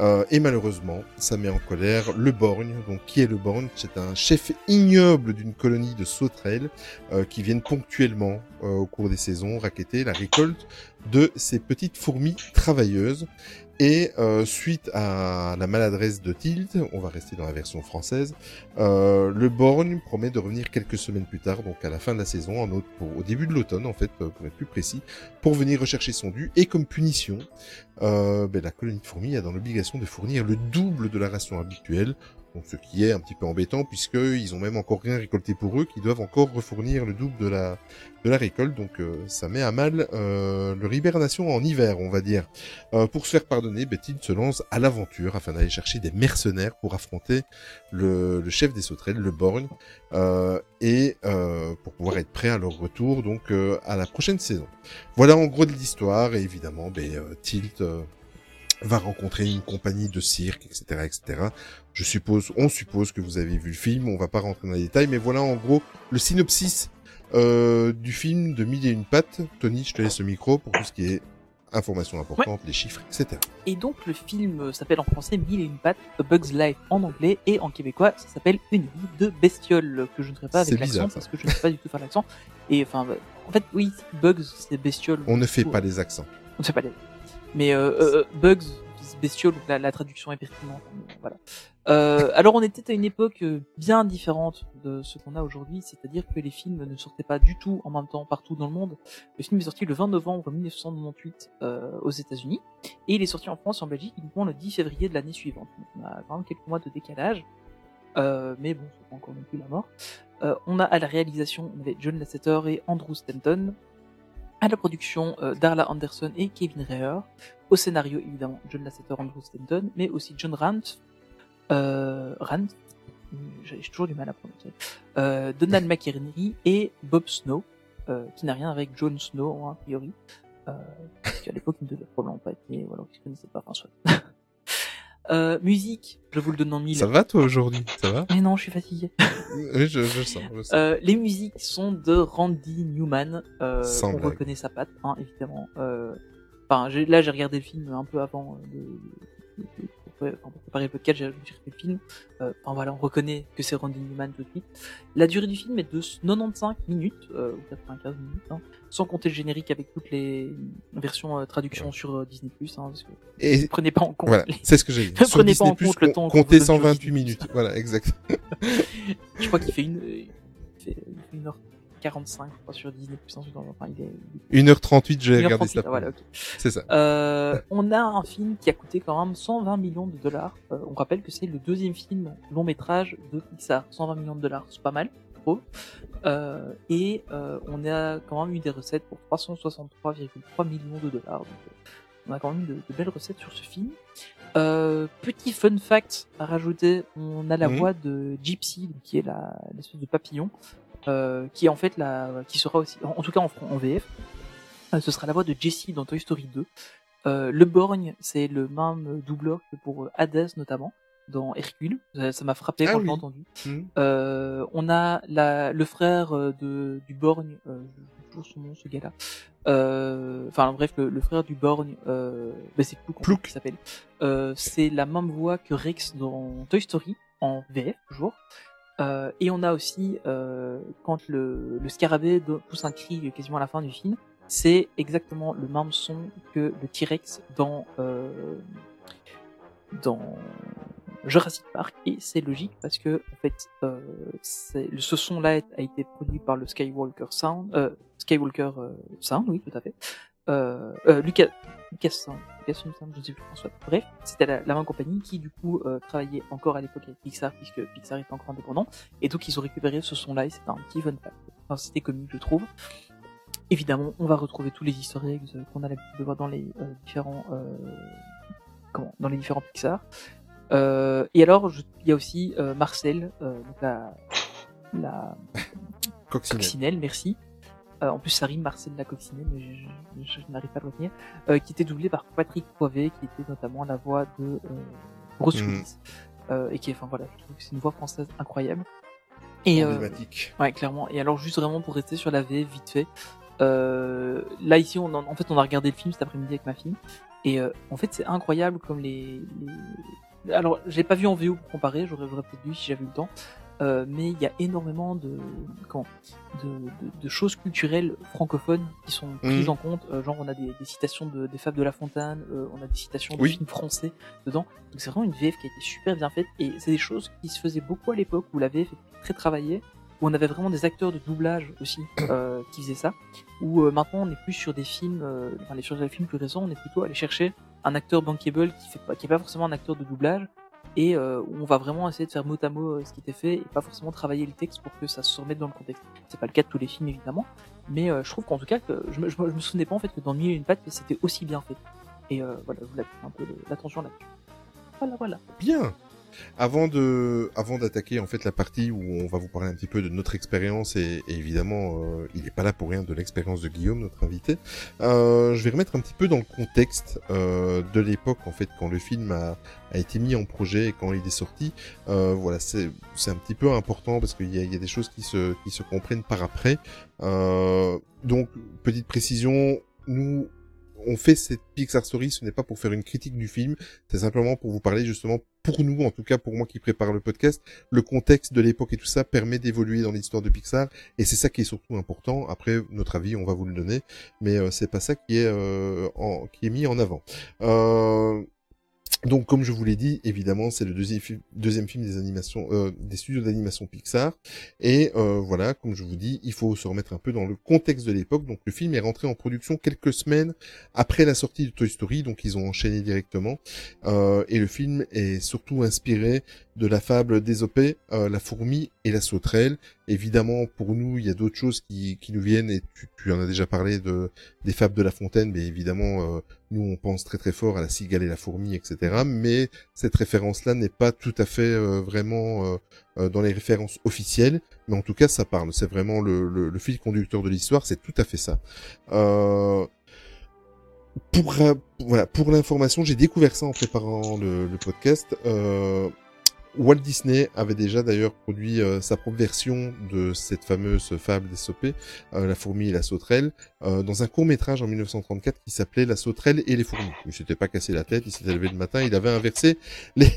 Euh, et malheureusement, ça met en colère le Borgne. Donc, qui est le Borgne? C'est un chef ignoble d'une colonie de sauterelles euh, qui viennent ponctuellement au cours des saisons raqueter la récolte de ces petites fourmis travailleuses. Et euh, suite à la maladresse de Tilt, on va rester dans la version française, euh, le Borgne promet de revenir quelques semaines plus tard, donc à la fin de la saison, au, début de l'automne en fait, pour être plus précis, pour venir rechercher son dû. Et comme punition, euh, ben, la colonie de fourmis a dans l'obligation de fournir le double de la ration habituelle, ce qui est un petit peu embêtant puisque ils ont même encore rien récolté pour eux, qui doivent encore refournir le double de la de la récolte, donc euh, ça met à mal euh, leur hibernation en hiver, on va dire. Euh, pour se faire pardonner, Betty se lance à l'aventure afin d'aller chercher des mercenaires pour affronter le, chef des sauterelles, le Borgne, euh, et pour pouvoir être prêt à leur retour donc à la prochaine saison. Voilà en gros de l'histoire et évidemment ben, Tilt va rencontrer une compagnie de cirque, etc., etc. Je suppose, on suppose que vous avez vu le film, on va pas rentrer dans les détails, mais voilà en gros le synopsis euh, du film de Mille et une pattes. Tony, je te laisse le micro pour tout ce qui est informations importantes, les chiffres, etc. Et donc le film euh, s'appelle en français Mille et une pattes, A Bug's Life en anglais, et en québécois ça s'appelle Une vie de bestiole, que je ne ferai pas avec l'accent parce que je ne sais pas du tout faire l'accent. Et enfin, en fait, oui, Bugs c'est bestiole. On ne fait Tout, pas les accents. On ne fait pas les. Mais euh, euh, Bugs, c'est bestiole, donc la, traduction est pertinente. Voilà. Euh, alors on était à une époque euh, bien différente de ce qu'on a aujourd'hui, c'est-à-dire que les films ne sortaient pas du tout en même temps partout dans le monde. Le film est sorti le 20 novembre 1998 euh, aux États-Unis et il est sorti en France et en Belgique uniquement le 10 février de l'année suivante. Donc on a quand quelques mois de décalage, euh, mais bon, c'est pas encore non plus la mort. Euh, on a à la réalisation on avait John Lasseter et Andrew Stanton, à la production euh, Darla Anderson et Kevin Reher, au scénario évidemment John Lasseter, Andrew Stanton, mais aussi John Ranft, euh, Ranft, j'ai j'ai toujours du mal à prononcer, euh, Donald McInerney et Bob Snow, euh, qui n'a rien avec Jon Snow hein, a priori, euh, parce qu'à l'époque il ne devait probablement pas être ou alors qu'il ne connaissait pas François. euh, musique, je vous le donne en mille. Ça va toi aujourd'hui? Ça va? Mais non, je suis fatigué. Oui, je, je sens. Je sens. Euh, les musiques sont de Randy Newman. Euh, Sans on blague. reconnaît sa patte, hein, évidemment. Enfin, là, j'ai regardé le film un peu avant de, de- de- pour préparer le podcast. J'ai le film. Euh, Enfin voilà, on reconnaît que c'est Randy Newman tout de suite. La durée du film est de 95 minutes euh, ou 95 minutes, hein, sans compter le générique avec toutes les versions euh, traduction sur euh, Disney+. Hein, parce que Et- prenez pas en compte. Voilà, les- c'est ce que j'ai dit. Ne Sur prenez pas en Disney+, compte le temps. Comptez vous donne sur 128 Disney+. minutes. Voilà, exact. Je crois qu'il fait une, il fait, il fait 1h45 je crois, sur Disney+. Plus enfin, il est, il est- 1h38, j'ai regardé 1h38, ça. ah, voilà. C'est ça. Euh, on a un film qui a coûté quand même 120 millions de dollars. Euh, on rappelle que c'est le deuxième film long métrage de Pixar. 120 millions de dollars, c'est pas mal, trouve. Euh, et euh, on a quand même eu des recettes pour 363,3 millions de dollars. Donc, euh, on a quand même eu de, de belles recettes sur ce film. Euh, petit fun fact à rajouter, on a la Mhm. voix de Gypsy, qui est la l'espèce de papillon, qui est en fait la, qui sera aussi, en, en tout cas en, VF, euh, ce sera la voix de Jessie dans Toy Story 2. Euh, le Borgne, c'est le même doubleur que pour euh, Hades notamment dans Hercule. Ça m'a frappé Ah quand oui. je l'ai entendu. Euh, on a la, le frère euh, de, du Borgne, euh, son nom ce gars-là. Euh, Enfin bref, le, le frère du Borgne, euh, bah, c'est Plouk, qui s'appelle. Euh, c'est la même voix que Rex dans Toy Story en VF toujours. Euh, et on a aussi euh, quand le, le scarabée pousse un cri quasiment à la fin du film, c'est exactement le même son que le T-Rex dans euh, dans Jurassic Park. Et c'est logique parce que en fait euh, ce son là a été produit par le Skywalker Sound euh, Skywalker euh, Sound oui tout à fait euh, euh, Lucas Lucas Lucasfilm Sound je ne sais plus s'appelle. bref c'était la, la même compagnie qui du coup euh, travaillait encore à l'époque avec Pixar puisque Pixar était encore indépendant et donc ils ont récupéré ce son là et c'était un petit fun fact enfin c'était comique je trouve Évidemment, on va retrouver tous les eggs euh, qu'on a l'habitude de voir dans les euh, différents euh, comment dans les différents Pixar. Euh, et alors, je- il y a aussi euh, Marcel, euh, donc la la Coccinelle. coccinelle, merci. Euh, en plus, ça rime Marcel la coccinelle, mais je, je- je n'arrive pas à le retenir. Euh, qui était doublé par Patrick Poivet, qui était notamment la voix de euh, Bruce Mhm. Willis, euh, et qui enfin voilà, je trouve que c'est une voix française incroyable. Et euh. Ouais, clairement. Et alors, juste vraiment pour rester sur la VF vite fait, euh, là ici, on en, en fait, on a regardé le film cet après-midi avec ma fille, et euh, en fait, c'est incroyable comme les, les... Alors, j'ai pas vu en VO pour comparer, j'aurais j'aurais peut-être vu si j'avais eu le temps. Euh, mais il y a énormément de, comment, de, de, de choses culturelles francophones qui sont prises Mhm. en compte. Euh, genre, on a des, des citations de, des fables de La Fontaine, euh, on a des citations de Oui. films français dedans. Donc c'est vraiment une VF qui a été super bien faite et c'est des choses qui se faisaient beaucoup à l'époque où la VF était très travaillée, où on avait vraiment des acteurs de doublage aussi euh, qui faisaient ça. Où euh, maintenant on est plus sur des films, euh, enfin les sur des films plus récents, on est plutôt allé chercher un acteur bankable qui fait pas, qui est pas forcément un acteur de doublage et euh, on va vraiment essayer de faire mot à mot euh, ce qui était fait et pas forcément travailler le texte pour que ça se remette dans le contexte. C'est pas le cas de tous les films évidemment, mais euh, je trouve qu'en tout cas que je me, souvenais pas en fait que dans le milieu une patte que c'était aussi bien fait. Et voilà, je voulais attirer un peu l'attention là-dessus. Voilà, voilà. Bien. Avant de, avant d'attaquer en fait la partie où on va vous parler un petit peu de notre expérience et, et évidemment euh, il n'est pas là pour rien de l'expérience de Guillaume notre invité. Euh, je vais remettre un petit peu dans le contexte euh, de l'époque en fait quand le film a, a été mis en projet et quand il est sorti. Euh, voilà c'est c'est un petit peu important parce qu'il y a, il y a des choses qui se qui se comprennent par après. Euh, donc petite précision nous on fait cette Pixar Story, ce n'est pas pour faire une critique du film, c'est simplement pour vous parler justement, pour nous, en tout cas pour moi qui prépare le podcast, le contexte de l'époque et tout ça permet d'évoluer dans l'histoire de Pixar, et c'est ça qui est surtout important. Après, notre avis, on va vous le donner, mais euh, c'est pas ça qui est euh, en, qui est mis en avant. Euh, donc, comme je vous l'ai dit, évidemment, c'est le deuxième, fi- deuxième film des animations, euh, des studios d'animation Pixar. Et euh, voilà, comme je vous dis, il faut se remettre un peu dans le contexte de l'époque. Donc, le film est rentré en production quelques semaines après la sortie de Toy Story, donc ils ont enchaîné directement. Euh, et le film est surtout inspiré de la fable d'Ésopée, euh, la fourmi et la sauterelle. Évidemment, pour nous, il y a d'autres choses qui, qui nous viennent, et tu, tu en as déjà parlé de des fables de La Fontaine, mais évidemment, euh, nous, on pense très très fort à la cigale et la fourmi, etc. Mais cette référence-là n'est pas tout à fait euh, vraiment euh, euh, dans les références officielles, mais en tout cas, ça parle. C'est vraiment le, le, le fil conducteur de l'histoire, c'est tout à fait ça. Euh, pour euh, voilà pour l'information, j'ai découvert ça en préparant le, le podcast. Euh, Walt Disney avait déjà d'ailleurs produit euh, sa propre version de cette fameuse fable d'Aesopée, euh, La fourmi et la sauterelle, euh, dans un court métrage en 1934 qui s'appelait La sauterelle et les fourmis. Il s'était pas cassé la tête, il s'était levé le matin, il avait inversé les,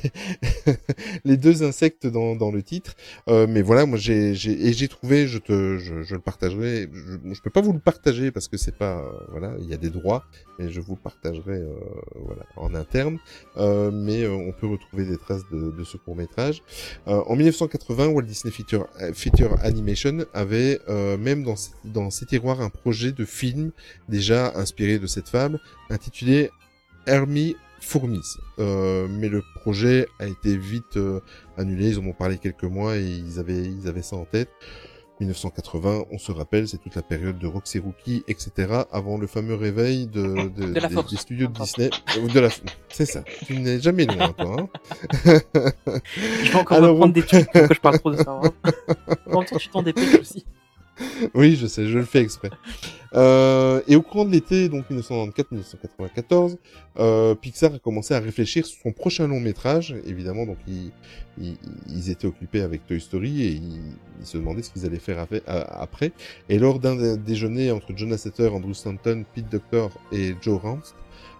les deux insectes dans, dans le titre. Euh, mais voilà, moi j'ai et j'ai trouvé, je te je, je le partagerai. Je, je peux pas vous le partager parce que c'est pas euh, voilà, il y a des droits, mais je vous le partagerai euh, voilà en interne. Mais on peut retrouver des traces de, de ce court métrage. Euh, en 1980, Walt Disney Feature, euh, Animation avait euh, même dans, ses- tiroirs un projet de film déjà inspiré de cette fable, intitulé Hermie Fourmis. Mais le projet a été vite annulé, ils en ont parlé quelques mois et ils avaient, ils avaient ça en tête. 1980, on se rappelle, c'est toute la période de Roxy Rookie, etc., avant le fameux réveil de, de- De la des, des studios de. Disney. Euh, De la, c'est ça. Tu n'es jamais loin, toi. Hein Je vais encore Alors, reprendre on- des trucs que je parle trop de Star Wars. en même temps, tu t'en dépêches aussi. oui, je sais, je le fais exprès. Euh, et au courant de l'été, donc 1994-1994, euh, Pixar a commencé à réfléchir sur son prochain long métrage. Évidemment, donc ils, étaient occupés avec Toy Story et ils, se demandaient ce qu'ils allaient faire a- après. Et lors d'un dé- déjeuner entre John Lasseter, Andrew Stanton, Pete Docter et Joe Ranft,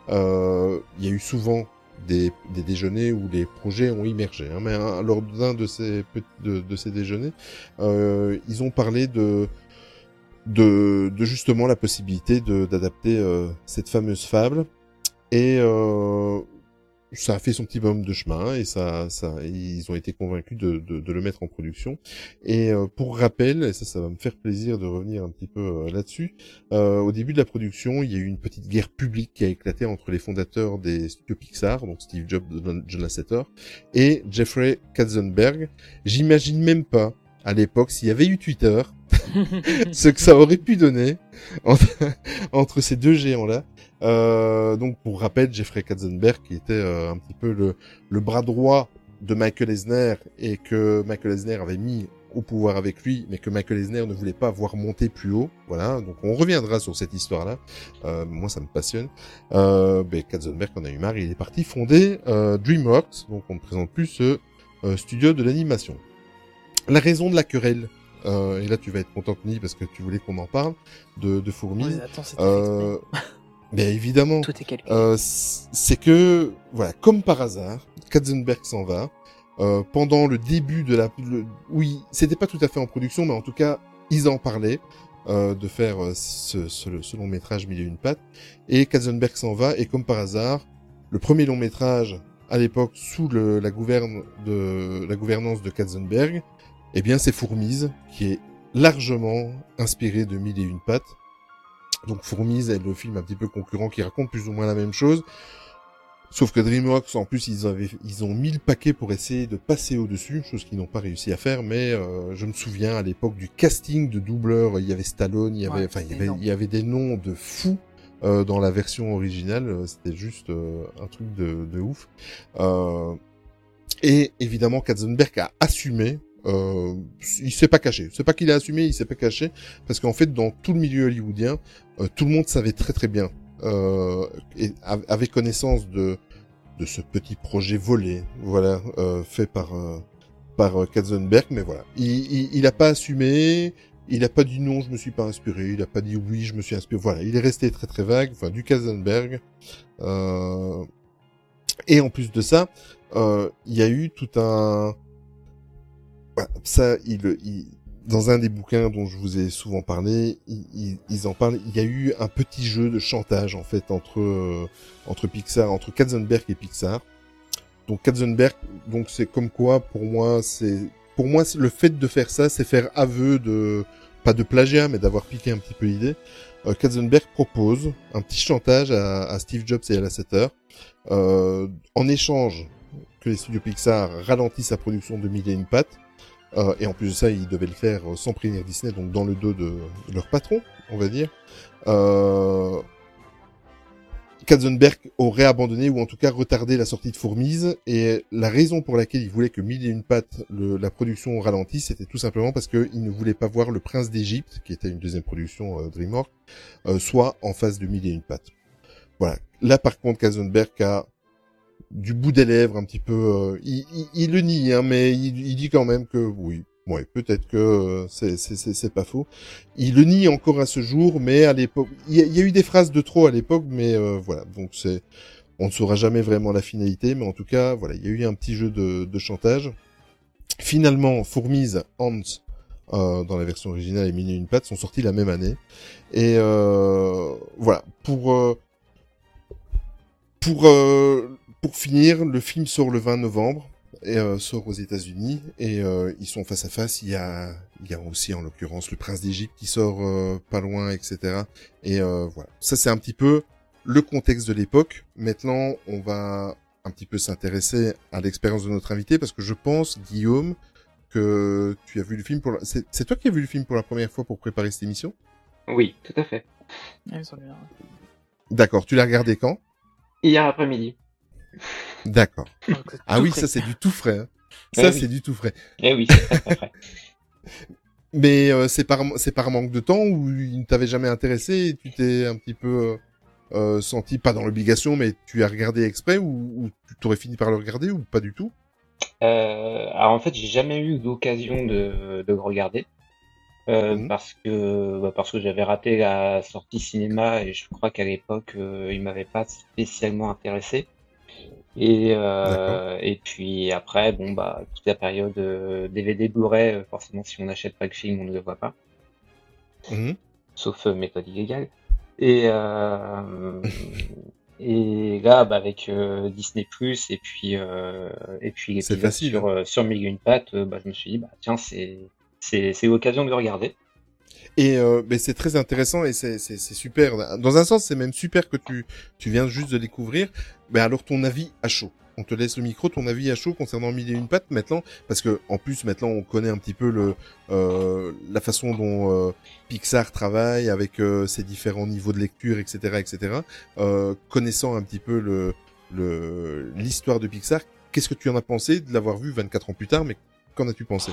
euh, il y a eu souvent des, déjeuners où les projets ont immergé. Hein, mais hein, lors d'un de ces, de, de ces déjeuners, euh, ils ont parlé de de, justement la possibilité d'adapter euh, cette fameuse fable et euh, ça a fait son petit bonhomme de chemin et ça ça ils ont été convaincus de, de, de le mettre en production. Et euh, pour rappel et ça ça va me faire plaisir de revenir un petit peu euh, là-dessus euh, au début de la production il y a eu une petite guerre publique qui a éclaté entre les fondateurs des studios Pixar donc Steve Jobs John Lasseter et Jeffrey Katzenberg. J'imagine même pas à l'époque s'il y avait eu Twitter ce que ça aurait pu donner entre, entre ces deux géants-là. Euh, donc, pour rappel, Jeffrey Katzenberg, qui était euh, un petit peu le, le bras droit de Michael Eisner et que Michael Eisner avait mis au pouvoir avec lui, mais que Michael Eisner ne voulait pas voir monter plus haut. Voilà, donc on reviendra sur cette histoire-là. Euh, moi, ça me passionne. Euh, ben, Katzenberg en a eu marre, il est parti fonder euh, DreamWorks, donc on ne présente plus ce euh, studio de l'animation. La raison de la querelle, euh, et là tu vas être content Tony parce que tu voulais qu'on en parle, de, de fourmis. Ouais, attends, Euh, bien évidemment, Tout est calculé. euh, c'est que, voilà, comme par hasard, Katzenberg s'en va. euh, pendant le début de la, le- oui, c'était pas tout à fait en production, mais en tout cas, ils en parlaient euh, de faire euh, ce, ce, ce long métrage Mille et une pattes. Et Katzenberg s'en va, et comme par hasard, le premier long métrage à l'époque sous le, la gouverne de la gouvernance de Katzenberg, eh bien, c'est Fourmise qui est largement inspiré de Mille et une pattes. Donc Fourmise est le film un petit peu concurrent qui raconte plus ou moins la même chose. Sauf que DreamWorks, en plus, ils avaient, ils ont mis le paquet pour essayer de passer au-dessus, chose qu'ils n'ont pas réussi à faire, mais euh, je me souviens à l'époque du casting de doubleurs, il y avait Stallone, il y avait, Ouais, enfin, il y avait, il y avait des noms de fous euh, dans la version originale, euh, c'était juste euh, un truc de, de ouf. Euh, et évidemment, Katzenberg a assumé. Euh, il s'est pas caché. C'est pas qu'il a assumé, il s'est pas caché, parce qu'en fait, dans tout le milieu hollywoodien, euh, tout le monde savait très très bien. Euh, et av- avait connaissance de de ce petit projet volé, voilà, euh, fait par euh, par euh, Katzenberg, mais voilà, il, il, il a pas assumé, il a pas dit non, je me suis pas inspiré, il a pas dit oui, je me suis inspiré, voilà, il est resté très très vague, enfin du Katzenberg, et en plus de ça, il y a eu tout un, voilà, ça, il, il, dans un des bouquins dont je vous ai souvent parlé, ils, ils- en parlent. Il y a eu un petit jeu de chantage en fait entre euh, entre Pixar, entre Katzenberg et Pixar. Donc Katzenberg, donc c'est comme quoi pour moi c'est pour moi le fait de faire ça, c'est faire aveu de pas de plagiat mais d'avoir piqué un petit peu l'idée. Euh, Katzenberg propose un petit chantage à, à Steve Jobs et à Lasseter euh, en échange que les studios Pixar ralentissent sa production de Mille et une pattes. Euh, et en plus de ça, ils devaient le faire sans prévenir Disney, donc dans le dos de, leur patron, on va dire. Euh... Katzenberg aurait abandonné ou en tout cas retardé la sortie de Fourmise et la raison pour laquelle il voulait que Mille et une pattes, la production ralentisse, c'était tout simplement parce qu'il ne voulait pas voir Le Prince d'Égypte, qui était une deuxième production euh, DreamWorks, euh, soit en face de Mille et une pattes. Voilà. Là par contre, Katzenberg a du bout des lèvres un petit peu. euh, il, il- il le nie, hein, mais il, il dit quand même que oui. Ouais, peut-être que euh, c'est pas faux. Il le nie encore à ce jour, mais à l'époque, il y, y a eu des phrases de trop à l'époque, mais euh, voilà. Donc c'est, on ne saura jamais vraiment la finalité, mais en tout cas, voilà, il y a eu un petit jeu de, de chantage. Finalement, Fourmise, Hans, euh, dans la version originale et Mini une patte sont sortis la même année. Et euh, voilà, pour euh, pour euh, pour finir, le film sort le 20 novembre et euh, sort aux États-Unis et euh, ils sont face à face. Il y a il y a aussi en l'occurrence le prince d'Égypte qui sort euh, pas loin, etc. Et euh, voilà, ça c'est un petit peu le contexte de l'époque. Maintenant, on va un petit peu s'intéresser à l'expérience de notre invité parce que je pense Guillaume que tu as vu le film pour la... c'est c'est toi qui as vu le film pour la première fois pour préparer cette émission? Oui, tout à fait. D'accord, tu l'as regardé quand? Hier après-midi. D'accord. Ah tout oui, ça c'est du tout frais. hein. Ça oui. c'est du tout frais. Eh oui, c'est très très frais. Mais euh, c'est par c'est par manque de temps ou il ne t'avait jamais intéressé et tu t'es un petit peu euh, euh, senti pas dans l'obligation mais tu as regardé exprès ou, ou tu t'aurais fini par le regarder ou pas du tout? Euh, alors en fait, j'ai jamais eu l'occasion de, de le regarder. Euh, Mhm. parce que bah, parce que j'avais raté la sortie cinéma et je crois qu'à l'époque euh, il m'avait pas spécialement intéressé et euh, et puis après bon bah toute la période euh, DVD Blu-ray euh, forcément si on n'achète pas le film on ne le voit pas Mhm. sauf euh, méthode illégale et euh, et là bah, avec Disney Plus et puis euh, et puis facile, sur hein. sur Mille et une pattes bah je me suis dit bah tiens c'est c'est c'est l'occasion de le regarder Et euh, c'est très intéressant et c'est super. Dans un sens, c'est même super que tu tu viens juste de découvrir. Mais alors ton avis à chaud. On te laisse le micro, ton avis à chaud concernant Mille et une pattes maintenant, parce que en plus maintenant on connaît un petit peu le euh, la façon dont euh, Pixar travaille avec euh, ses différents niveaux de lecture, etc., etc. Euh, connaissant un petit peu le le l'histoire de Pixar, qu'est-ce que tu en as pensé de l'avoir vu 24 ans plus tard? Mais qu'en as-tu pensé?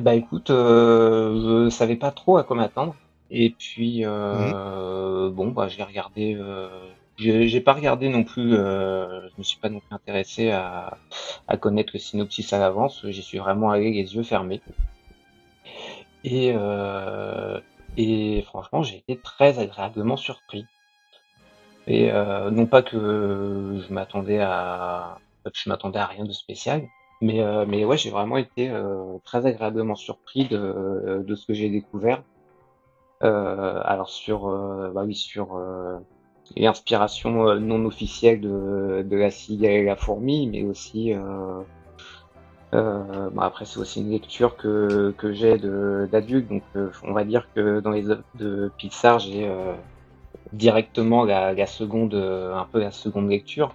Bah écoute, euh, je savais pas trop à quoi m'attendre. Et puis euh, bon bah j'ai regardé. Euh, j'ai j'ai pas regardé non plus. Euh, je me suis pas non plus intéressé à, à connaître le synopsis à l'avance. J'y suis vraiment allé les yeux fermés. Et euh, et franchement j'ai été très agréablement surpris. Et euh, non pas que je m'attendais à je m'attendais à rien de spécial. Mais, euh, mais ouais, j'ai vraiment été euh, très agréablement surpris de, de ce que j'ai découvert. Euh, alors sur, euh, bah oui, sur euh, les inspirations euh, non officielles de, de la cigale et la fourmi, mais aussi bon, après c'est aussi une lecture que, que j'ai d'adulte, donc on va dire que dans les œuvres de Pixar j'ai directement la, la seconde, un peu la seconde lecture.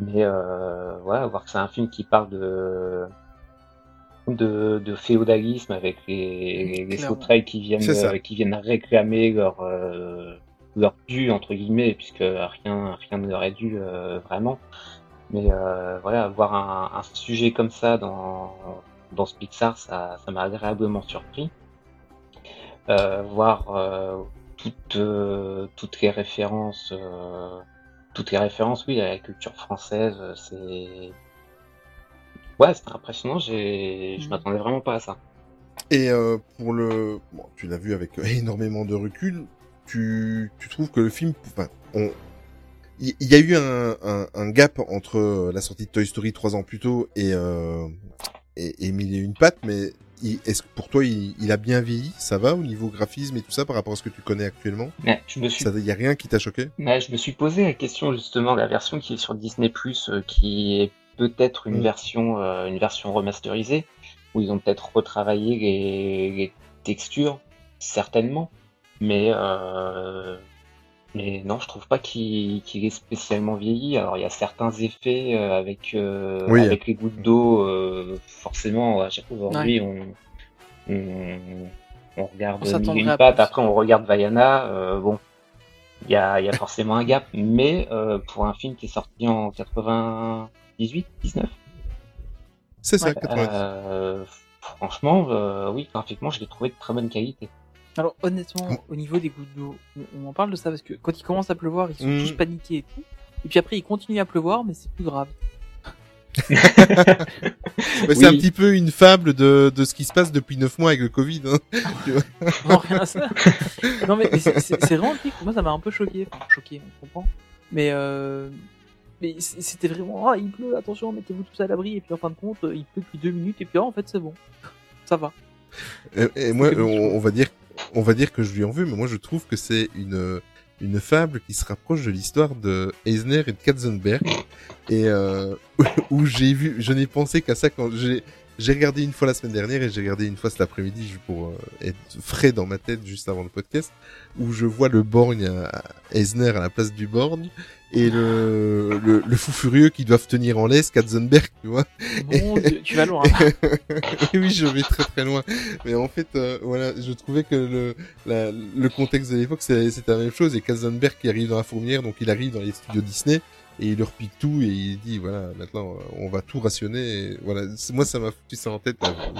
Mais euh, voilà, voir que c'est un film qui parle de de, de féodalisme avec les, les sauterelles qui viennent euh, qui viennent réclamer leur euh, leur dû entre guillemets puisque rien rien ne leur est dû euh, vraiment. Mais euh, voilà, avoir un, un sujet comme ça dans dans ce Pixar, ça ça m'a agréablement surpris. Euh, voir euh, toutes euh, toutes les références euh, toutes les références oui à la culture française euh, c'est ouais c'était impressionnant j'ai je Mhm. m'attendais vraiment pas à ça Et euh, pour le, bon, tu l'as vu avec énormément de recul, tu, tu trouves que le film, enfin, on, il y, a eu un, un, un gap entre euh, la sortie de Toy Story trois ans plus tôt et euh, et, et Mille et une pattes, mais est-ce que pour toi il, il a bien vieilli? Ça va au niveau graphisme et tout ça par rapport à ce que tu connais actuellement? Ouais, je me suis Ça, y a rien qui t'a choqué? Ouais, je me suis posé la question justement de la version qui est sur Disney Plus, qui est peut-être une Mm. version, euh, une version remasterisée, où ils ont peut-être retravaillé les, les textures, certainement, mais euh, mais non, je trouve pas qu'il qu'il est spécialement vieilli. Alors il y a certains effets euh, avec euh, Oui. avec les gouttes d'eau, euh, forcément. à chaque fois, Aujourd'hui, on, on on regarde On une après on regarde Vaiana. euh, bon, il y a, il y a forcément un gap, mais euh, pour un film qui est sorti en 98, 19, C'est ça, Ouais, 90. euh, franchement, euh, oui, graphiquement, je l'ai trouvé de très bonne qualité. Alors honnêtement, Mm. au niveau des gouttes d'eau, on, en parle de ça parce que quand il commence à pleuvoir, ils sont Mm. tous paniqués et tout. Et puis après, il continue à pleuvoir, mais c'est plus grave. C'est un petit peu une fable de, de ce qui se passe depuis neuf mois avec le Covid. Hein. Non, rien à ça. non, mais, c'est vraiment le truc. Moi, ça m'a un peu choqué. Enfin, choqué, on comprend. Mais, euh, mais c'était vraiment, ah, il pleut, attention, mettez-vous tous à l'abri. Et puis en fin de compte, il pleut depuis deux minutes. Et puis, ah, en fait, c'est bon. Ça va. Et, et moi, on va dire, on va dire que je lui en veux, mais moi je trouve que c'est une une fable qui se rapproche de l'histoire de Eisner et de Katzenberg, et euh, où j'ai vu, je n'ai pensé qu'à ça quand j'ai j'ai regardé une fois la semaine dernière et j'ai regardé une fois cet après-midi pour euh, être frais dans ma tête juste avant le podcast, où je vois le borgne à Eisner à la place du borgne et le, le, le fou furieux qui doivent tenir en laisse Katzenberg, tu vois. Bon, tu vas loin. oui, je vais très très loin. Mais en fait, euh, voilà, je trouvais que le, la- le contexte de l'époque, c'était la même chose. Et Katzenberg qui arrive dans la fourmière, donc il arrive dans les studios Disney et il leur pique tout et il dit voilà, maintenant euh, on va tout rationner. Et voilà, moi ça m'a foutu ça en tête.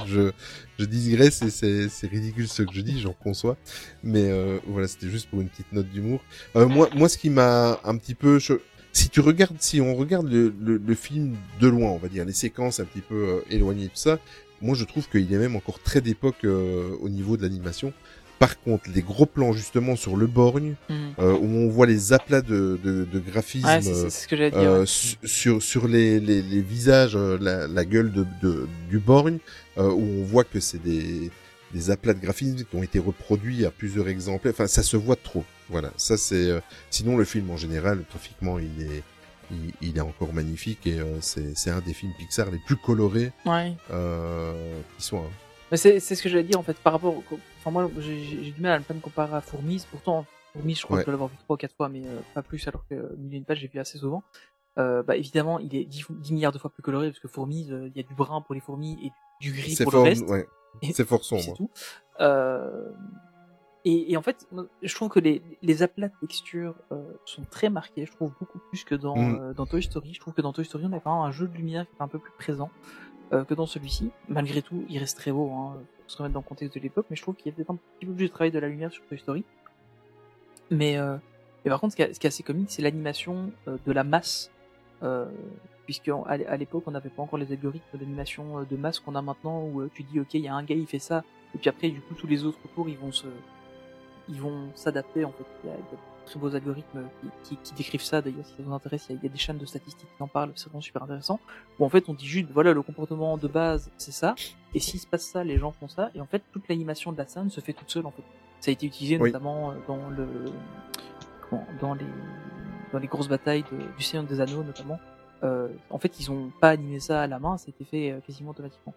Je, je digresse et c'est c'est ridicule ce que je dis, j'en conçois. Mais euh, voilà, c'était juste pour une petite note d'humour. Euh, moi, moi, ce qui m'a un petit peu cho- si tu regardes, si on regarde le, le, le film de loin, on va dire les séquences un petit peu euh, éloignées de ça, moi je trouve qu'il est même encore très d'époque euh, au niveau de l'animation. Par contre, les gros plans justement sur le borgne, Mm. euh, où on voit les aplats de, de, de graphisme Ouais, c'est c'est- c'est ce que j'allais dire. euh, ouais. sur sur les, les, les visages, euh, la, la gueule de, de du borgne, euh, où on voit que c'est des des aplats de graphisme qui ont été reproduits à plusieurs exemplaires. Enfin, ça se voit trop. Voilà, ça c'est. euh, Sinon, le film en général, graphiquement, il est il, il est encore magnifique et euh, c'est c'est un des films Pixar les plus colorés Ouais. euh, qui hein. Mais c'est c'est ce que j'allais dire en fait par rapport. Au... Enfin, moi, j'ai du mal à ne pas me comparer à Fourmis. Pourtant, Fourmis, je crois Ouais. que je dois l'avoir vu trois ou quatre fois, mais euh, pas plus, alors que Mille et une pages, j'ai vu assez souvent. Euh, bah, évidemment, il est 10, 10 milliards de fois plus coloré parce que Fourmis, euh, il y a du brun pour les fourmis et du gris pour fort, le reste. ouais. C'est fort sombre. C'est tout. Et, et en fait, je trouve que les, les aplats de texture euh, sont très marqués. Je trouve beaucoup plus que dans, Mm. euh, dans Toy Story. Je trouve que dans Toy Story, on a vraiment un jeu de lumière qui est un peu plus présent euh, que dans celui-ci. Malgré tout, il reste très beau. Hein, se remettre dans le contexte de l'époque, mais je trouve qu'il y a peut-être un petit peu plus de travail de la lumière sur Toy Story. Mais, euh, mais par contre, ce qui est, assez comique, c'est l'animation euh, de la masse. Euh, puisque à l'époque, on n'avait pas encore les algorithmes d'animation euh, de masse qu'on a maintenant, où tu dis, ok, il y a un gars, il fait ça, et puis après, du coup, tous les autres autour, ils vont se, ils vont s'adapter. En fait, il y a, a très beaux algorithmes qui décrivent ça. D'ailleurs, si ça vous intéresse, il y, a, il y a des chaînes de statistiques qui en parlent. C'est vraiment super intéressant. Où en fait, on dit juste, voilà, le comportement de base, c'est ça. Et s'il se passe ça, les gens font ça. Et en fait, toute l'animation de la scène se fait toute seule. En fait, ça a été utilisé Oui. notamment euh, dans le dans les dans les grosses batailles de, du Seigneur des Anneaux notamment. Euh, en fait, ils ont pas animé ça à la main, c'était fait euh, quasiment automatiquement.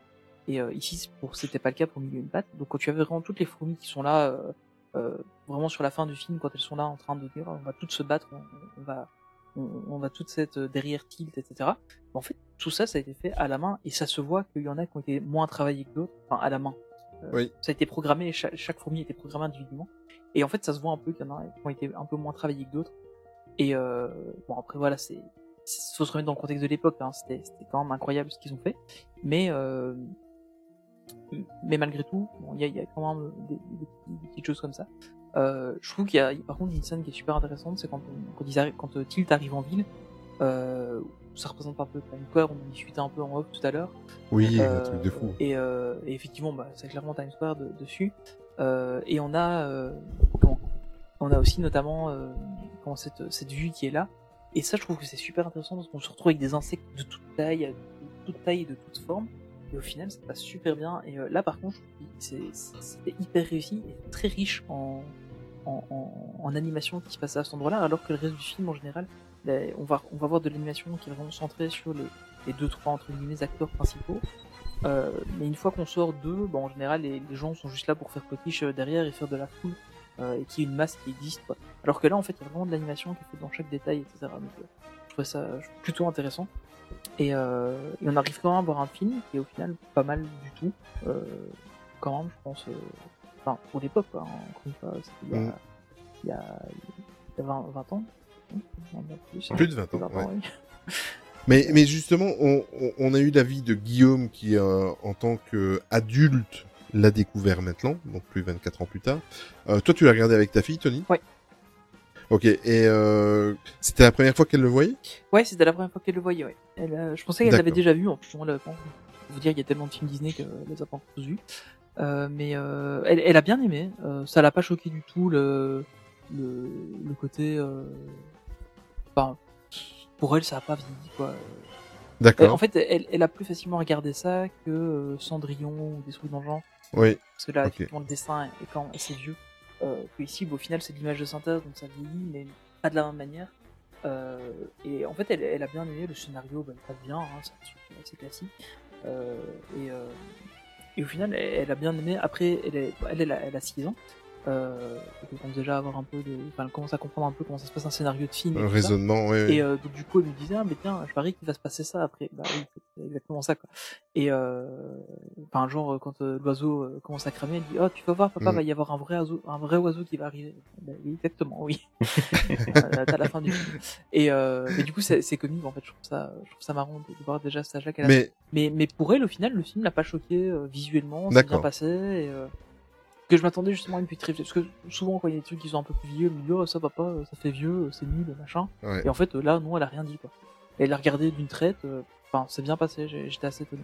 Et euh, ici, pour c'était pas le cas pour Mille et une pattes. Donc quand tu avais vraiment toutes les fourmis qui sont là, euh, euh, vraiment sur la fin du film, quand elles sont là en train de dire on va toutes se battre, on, on va on, on va toutes être derrière tilt, etc. En fait, tout ça, ça a été fait à la main et ça se voit qu'il y en a qui ont été moins travaillés que d'autres, enfin à la main. Euh, Oui. Ça a été programmé, chaque, chaque fourmi a été programmée individuellement. Et en fait, ça se voit un peu qu'il y en a qui ont été un peu moins travaillés que d'autres. Et euh, bon, après voilà, c'est faut se remettre dans le contexte de l'époque. Hein. C'était quand même incroyable ce qu'ils ont fait. Mais euh, mais malgré tout, bon, il y a, y a quand même des, des petites choses comme ça. Euh, je trouve qu'il y a par contre une scène qui est super intéressante, c'est quand, on- quand, ils arrivent, quand euh, Tilt arrive en ville. Euh, ça représente un peu Time Square, on discutait un peu en off tout à l'heure. Oui, un Euh, truc de fou. Et, euh, et effectivement, bah, c'est clairement Times Square de- dessus. Euh, et on a, euh, comment on a aussi notamment euh, comment cette, cette vue qui est là. Et ça, je trouve que c'est super intéressant parce qu'on se retrouve avec des insectes de toute taille, de toute taille et de toute forme. Et au final, ça passe super bien. Et là, par contre, c'est hyper réussi et très riche en, en, animation qui se passe à cet endroit-là, alors que le reste du film, en général, là, on va, on va voir de l'animation qui est vraiment centrée sur les, les deux, trois, entre guillemets, acteurs principaux. Euh, mais une fois qu'on sort d'eux, bon, en général, les, les gens sont juste là pour faire potiche euh, derrière et faire de la foule, euh, et qu'il y ait une masse qui existe. Alors que là, en fait, il y a vraiment de l'animation qui est faite dans chaque détail, etc. Donc, euh, je trouvais ça plutôt intéressant. Et, et on arrive quand même à voir un film qui est au final pas mal du tout. Quand même, je pense. Enfin, pour l'époque, quoi. hein, Encore une fois, c'était il y a, Mm. il y a, il y a 20, 20 ans. Non, plus, Plus de 20 ans, ouais. oui. Mais, mais justement, on, on- on a eu l'avis de Guillaume qui, euh, en tant qu'adulte, l'a découvert maintenant, donc plus 24 ans plus tard. Euh, toi, tu l'as regardé avec ta fille, Tony? Ouais. Ok, et euh, c'était la première fois qu'elle le voyait? Ouais, c'était la première fois qu'elle le voyait, ouais. Elle, euh, je pensais qu'elle l'avait déjà vu, en plus, on l'avait pas. Vous dire, il y a tellement de films Disney qu'elle les a pas encore tous vus. Euh, mais euh, elle, elle a bien aimé. Euh, ça l'a pas choqué du tout le le, le côté. Enfin, pour elle, ça a pas vieilli quoi. D'accord. en fait, elle, elle a plus facilement regardé ça que Cendrillon ou des trucs dans le genre. Oui. Parce que là, Ok. effectivement, le dessin est quand assez vieux. Euh, que ici, bon, au final, c'est de l'image de synthèse, donc ça vieillit, mais pas de la même manière. Euh, et en fait, elle, elle a bien aimé le scénario, bah, passe bien, hein, c'est assez classique. Euh, et, et au final, elle, a bien aimé. Après, elle, est, elle, elle a 6 ans. Euh, elle commence déjà à avoir un peu de, enfin, elle commence à comprendre un peu comment ça se passe un scénario de film. et Un tout raisonnement, ouais, ouais. Et euh, donc du coup, elle me disait, ah, mais tiens, je parie qu'il va se passer ça après. Bah oui, c'est exactement ça, quoi. Et euh, enfin, genre, quand euh, l'oiseau euh, commence à cramer, elle dit, oh, tu vas voir, papa, Mm. va y avoir un vrai oiseau, un vrai oiseau qui va arriver. Bah, exactement, oui. Euh, T'as la fin du film. Et euh, mais du coup, c'est comique, en fait. Je trouve ça, je trouve ça marrant de, de voir déjà cet âge-là qu'elle a. Mais- mais, mais pour elle, au final, le film n'a pas choqué visuellement, c'est bien passé. Et, que je m'attendais justement à une petite réflexion. Parce que souvent, quand il y a des trucs qui sont un peu plus vieux, me oh, ça va pas, ça fait vieux, c'est nul, machin. Ouais. Et en fait, là, non, elle a rien dit, quoi. Elle a regardé d'une traite, euh, enfin, c'est bien passé, j'étais assez étonné.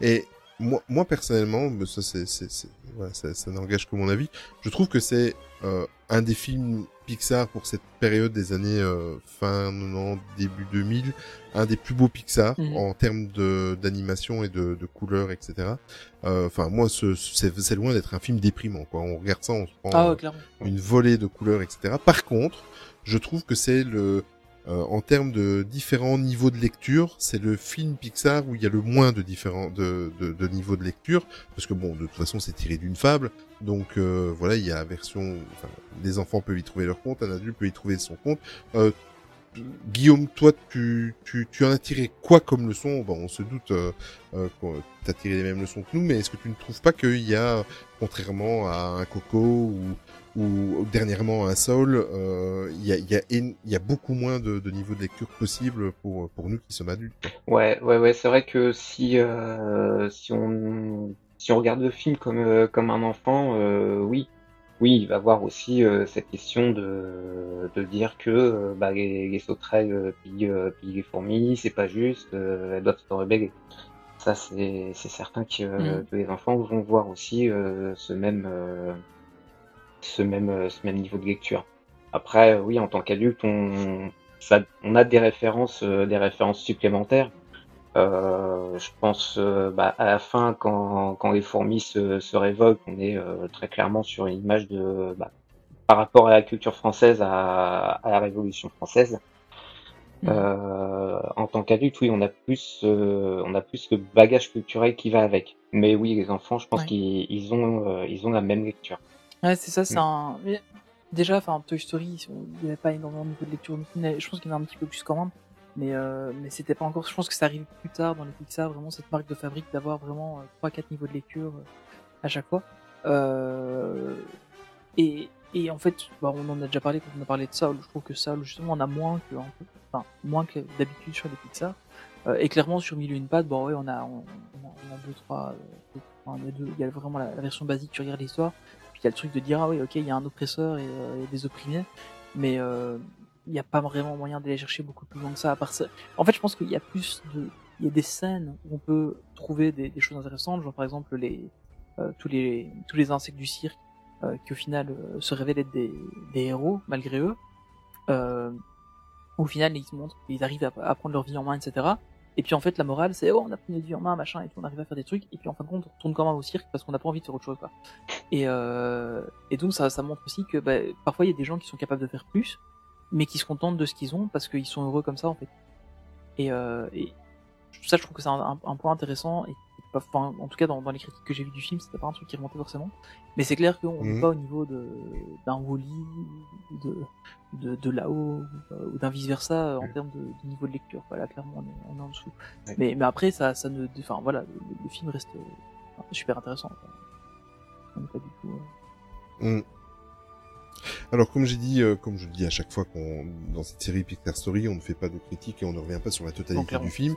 Et moi, moi personnellement, mais ça, c'est, c'est, c'est- voilà, ça, ça n'engage que mon avis. Je trouve que c'est euh, un des films Pixar pour cette période des années euh, fin 90, début 2000, un des plus beaux Pixar Mhm. en termes de, d'animation et de, de couleurs, etc. Euh, Enfin, moi, ce, c'est, loin d'être un film déprimant. Quoi. On regarde ça, on se prend Ah ouais, euh, une volée de couleurs, etc. Par contre, je trouve que c'est le euh, en termes de différents niveaux de lecture, c'est le film Pixar où il y a le moins de différents de, de, de niveaux de lecture, parce que bon, de toute façon, c'est tiré d'une fable, donc euh, voilà, il y a version, enfin, les enfants peuvent y trouver leur compte, un adulte peut y trouver son compte. Euh, Guillaume, toi, tu, tu, tu en as tiré quoi comme leçon? Bon, on se doute euh, euh, tu as tiré les mêmes leçons que nous, mais est-ce que tu ne trouves pas qu'il y a, contrairement à un Coco ou, ou dernièrement un Soul, euh, il y, a, il y, a, il y a beaucoup moins de, de niveaux de lecture possible pour, pour nous qui sommes adultes. Ouais, ouais, ouais, c'est vrai que si, euh, si on, si on regarde le film comme, euh, comme un enfant, euh, oui, oui, il va voir aussi euh, cette question de, de dire que euh, bah, les, les sauterelles pillent, euh, pillent les fourmis, c'est pas juste, euh, elles doivent se rebeller. Ça, c'est, c'est certain que, euh, Mhm. que les enfants vont voir aussi euh, ce même, euh, ce même, euh, ce même niveau de lecture. Après, oui, en tant qu'adulte, on, ça, on a des références, euh, des références supplémentaires. Euh, je pense euh, bah, à la fin, quand, quand les fourmis se, se révoltent, on est euh, très clairement sur une image de, bah, par rapport à la culture française, à, à la Révolution française. Euh, en tant qu'adulte, oui, on a plus, euh, on a plus le bagage culturel qui va avec. Mais oui, les enfants, je pense Ouais. qu'ils ils ont, euh, ils ont la même lecture. Ouais, c'est ça, c'est Mm. un. mais Déjà, enfin, Toy Story, il n'y avait pas énormément de niveau de lecture. mais Je pense qu'il y en a un petit peu plus quand même. Mais, euh, mais c'était pas encore. Je pense que ça arrive plus tard dans les Pixar, vraiment cette marque de fabrique d'avoir vraiment euh, 3-4 niveaux de lecture euh, à chaque fois. Euh, et, et en fait, bah, on en a déjà parlé quand on a parlé de Saul. Je trouve que Saul, justement, on a moins que, un peu- enfin, moins que d'habitude sur les Pixar. Euh, et clairement, sur Mille et une pattes, bon, ouais, on a, on, on a, deux, trois, euh, deux- enfin, il y a deux, il y a vraiment la, la version basique, tu regardes l'histoire. Y a le truc de dire, ah oui, ok, il y a un oppresseur et, euh, des opprimés. Mais, euh, il n'y a pas vraiment moyen d'aller chercher beaucoup plus loin que ça. À part ça. En fait, je pense qu'il y a plus il y a des scènes où on peut trouver des, choses intéressantes, genre par exemple les, euh, tous les, tous les insectes du cirque, qui au final se révèlent être des, héros malgré eux. Au final, ils montrent qu'ils arrivent à prendre leur vie en main, etc. Et puis en fait, la morale, c'est oh, on a pris notre vie en main, machin, et puis on arrive à faire des trucs. Et puis en fin de compte, on retourne quand même au cirque parce qu'on n'a pas envie de faire autre chose, quoi. Et, euh, et donc ça, ça montre aussi que bah, parfois il y a des gens qui sont capables de faire plus, mais qui se contentent de ce qu'ils ont parce qu'ils sont heureux comme ça, en fait. Et, euh, et ça, je trouve que c'est un, un- un point intéressant. Et, enfin, en tout cas, dans, dans les critiques que j'ai vues du film, c'était pas un truc qui remontait forcément. Mais c'est clair qu'on n'est Mhm. pas au niveau de d'un Wally, de de, de là-haut euh, ou d'un vice versa en termes de, de niveau de lecture. Voilà, clairement, on est, on est en dessous. Mais, mais après, ça, ça ne, enfin voilà, le, le film reste euh, super intéressant. On pas du tout. euh, Mm. Alors, comme j'ai dit, euh, comme je le dis à chaque fois qu'on dans cette série Pixar Story, on ne fait pas de critique et on ne revient pas sur la totalité du film.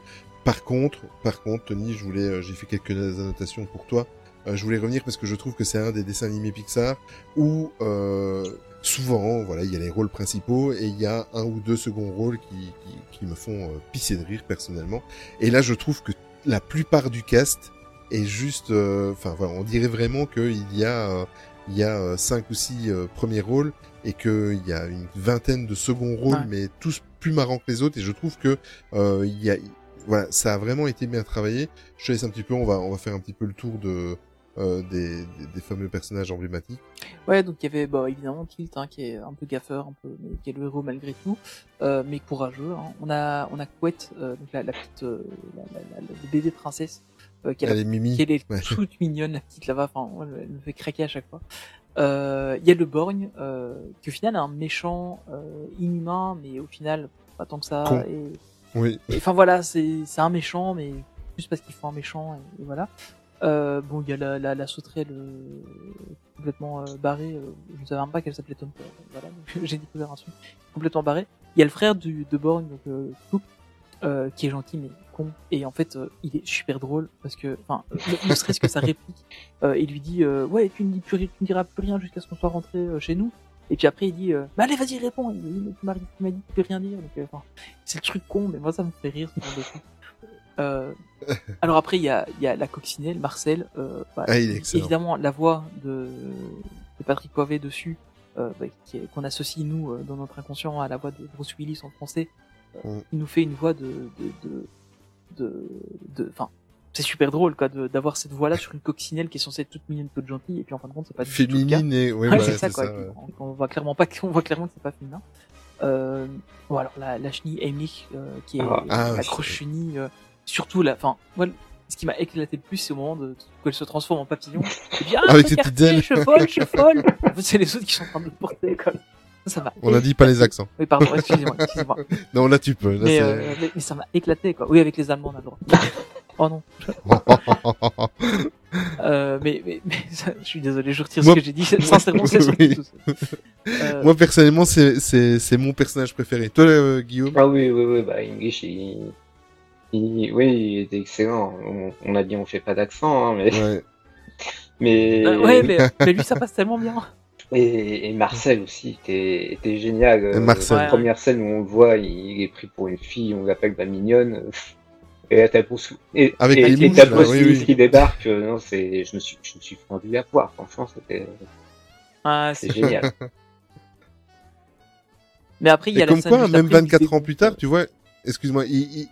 Par contre, par contre, Tony, je voulais, euh, j'ai fait quelques annotations pour toi. Euh, je voulais revenir parce que je trouve que c'est un des dessins animés Pixar où euh, souvent, voilà, il y a les rôles principaux et il y a un ou deux seconds rôles qui, qui, qui me font pisser de rire personnellement. Et là, je trouve que la plupart du cast est juste, euh, enfin voilà, on dirait vraiment qu'il y a il y a cinq ou six euh, premiers rôles et qu'il y a une vingtaine de seconds rôles, Ouais. mais tous plus marrants que les autres. Et je trouve que euh, il y a, voilà, ça a vraiment été bien travaillé. Je te laisse un petit peu, on va, on va faire un petit peu le tour de euh, des, des, des fameux personnages emblématiques. Ouais, donc il y avait bah, évidemment Tilt, hein, qui est un peu gaffeur, un peu, mais qui est le héros malgré tout, euh, mais courageux. Hein. On a, on a Couette, euh, donc la, la petite, euh, la, la, la, bébé princesse, euh, qui, a est Mimi. qui est Ouais. toute mignonne, la petite là-bas. Enfin, elle me fait craquer à chaque fois. Euh, Il y a le Borgne, euh, qui au final est un méchant euh, inhumain, mais au final pas tant que ça. Con. Et, Oui. enfin voilà, c'est un méchant, mais juste parce qu'il faut un méchant, et, voilà. Euh, bon, il y a la, sauterelle euh, complètement euh, barrée. je ne savais même pas qu'elle s'appelait Tom. Voilà, j'ai découvert un truc complètement barré. Il y a le frère du, de Borgne, donc qui est gentil mais con. Et en fait, il est super drôle parce que, enfin, ne, serait-ce que sa réplique, il lui dit ouais, tu ne, dis plus, tu ne diras plus rien jusqu'à ce qu'on soit rentré chez nous. Et puis après, il dit euh, bah allez, vas-y, réponds. Il m'as tu m'as dit tu peux rien dire. Donc, euh, enfin, c'est le truc con, mais moi ça me fait rire ce genre de truc. Euh, alors après, il y a, il y a la coccinelle, Marcel. Euh, bah, Ah, il est évidemment, la voix de, de Patrick Poivet dessus, euh, bah, qu'on associe nous dans notre inconscient à la voix de Bruce Willis en français, Mm. il nous fait une voix de, de, de, de, de- enfin, c'est super drôle quoi, d'avoir cette voix-là sur une coccinelle qui est censée être toute mignonne, toute gentille, et puis en fin de compte, c'est pas du tout le cas. Féminine et, ouais, Ouais, voilà, c'est ça quoi. ça, ouais. on, on voit clairement pas, on voit clairement que c'est pas féminin. Euh, bon alors la, la chenille Heimlich, euh, qui est Ah, ah, la ouais. grosse chenille, euh, surtout la, enfin, moi, ce qui m'a éclaté le plus, c'est au moment de, qu'elle se transforme en papillon. Et puis, ah, Avec ses petites ailes. Je vole, je vole. En fait, c'est les autres qui sont en train de le porter, quoi. Ça, ça m'a On a dit pas les accents. Oui, pardon, excusez-moi, excusez-moi. Non, là tu peux. Là, Mais, euh, mais, mais ça m'a éclaté, quoi. Oui, avec les Allemands, on a le droit. Oh non. Euh, mais, mais, mais ça- je suis désolé, je retire Moi- ce que j'ai dit. Sincèrement, c'est Oui. Euh, Moi personnellement, c'est mon personnage préféré. Toi, euh, Guillaume? Ah oui, oui, oui, bah English, il, il- oui, il était excellent. On, on a dit on fait pas d'accent, hein, mais, Ouais. mais, euh, ouais, mais, mais lui, ça passe tellement bien. et, et Marcel aussi était, était génial. Marcel. la Ouais. première scène où on le voit, il, il est pris pour une fille, on l'appelle la mignonne. Et là, t'as Bruce, et, Avec et, les et mouches, t'as là, Bruce oui, Willis oui. qui débarque. euh, non, c'est, je me suis, je me suis fendu à poire. Franchement, c'était, Ah, c'est génial. Mais après, il y Et a la comme scène quoi, même après où il 24 ans plus tard, tu vois, excuse-moi, il,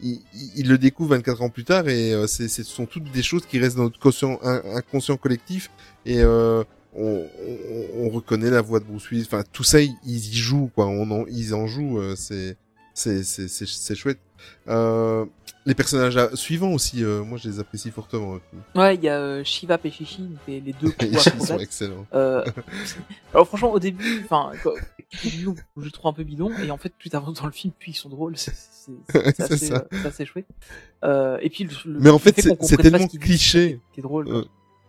il, il, il le découvre 24 ans plus tard et euh, c'est, ce sont toutes des choses qui restent dans notre conscient, inconscient collectif et euh, on, on, on reconnaît la voix de Bruce Willis. Enfin, tout ça, ils, ils y jouent, quoi. On en, ils en jouent. euh, c'est, c'est, c'est, chouette. Euh, les personnages suivants aussi, euh, moi, je les apprécie fortement. euh. Ouais, il y a euh, Shiva et donc les, les deux Ils sont excellents. Alors franchement, au début, enfin, je le trouve un peu bidon, et en fait, plus t'avances dans le film, plus ils sont drôles. C'est assez, assez chouette. Et puis, le, le- Mais en fait, c'est- tellement cliché. Qui est drôle.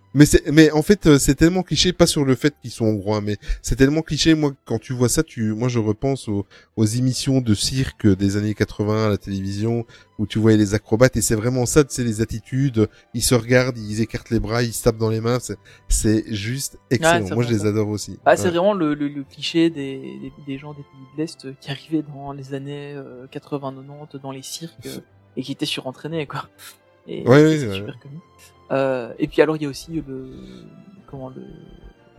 Euh, Mais c'est, mais en fait, euh, c'est tellement cliché, pas sur le fait qu'ils sont hongrois, mais c'est tellement cliché. Moi, quand tu vois ça, tu, moi, je repense aux, aux émissions de cirque des années 80 à la télévision, où tu voyais les acrobates, et c'est vraiment ça, tu sais, les attitudes. Ils se regardent, ils écartent les bras, ils se tapent dans les mains. C'est, c'est juste excellent. c'est moi, je les adore aussi. Ah, c'est vraiment le, le, le cliché des, des, des gens des pays de l'Est euh, qui arrivaient dans les années euh, 80-90 dans les cirques euh, et qui étaient surentraînés, quoi. Et, Ouais, c'est ouais. super connu. Euh, et puis alors, il y a aussi le, comment, le,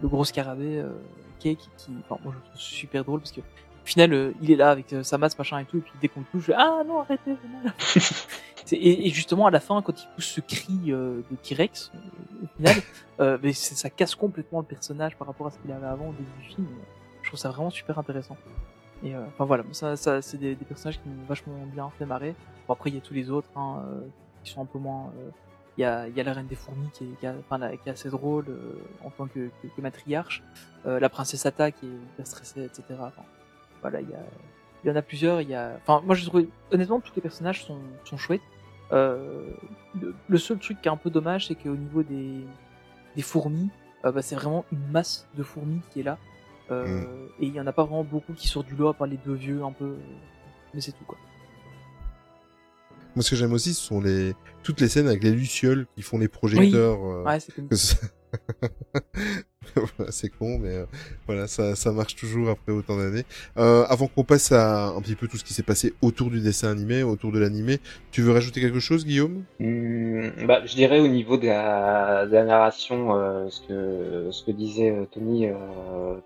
le gros scarabée, euh, qui, qui, qui, enfin, moi je trouve super drôle parce que, au final, euh, il est là avec euh, sa masse, machin et tout, et puis dès qu'on le touche, je fais, ah non, arrêtez, et, et justement, à la fin, quand il pousse ce cri euh, de T-Rex, euh, au final, euh, mais ça casse complètement le personnage par rapport à ce qu'il avait avant au début du film. Je trouve ça vraiment super intéressant. Et euh, enfin voilà, ça, ça c'est des, des personnages qui m'ont vachement bien fait marrer. Bon après il y a tous les autres hein, euh, qui sont un peu moins. Il y a, il y a la reine des fourmis qui est, qui, a- enfin, la- qui est assez drôle euh, en tant que, que, que matriarche. Euh, la princesse Ata qui est hyper stressée, etc. Enfin, voilà, il y a, il y en a plusieurs. Il y a, enfin moi je trouve honnêtement tous les personnages sont, sont chouettes. Euh, le, le seul truc qui est un peu dommage, c'est qu'au niveau des, des fourmis, bah, c'est vraiment une masse de fourmis qui est là. Euh, Et il y en a pas vraiment beaucoup qui sortent du lot à part les deux vieux un peu. Mais c'est tout quoi. Moi, ce que j'aime aussi, ce sont les, toutes les scènes avec les lucioles qui font les projecteurs. euh, Ouais, que c'est con, mais euh, voilà, ça, marche toujours après autant d'années. Euh, avant qu'on passe à un petit peu tout ce qui s'est passé autour du dessin animé, autour de l'animé, tu veux rajouter quelque chose, Guillaume? Hmm, bah, je dirais au niveau de la, narration, euh, ce que disait Tony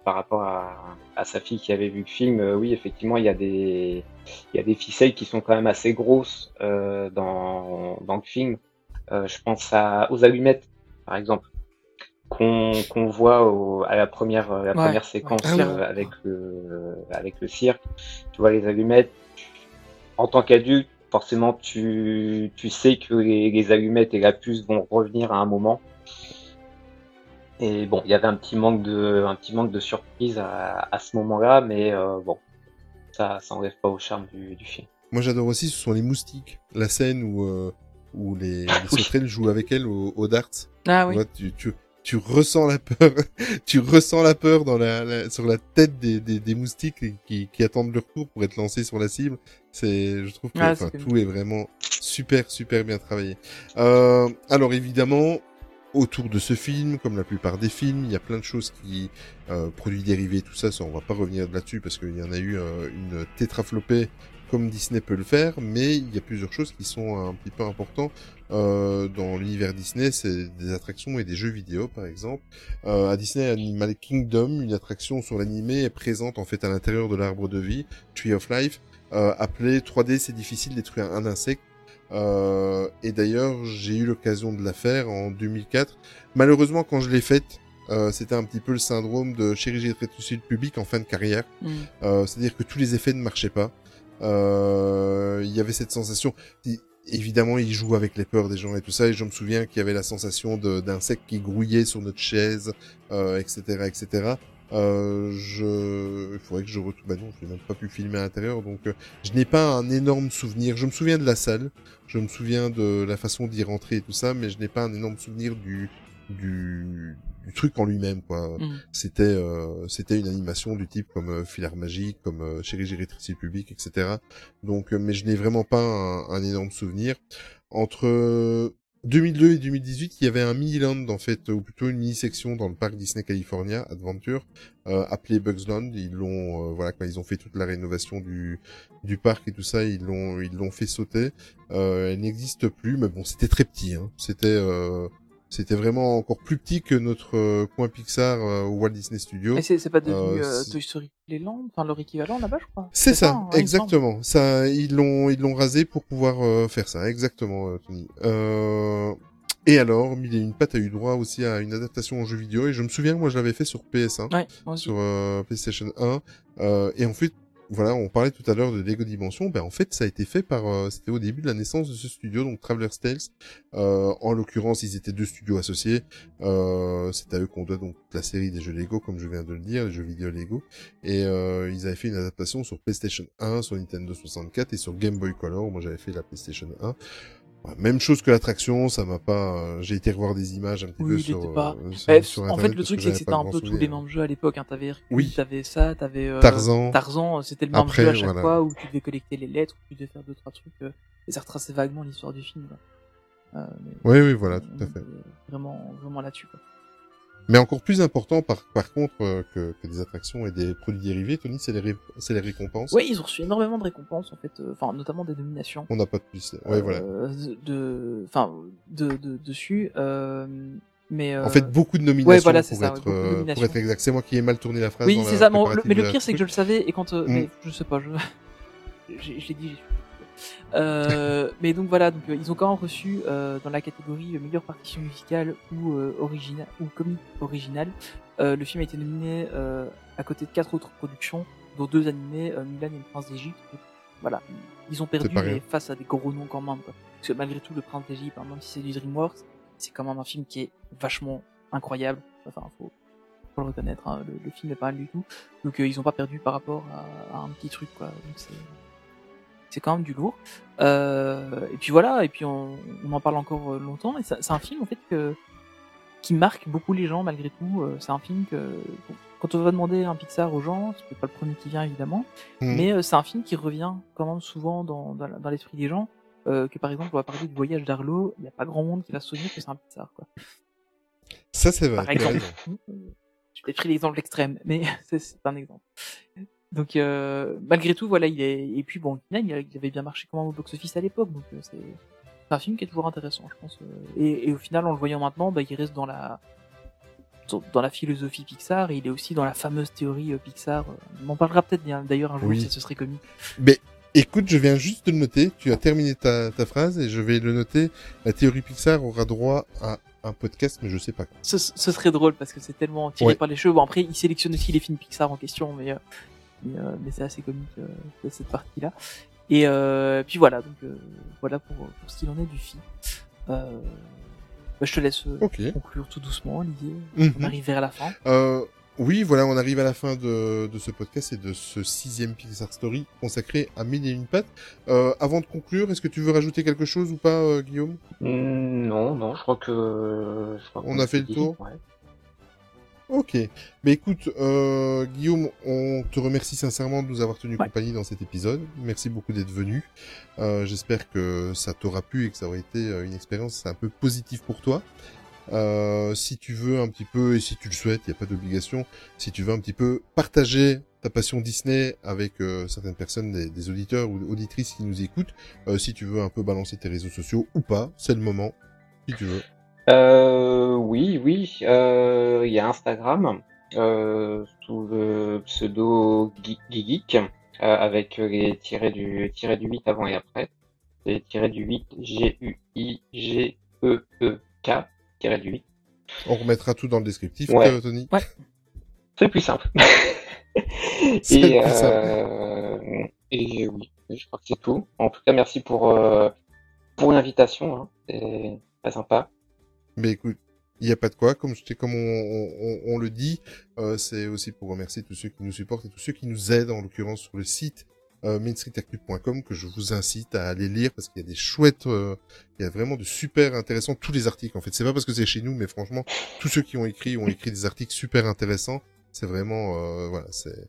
par rapport à, sa fille qui avait vu le film. oui, effectivement, il y a des ficelles qui sont quand même assez grosses dans le film. Je pense à aux allumettes, par exemple, qu'on qu'on voit au, à la première la Ouais, première séquence ouais. Ah euh, avec le avec le cirque. Tu vois les allumettes. En tant qu'adulte, forcément, tu, tu sais que les, les allumettes et la puce vont revenir à un moment. Et bon, il y avait un petit manque de, un petit manque de surprise à, à ce moment-là, mais euh, bon, ça, ça enlève pas au charme du, du film. Moi, j'adore aussi, ce sont les moustiques. La scène où, euh, où les, les Oui. sauterelles jouent avec elle au, au darts. Ah oui. Tu vois, tu, tu, tu ressens la peur, tu ressens la peur dans la, la- sur la tête des, des, des moustiques qui- qui, attendent leur tour pour être lancés sur la cible. C'est, je trouve que Ah, enfin, tout est vraiment super, super bien travaillé. Euh, alors évidemment, autour de ce film, comme la plupart des films, il y a plein de choses qui, euh, produits dérivés, tout ça, ça, on va pas revenir là-dessus parce qu'il y en a eu euh, une tétraflopée comme Disney peut le faire, mais il y a plusieurs choses qui sont un petit peu importantes euh, dans l'univers Disney, c'est des attractions et des jeux vidéo, par exemple. Euh, à Disney Animal Kingdom, une attraction sur l'animé est présente en fait à l'intérieur de l'arbre de vie, Tree of Life, euh, appelé 3D, c'est difficile détruire un insecte. Euh, et d'ailleurs, j'ai eu l'occasion de la faire en 2004. Malheureusement, quand je l'ai faite, euh, c'était un petit peu le syndrome de chirurgie de rétrécissement public en fin de carrière. Mm. Euh, C'est-à-dire que tous les effets ne marchaient pas. Euh, Il y avait cette sensation. Évidemment, il joue avec les peurs des gens et tout ça. Et je me souviens qu'il y avait la sensation d'insectes qui grouillaient sur notre chaise, euh, etc., etc. Euh, je, il faudrait que je retrouve. Bah non, je n'ai même pas pu filmer à l'intérieur, donc euh, je n'ai pas un énorme souvenir. Je me souviens de la salle, je me souviens de la façon d'y rentrer et tout ça, mais je n'ai pas un énorme souvenir du du, du truc en lui-même, quoi. Mm. C'était euh, c'était une animation du type comme euh, Filar Magique, comme euh, Chéri Gérétrici Public, etc. Donc, euh, mais je n'ai vraiment pas un, un énorme souvenir. Entre 2002 et 2018, il y avait un mini-land, en fait, ou plutôt une mini-section dans le parc Disney California Adventure, euh, appelé Bugs Land. Ils l'ont, euh, voilà, quand ils ont fait toute la rénovation du, du parc et tout ça, ils l'ont, ils l'ont fait sauter. Euh, elle n'existe plus, mais bon, c'était très petit, hein. C'était, euh, C'était vraiment encore plus petit que notre euh, coin Pixar euh, au Walt Disney Studios. Mais c'est pas devenu Euh, Toy Story Playland, enfin leur équivalent là-bas, je crois. C'est ça, hein, il exactement. Ça, ils l'ont, ils l'ont rasé pour pouvoir faire ça, exactement, Tony. Euh... Et alors, Mille et une pattes a eu droit aussi à une adaptation en jeu vidéo, et je me souviens, moi, je l'avais fait sur PS1, Ouais, moi aussi. sur euh, PlayStation 1, euh, et en fait, voilà, on parlait tout à l'heure de Lego Dimension, ben en fait, ça a été fait par, euh, c'était au début de la naissance de ce studio, donc Traveler's Tales. Euh, en l'occurrence, ils étaient deux studios associés. Euh, c'est à eux qu'on doit donc la série des jeux Lego, comme je viens de le dire, les jeux vidéo Lego. Et ils avaient fait une adaptation sur PlayStation 1, sur Nintendo 64 et sur Game Boy Color. Moi, j'avais fait la PlayStation 1. Même chose que l'attraction, ça m'a pas. euh, J'ai été revoir des images un petit Oui, peu sur, pas- euh, sur, Eh, sur en fait, le truc, c'est que c'était un peu tous les mêmes jeux à l'époque. Hein. T'avais Oui. t'avais ça, t'avais euh, Tarzan. Tarzan, euh, c'était le même Après, jeu à chaque voilà. fois où tu devais collecter les lettres, où tu devais faire deux trois trucs. Euh, et ça retraçait vaguement l'histoire du film. Euh, mais- Oui, oui, voilà, tout à fait. Vraiment, vraiment là-dessus. quoi. Mais encore plus important, par, par contre, euh, que, que des attractions et des produits dérivés, Tony, c'est les, ré- c'est les récompenses. Ouais, ils ont reçu énormément de récompenses en fait, euh, enfin notamment des nominations. On n'a pas de plus. Ouais, voilà. euh, de, enfin, de, de, dessus. Euh, mais euh, En fait, beaucoup de nominations ouais, voilà, pour, ça, être, de pour être exact. C'est moi qui ai mal tourné la phrase. Oui, c'est ça. le- mais le de pire, c'est que je le savais et quand, Mm. mais je sais pas, je, je l'ai dit. Euh, mais donc voilà, donc euh, ils ont quand même reçu euh, dans la catégorie meilleure partition musicale ou euh, original ou comique original. Euh, le film a été nominé à côté de quatre autres productions, dont deux animés, Mulan et le Prince d'Égypte. Donc, Voilà, ils ont perdu mais face à des gros noms quand même. Quoi. Parce que malgré tout, le Prince d'Égypte, hein, même si c'est du DreamWorks, c'est quand même un film qui est vachement incroyable. Enfin, faut, faut le reconnaître. hein, Le, le film est pas mal du tout. Donc euh, ils ont pas perdu par rapport à, à un petit truc quoi. Donc c'est quand même du lourd. Euh, et puis voilà, et puis on, on en parle encore euh, longtemps. Et c'est un film en fait que qui marque beaucoup les gens malgré tout. Euh, C'est un film que quand on va demander un Pixar aux gens, c'est pas le premier qui vient évidemment, Mhm. mais c'est un film qui revient quand même souvent dans, dans, la- dans l'esprit des gens. Euh, que par exemple, on va parler du voyage d'Arlo, il n'y a pas grand monde qui va se souvenir que c'est un Pixar quoi. Ça, c'est vrai. Par exemple. Je t'ai pris l'exemple extrême, mais c'est un exemple. Donc euh, malgré tout, voilà, il est et puis bon, il, avait bien marché quand même au box-office à l'époque, donc euh, c'est un film qui est toujours intéressant, je pense. euh. Et, et au final, en le voyant maintenant, bah, il reste dans la dans la philosophie Pixar, et il est aussi dans la fameuse théorie euh, Pixar. euh. On en parlera peut-être d'ailleurs un jour, Oui. si ce serait comique. Mais écoute, je viens juste de le noter. Tu as terminé ta, ta phrase et je vais le noter. La théorie Pixar aura droit à un podcast, mais je sais pas. Ce, ce serait drôle parce que c'est tellement tiré Ouais. par les cheveux. Bon, après, il sélectionne aussi les films Pixar en question, mais, euh, mais, euh, mais c'est assez comique euh, cette partie-là. Et euh, puis voilà, donc euh, voilà pour, pour ce qu'il en est du film. Euh, bah, je te laisse conclure tout doucement, Olivier. Mhm. On arrive vers la fin. Euh, oui, voilà, on arrive à la fin de, de ce podcast et de ce sixième Pixar Story consacré à Mille et une pattes. Euh, avant de conclure, est-ce que tu veux rajouter quelque chose ou pas, euh, Guillaume? Mm, Non, non, je crois que. je crois On qu'on a fait le dit, tour ouais. Ok. Mais écoute, euh, Guillaume, on te remercie sincèrement de nous avoir tenu Ouais. compagnie dans cet épisode. Merci beaucoup d'être venu. Euh, J'espère que ça t'aura plu et que ça aura été euh, une expérience un peu positive pour toi. Euh, si tu veux un petit peu, et si tu le souhaites, il n'y a pas d'obligation, si tu veux un petit peu partager ta passion Disney avec euh, certaines personnes, des, des auditeurs ou auditrices qui nous écoutent, euh, si tu veux un peu balancer tes réseaux sociaux ou pas, c'est le moment, si tu veux. Euh, oui, oui, euh, il y a Instagram, euh, sous le pseudo Ge- Geek, euh, avec les tirets du, tirets du 8 avant et après. Les tirets du 8, G-U-I-G-E-E-K, tirets du 8. On remettra tout dans le descriptif, Ouais. euh, Tony. C'est le plus simple. C'est le et, plus simple. euh, et oui, je crois que c'est tout. En tout cas, merci pour, euh, pour l'invitation, hein. C'est très sympa. Mais écoute, il n'y a pas de quoi. Comme, je comme on, on- on le dit, euh, c'est aussi pour remercier tous ceux qui nous supportent et tous ceux qui nous aident, en l'occurrence sur le site euh, mainstreetactu.com que je vous incite à aller lire parce qu'il y a des chouettes, euh, il y a vraiment de super intéressants tous les articles. En fait, c'est pas parce que c'est chez nous, mais franchement, tous ceux qui ont écrit ont écrit des articles super intéressants. C'est vraiment, euh, voilà, c'est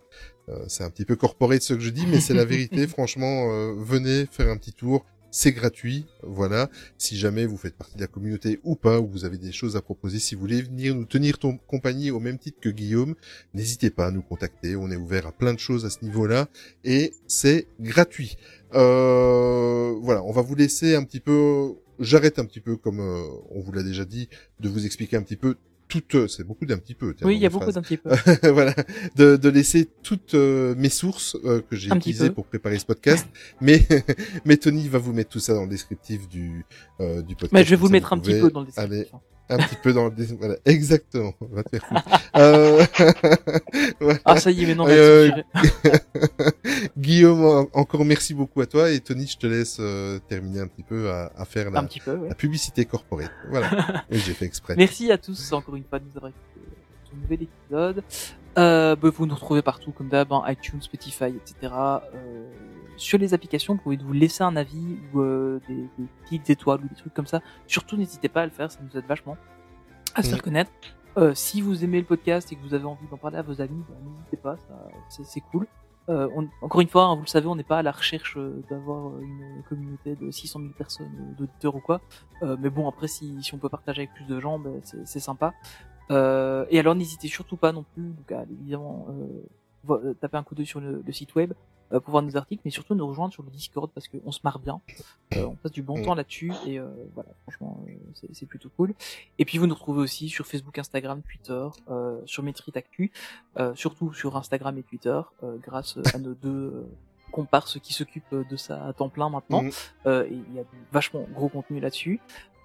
euh, c'est un petit peu corporé de ce que je dis, mais c'est la vérité. Franchement, euh, venez faire un petit tour. C'est gratuit, voilà. Si jamais vous faites partie de la communauté ou pas, ou vous avez des choses à proposer, si vous voulez venir nous tenir compagnie au même titre que Guillaume, n'hésitez pas à nous contacter. On est ouvert à plein de choses à ce niveau-là et c'est gratuit. Euh, voilà, on va vous laisser un petit peu j'arrête un petit peu, comme euh, on vous l'a déjà dit, de vous expliquer un petit peu toutes, euh, c'est beaucoup d'un petit peu. tiens, Oui, il y a beaucoup d'un petit peu. voilà, de, de laisser toutes euh, mes sources euh, que j'ai utilisées pour préparer ce podcast, mais mais Tony va vous mettre tout ça dans le descriptif du euh, du podcast. Mais je vais vous le mettre un petit peu dans le descriptif. Un petit peu dans le dé- voilà exactement va te faire foutre. euh... voilà. Ah, ça y est, mais non, mais Euh. Guillaume en- encore merci beaucoup à toi et Tony je te laisse euh, terminer un petit peu à, à faire la, un petit peu, ouais. la publicité corporate voilà j'ai fait exprès Merci à tous encore une fois de nous avoir écoutés pour ce nouvel épisode. Euh, bah, vous nous retrouvez partout comme d'hab, iTunes, Spotify, etc. Euh, sur les applications, vous pouvez vous laisser un avis ou euh, des, des petites étoiles ou des trucs comme ça. Surtout, n'hésitez pas à le faire, ça nous aide vachement à se Mm. faire connaître. Euh, si vous aimez le podcast et que vous avez envie d'en parler à vos amis, bah, n'hésitez pas, c'est, cool. Euh, on- encore une fois, hein, vous le savez, on n'est pas à la recherche euh, d'avoir une communauté de 600 000 personnes, d'auditeurs ou quoi. Euh, mais bon, après, si, si on peut partager avec plus de gens, ben, c'est, sympa. Et alors, n'hésitez surtout pas non plus, donc à évidemment taper un coup d'œil sur le, le site web euh, pour voir nos articles, mais surtout nous rejoindre sur le Discord parce qu'on se marre bien. Euh, on passe du bon Mm. temps là-dessus et euh, voilà, franchement, euh, c'est, c'est plutôt cool. Et puis vous nous retrouvez aussi sur Facebook, Instagram, Twitter, euh, sur Metrit Actu, euh, surtout sur Instagram et Twitter, euh, grâce à nos deux comparses qui s'occupent de ça à temps plein maintenant. Euh, et il y a du vachement gros contenu là-dessus.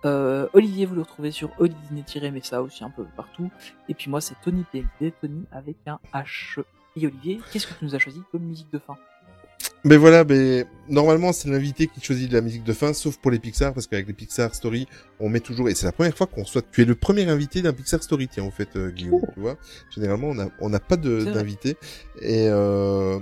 Euh, Olivier, vous le retrouvez sur Olivier-Messa aussi un peu partout. Et puis moi, c'est Tony PLD, Tony avec un H. Et Olivier, qu'est-ce que tu nous as choisi comme musique de fin? Mais voilà, mais normalement c'est l'invité qui choisit la musique de fin, sauf pour les Pixar, parce qu'avec les Pixar Story, on met toujours, et c'est la première fois qu'on soit, tu es le premier invité d'un Pixar Story, tiens, en fait, euh, Guillaume, tu vois. Généralement, on a, on n'a pas de, d'invité. Et, euh,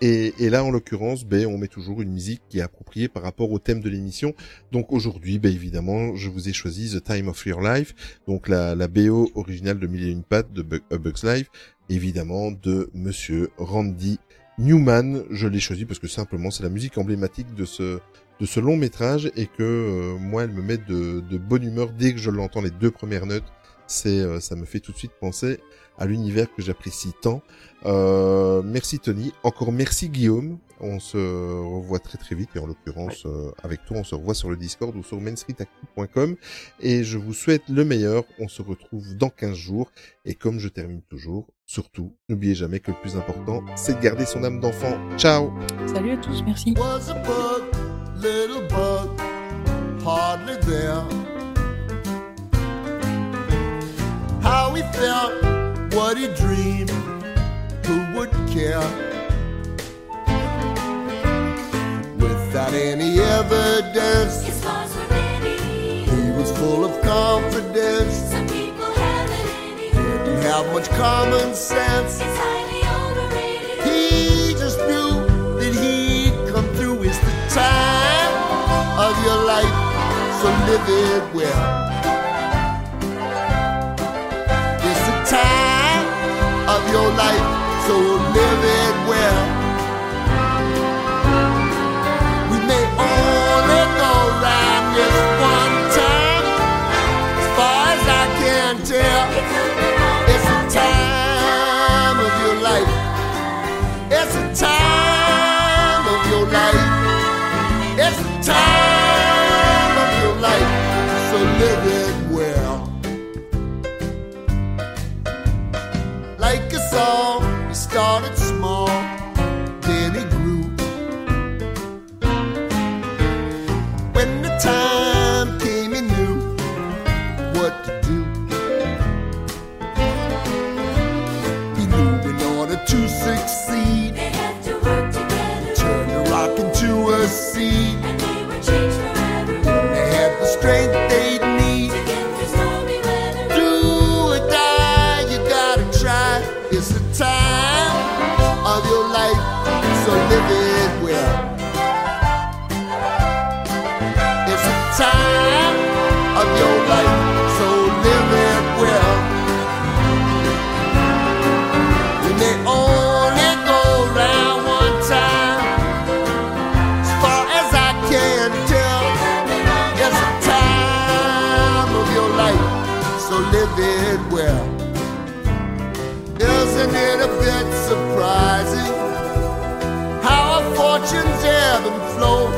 et, et là, en l'occurrence, ben, on met toujours une musique qui est appropriée par rapport au thème de l'émission. Donc aujourd'hui, ben, évidemment, je vous ai choisi The Time of Your Life, donc la, la BO originale de Mille et une pattes de A Bug's Life, évidemment de Monsieur Randy Newman. Je l'ai choisi parce que simplement c'est la musique emblématique de ce de ce long métrage et que euh, moi elle me met de, bonne humeur dès que je l'entends les deux premières notes. C'est euh, ça me fait tout de suite penser à l'univers que j'apprécie tant. Euh, merci Tony, encore merci Guillaume. On se revoit très très vite et en l'occurrence euh, avec toi on se revoit sur le Discord ou sur mainstreetactu.com et je vous souhaite le meilleur. On se retrouve dans 15 jours et comme je termine toujours, surtout n'oubliez jamais que le plus important c'est de garder son âme d'enfant. Ciao. Salut à tous, merci. was a bug, little bug, hardly there. How felt, what he dreamed, who would care? Without any evidence, His scars were ready. he was full of confidence, Some people have it in him. didn't have much common sense. It's highly overrated. He just knew that he'd come through. It's the time of your life, so live it well. Your life, so live it well. How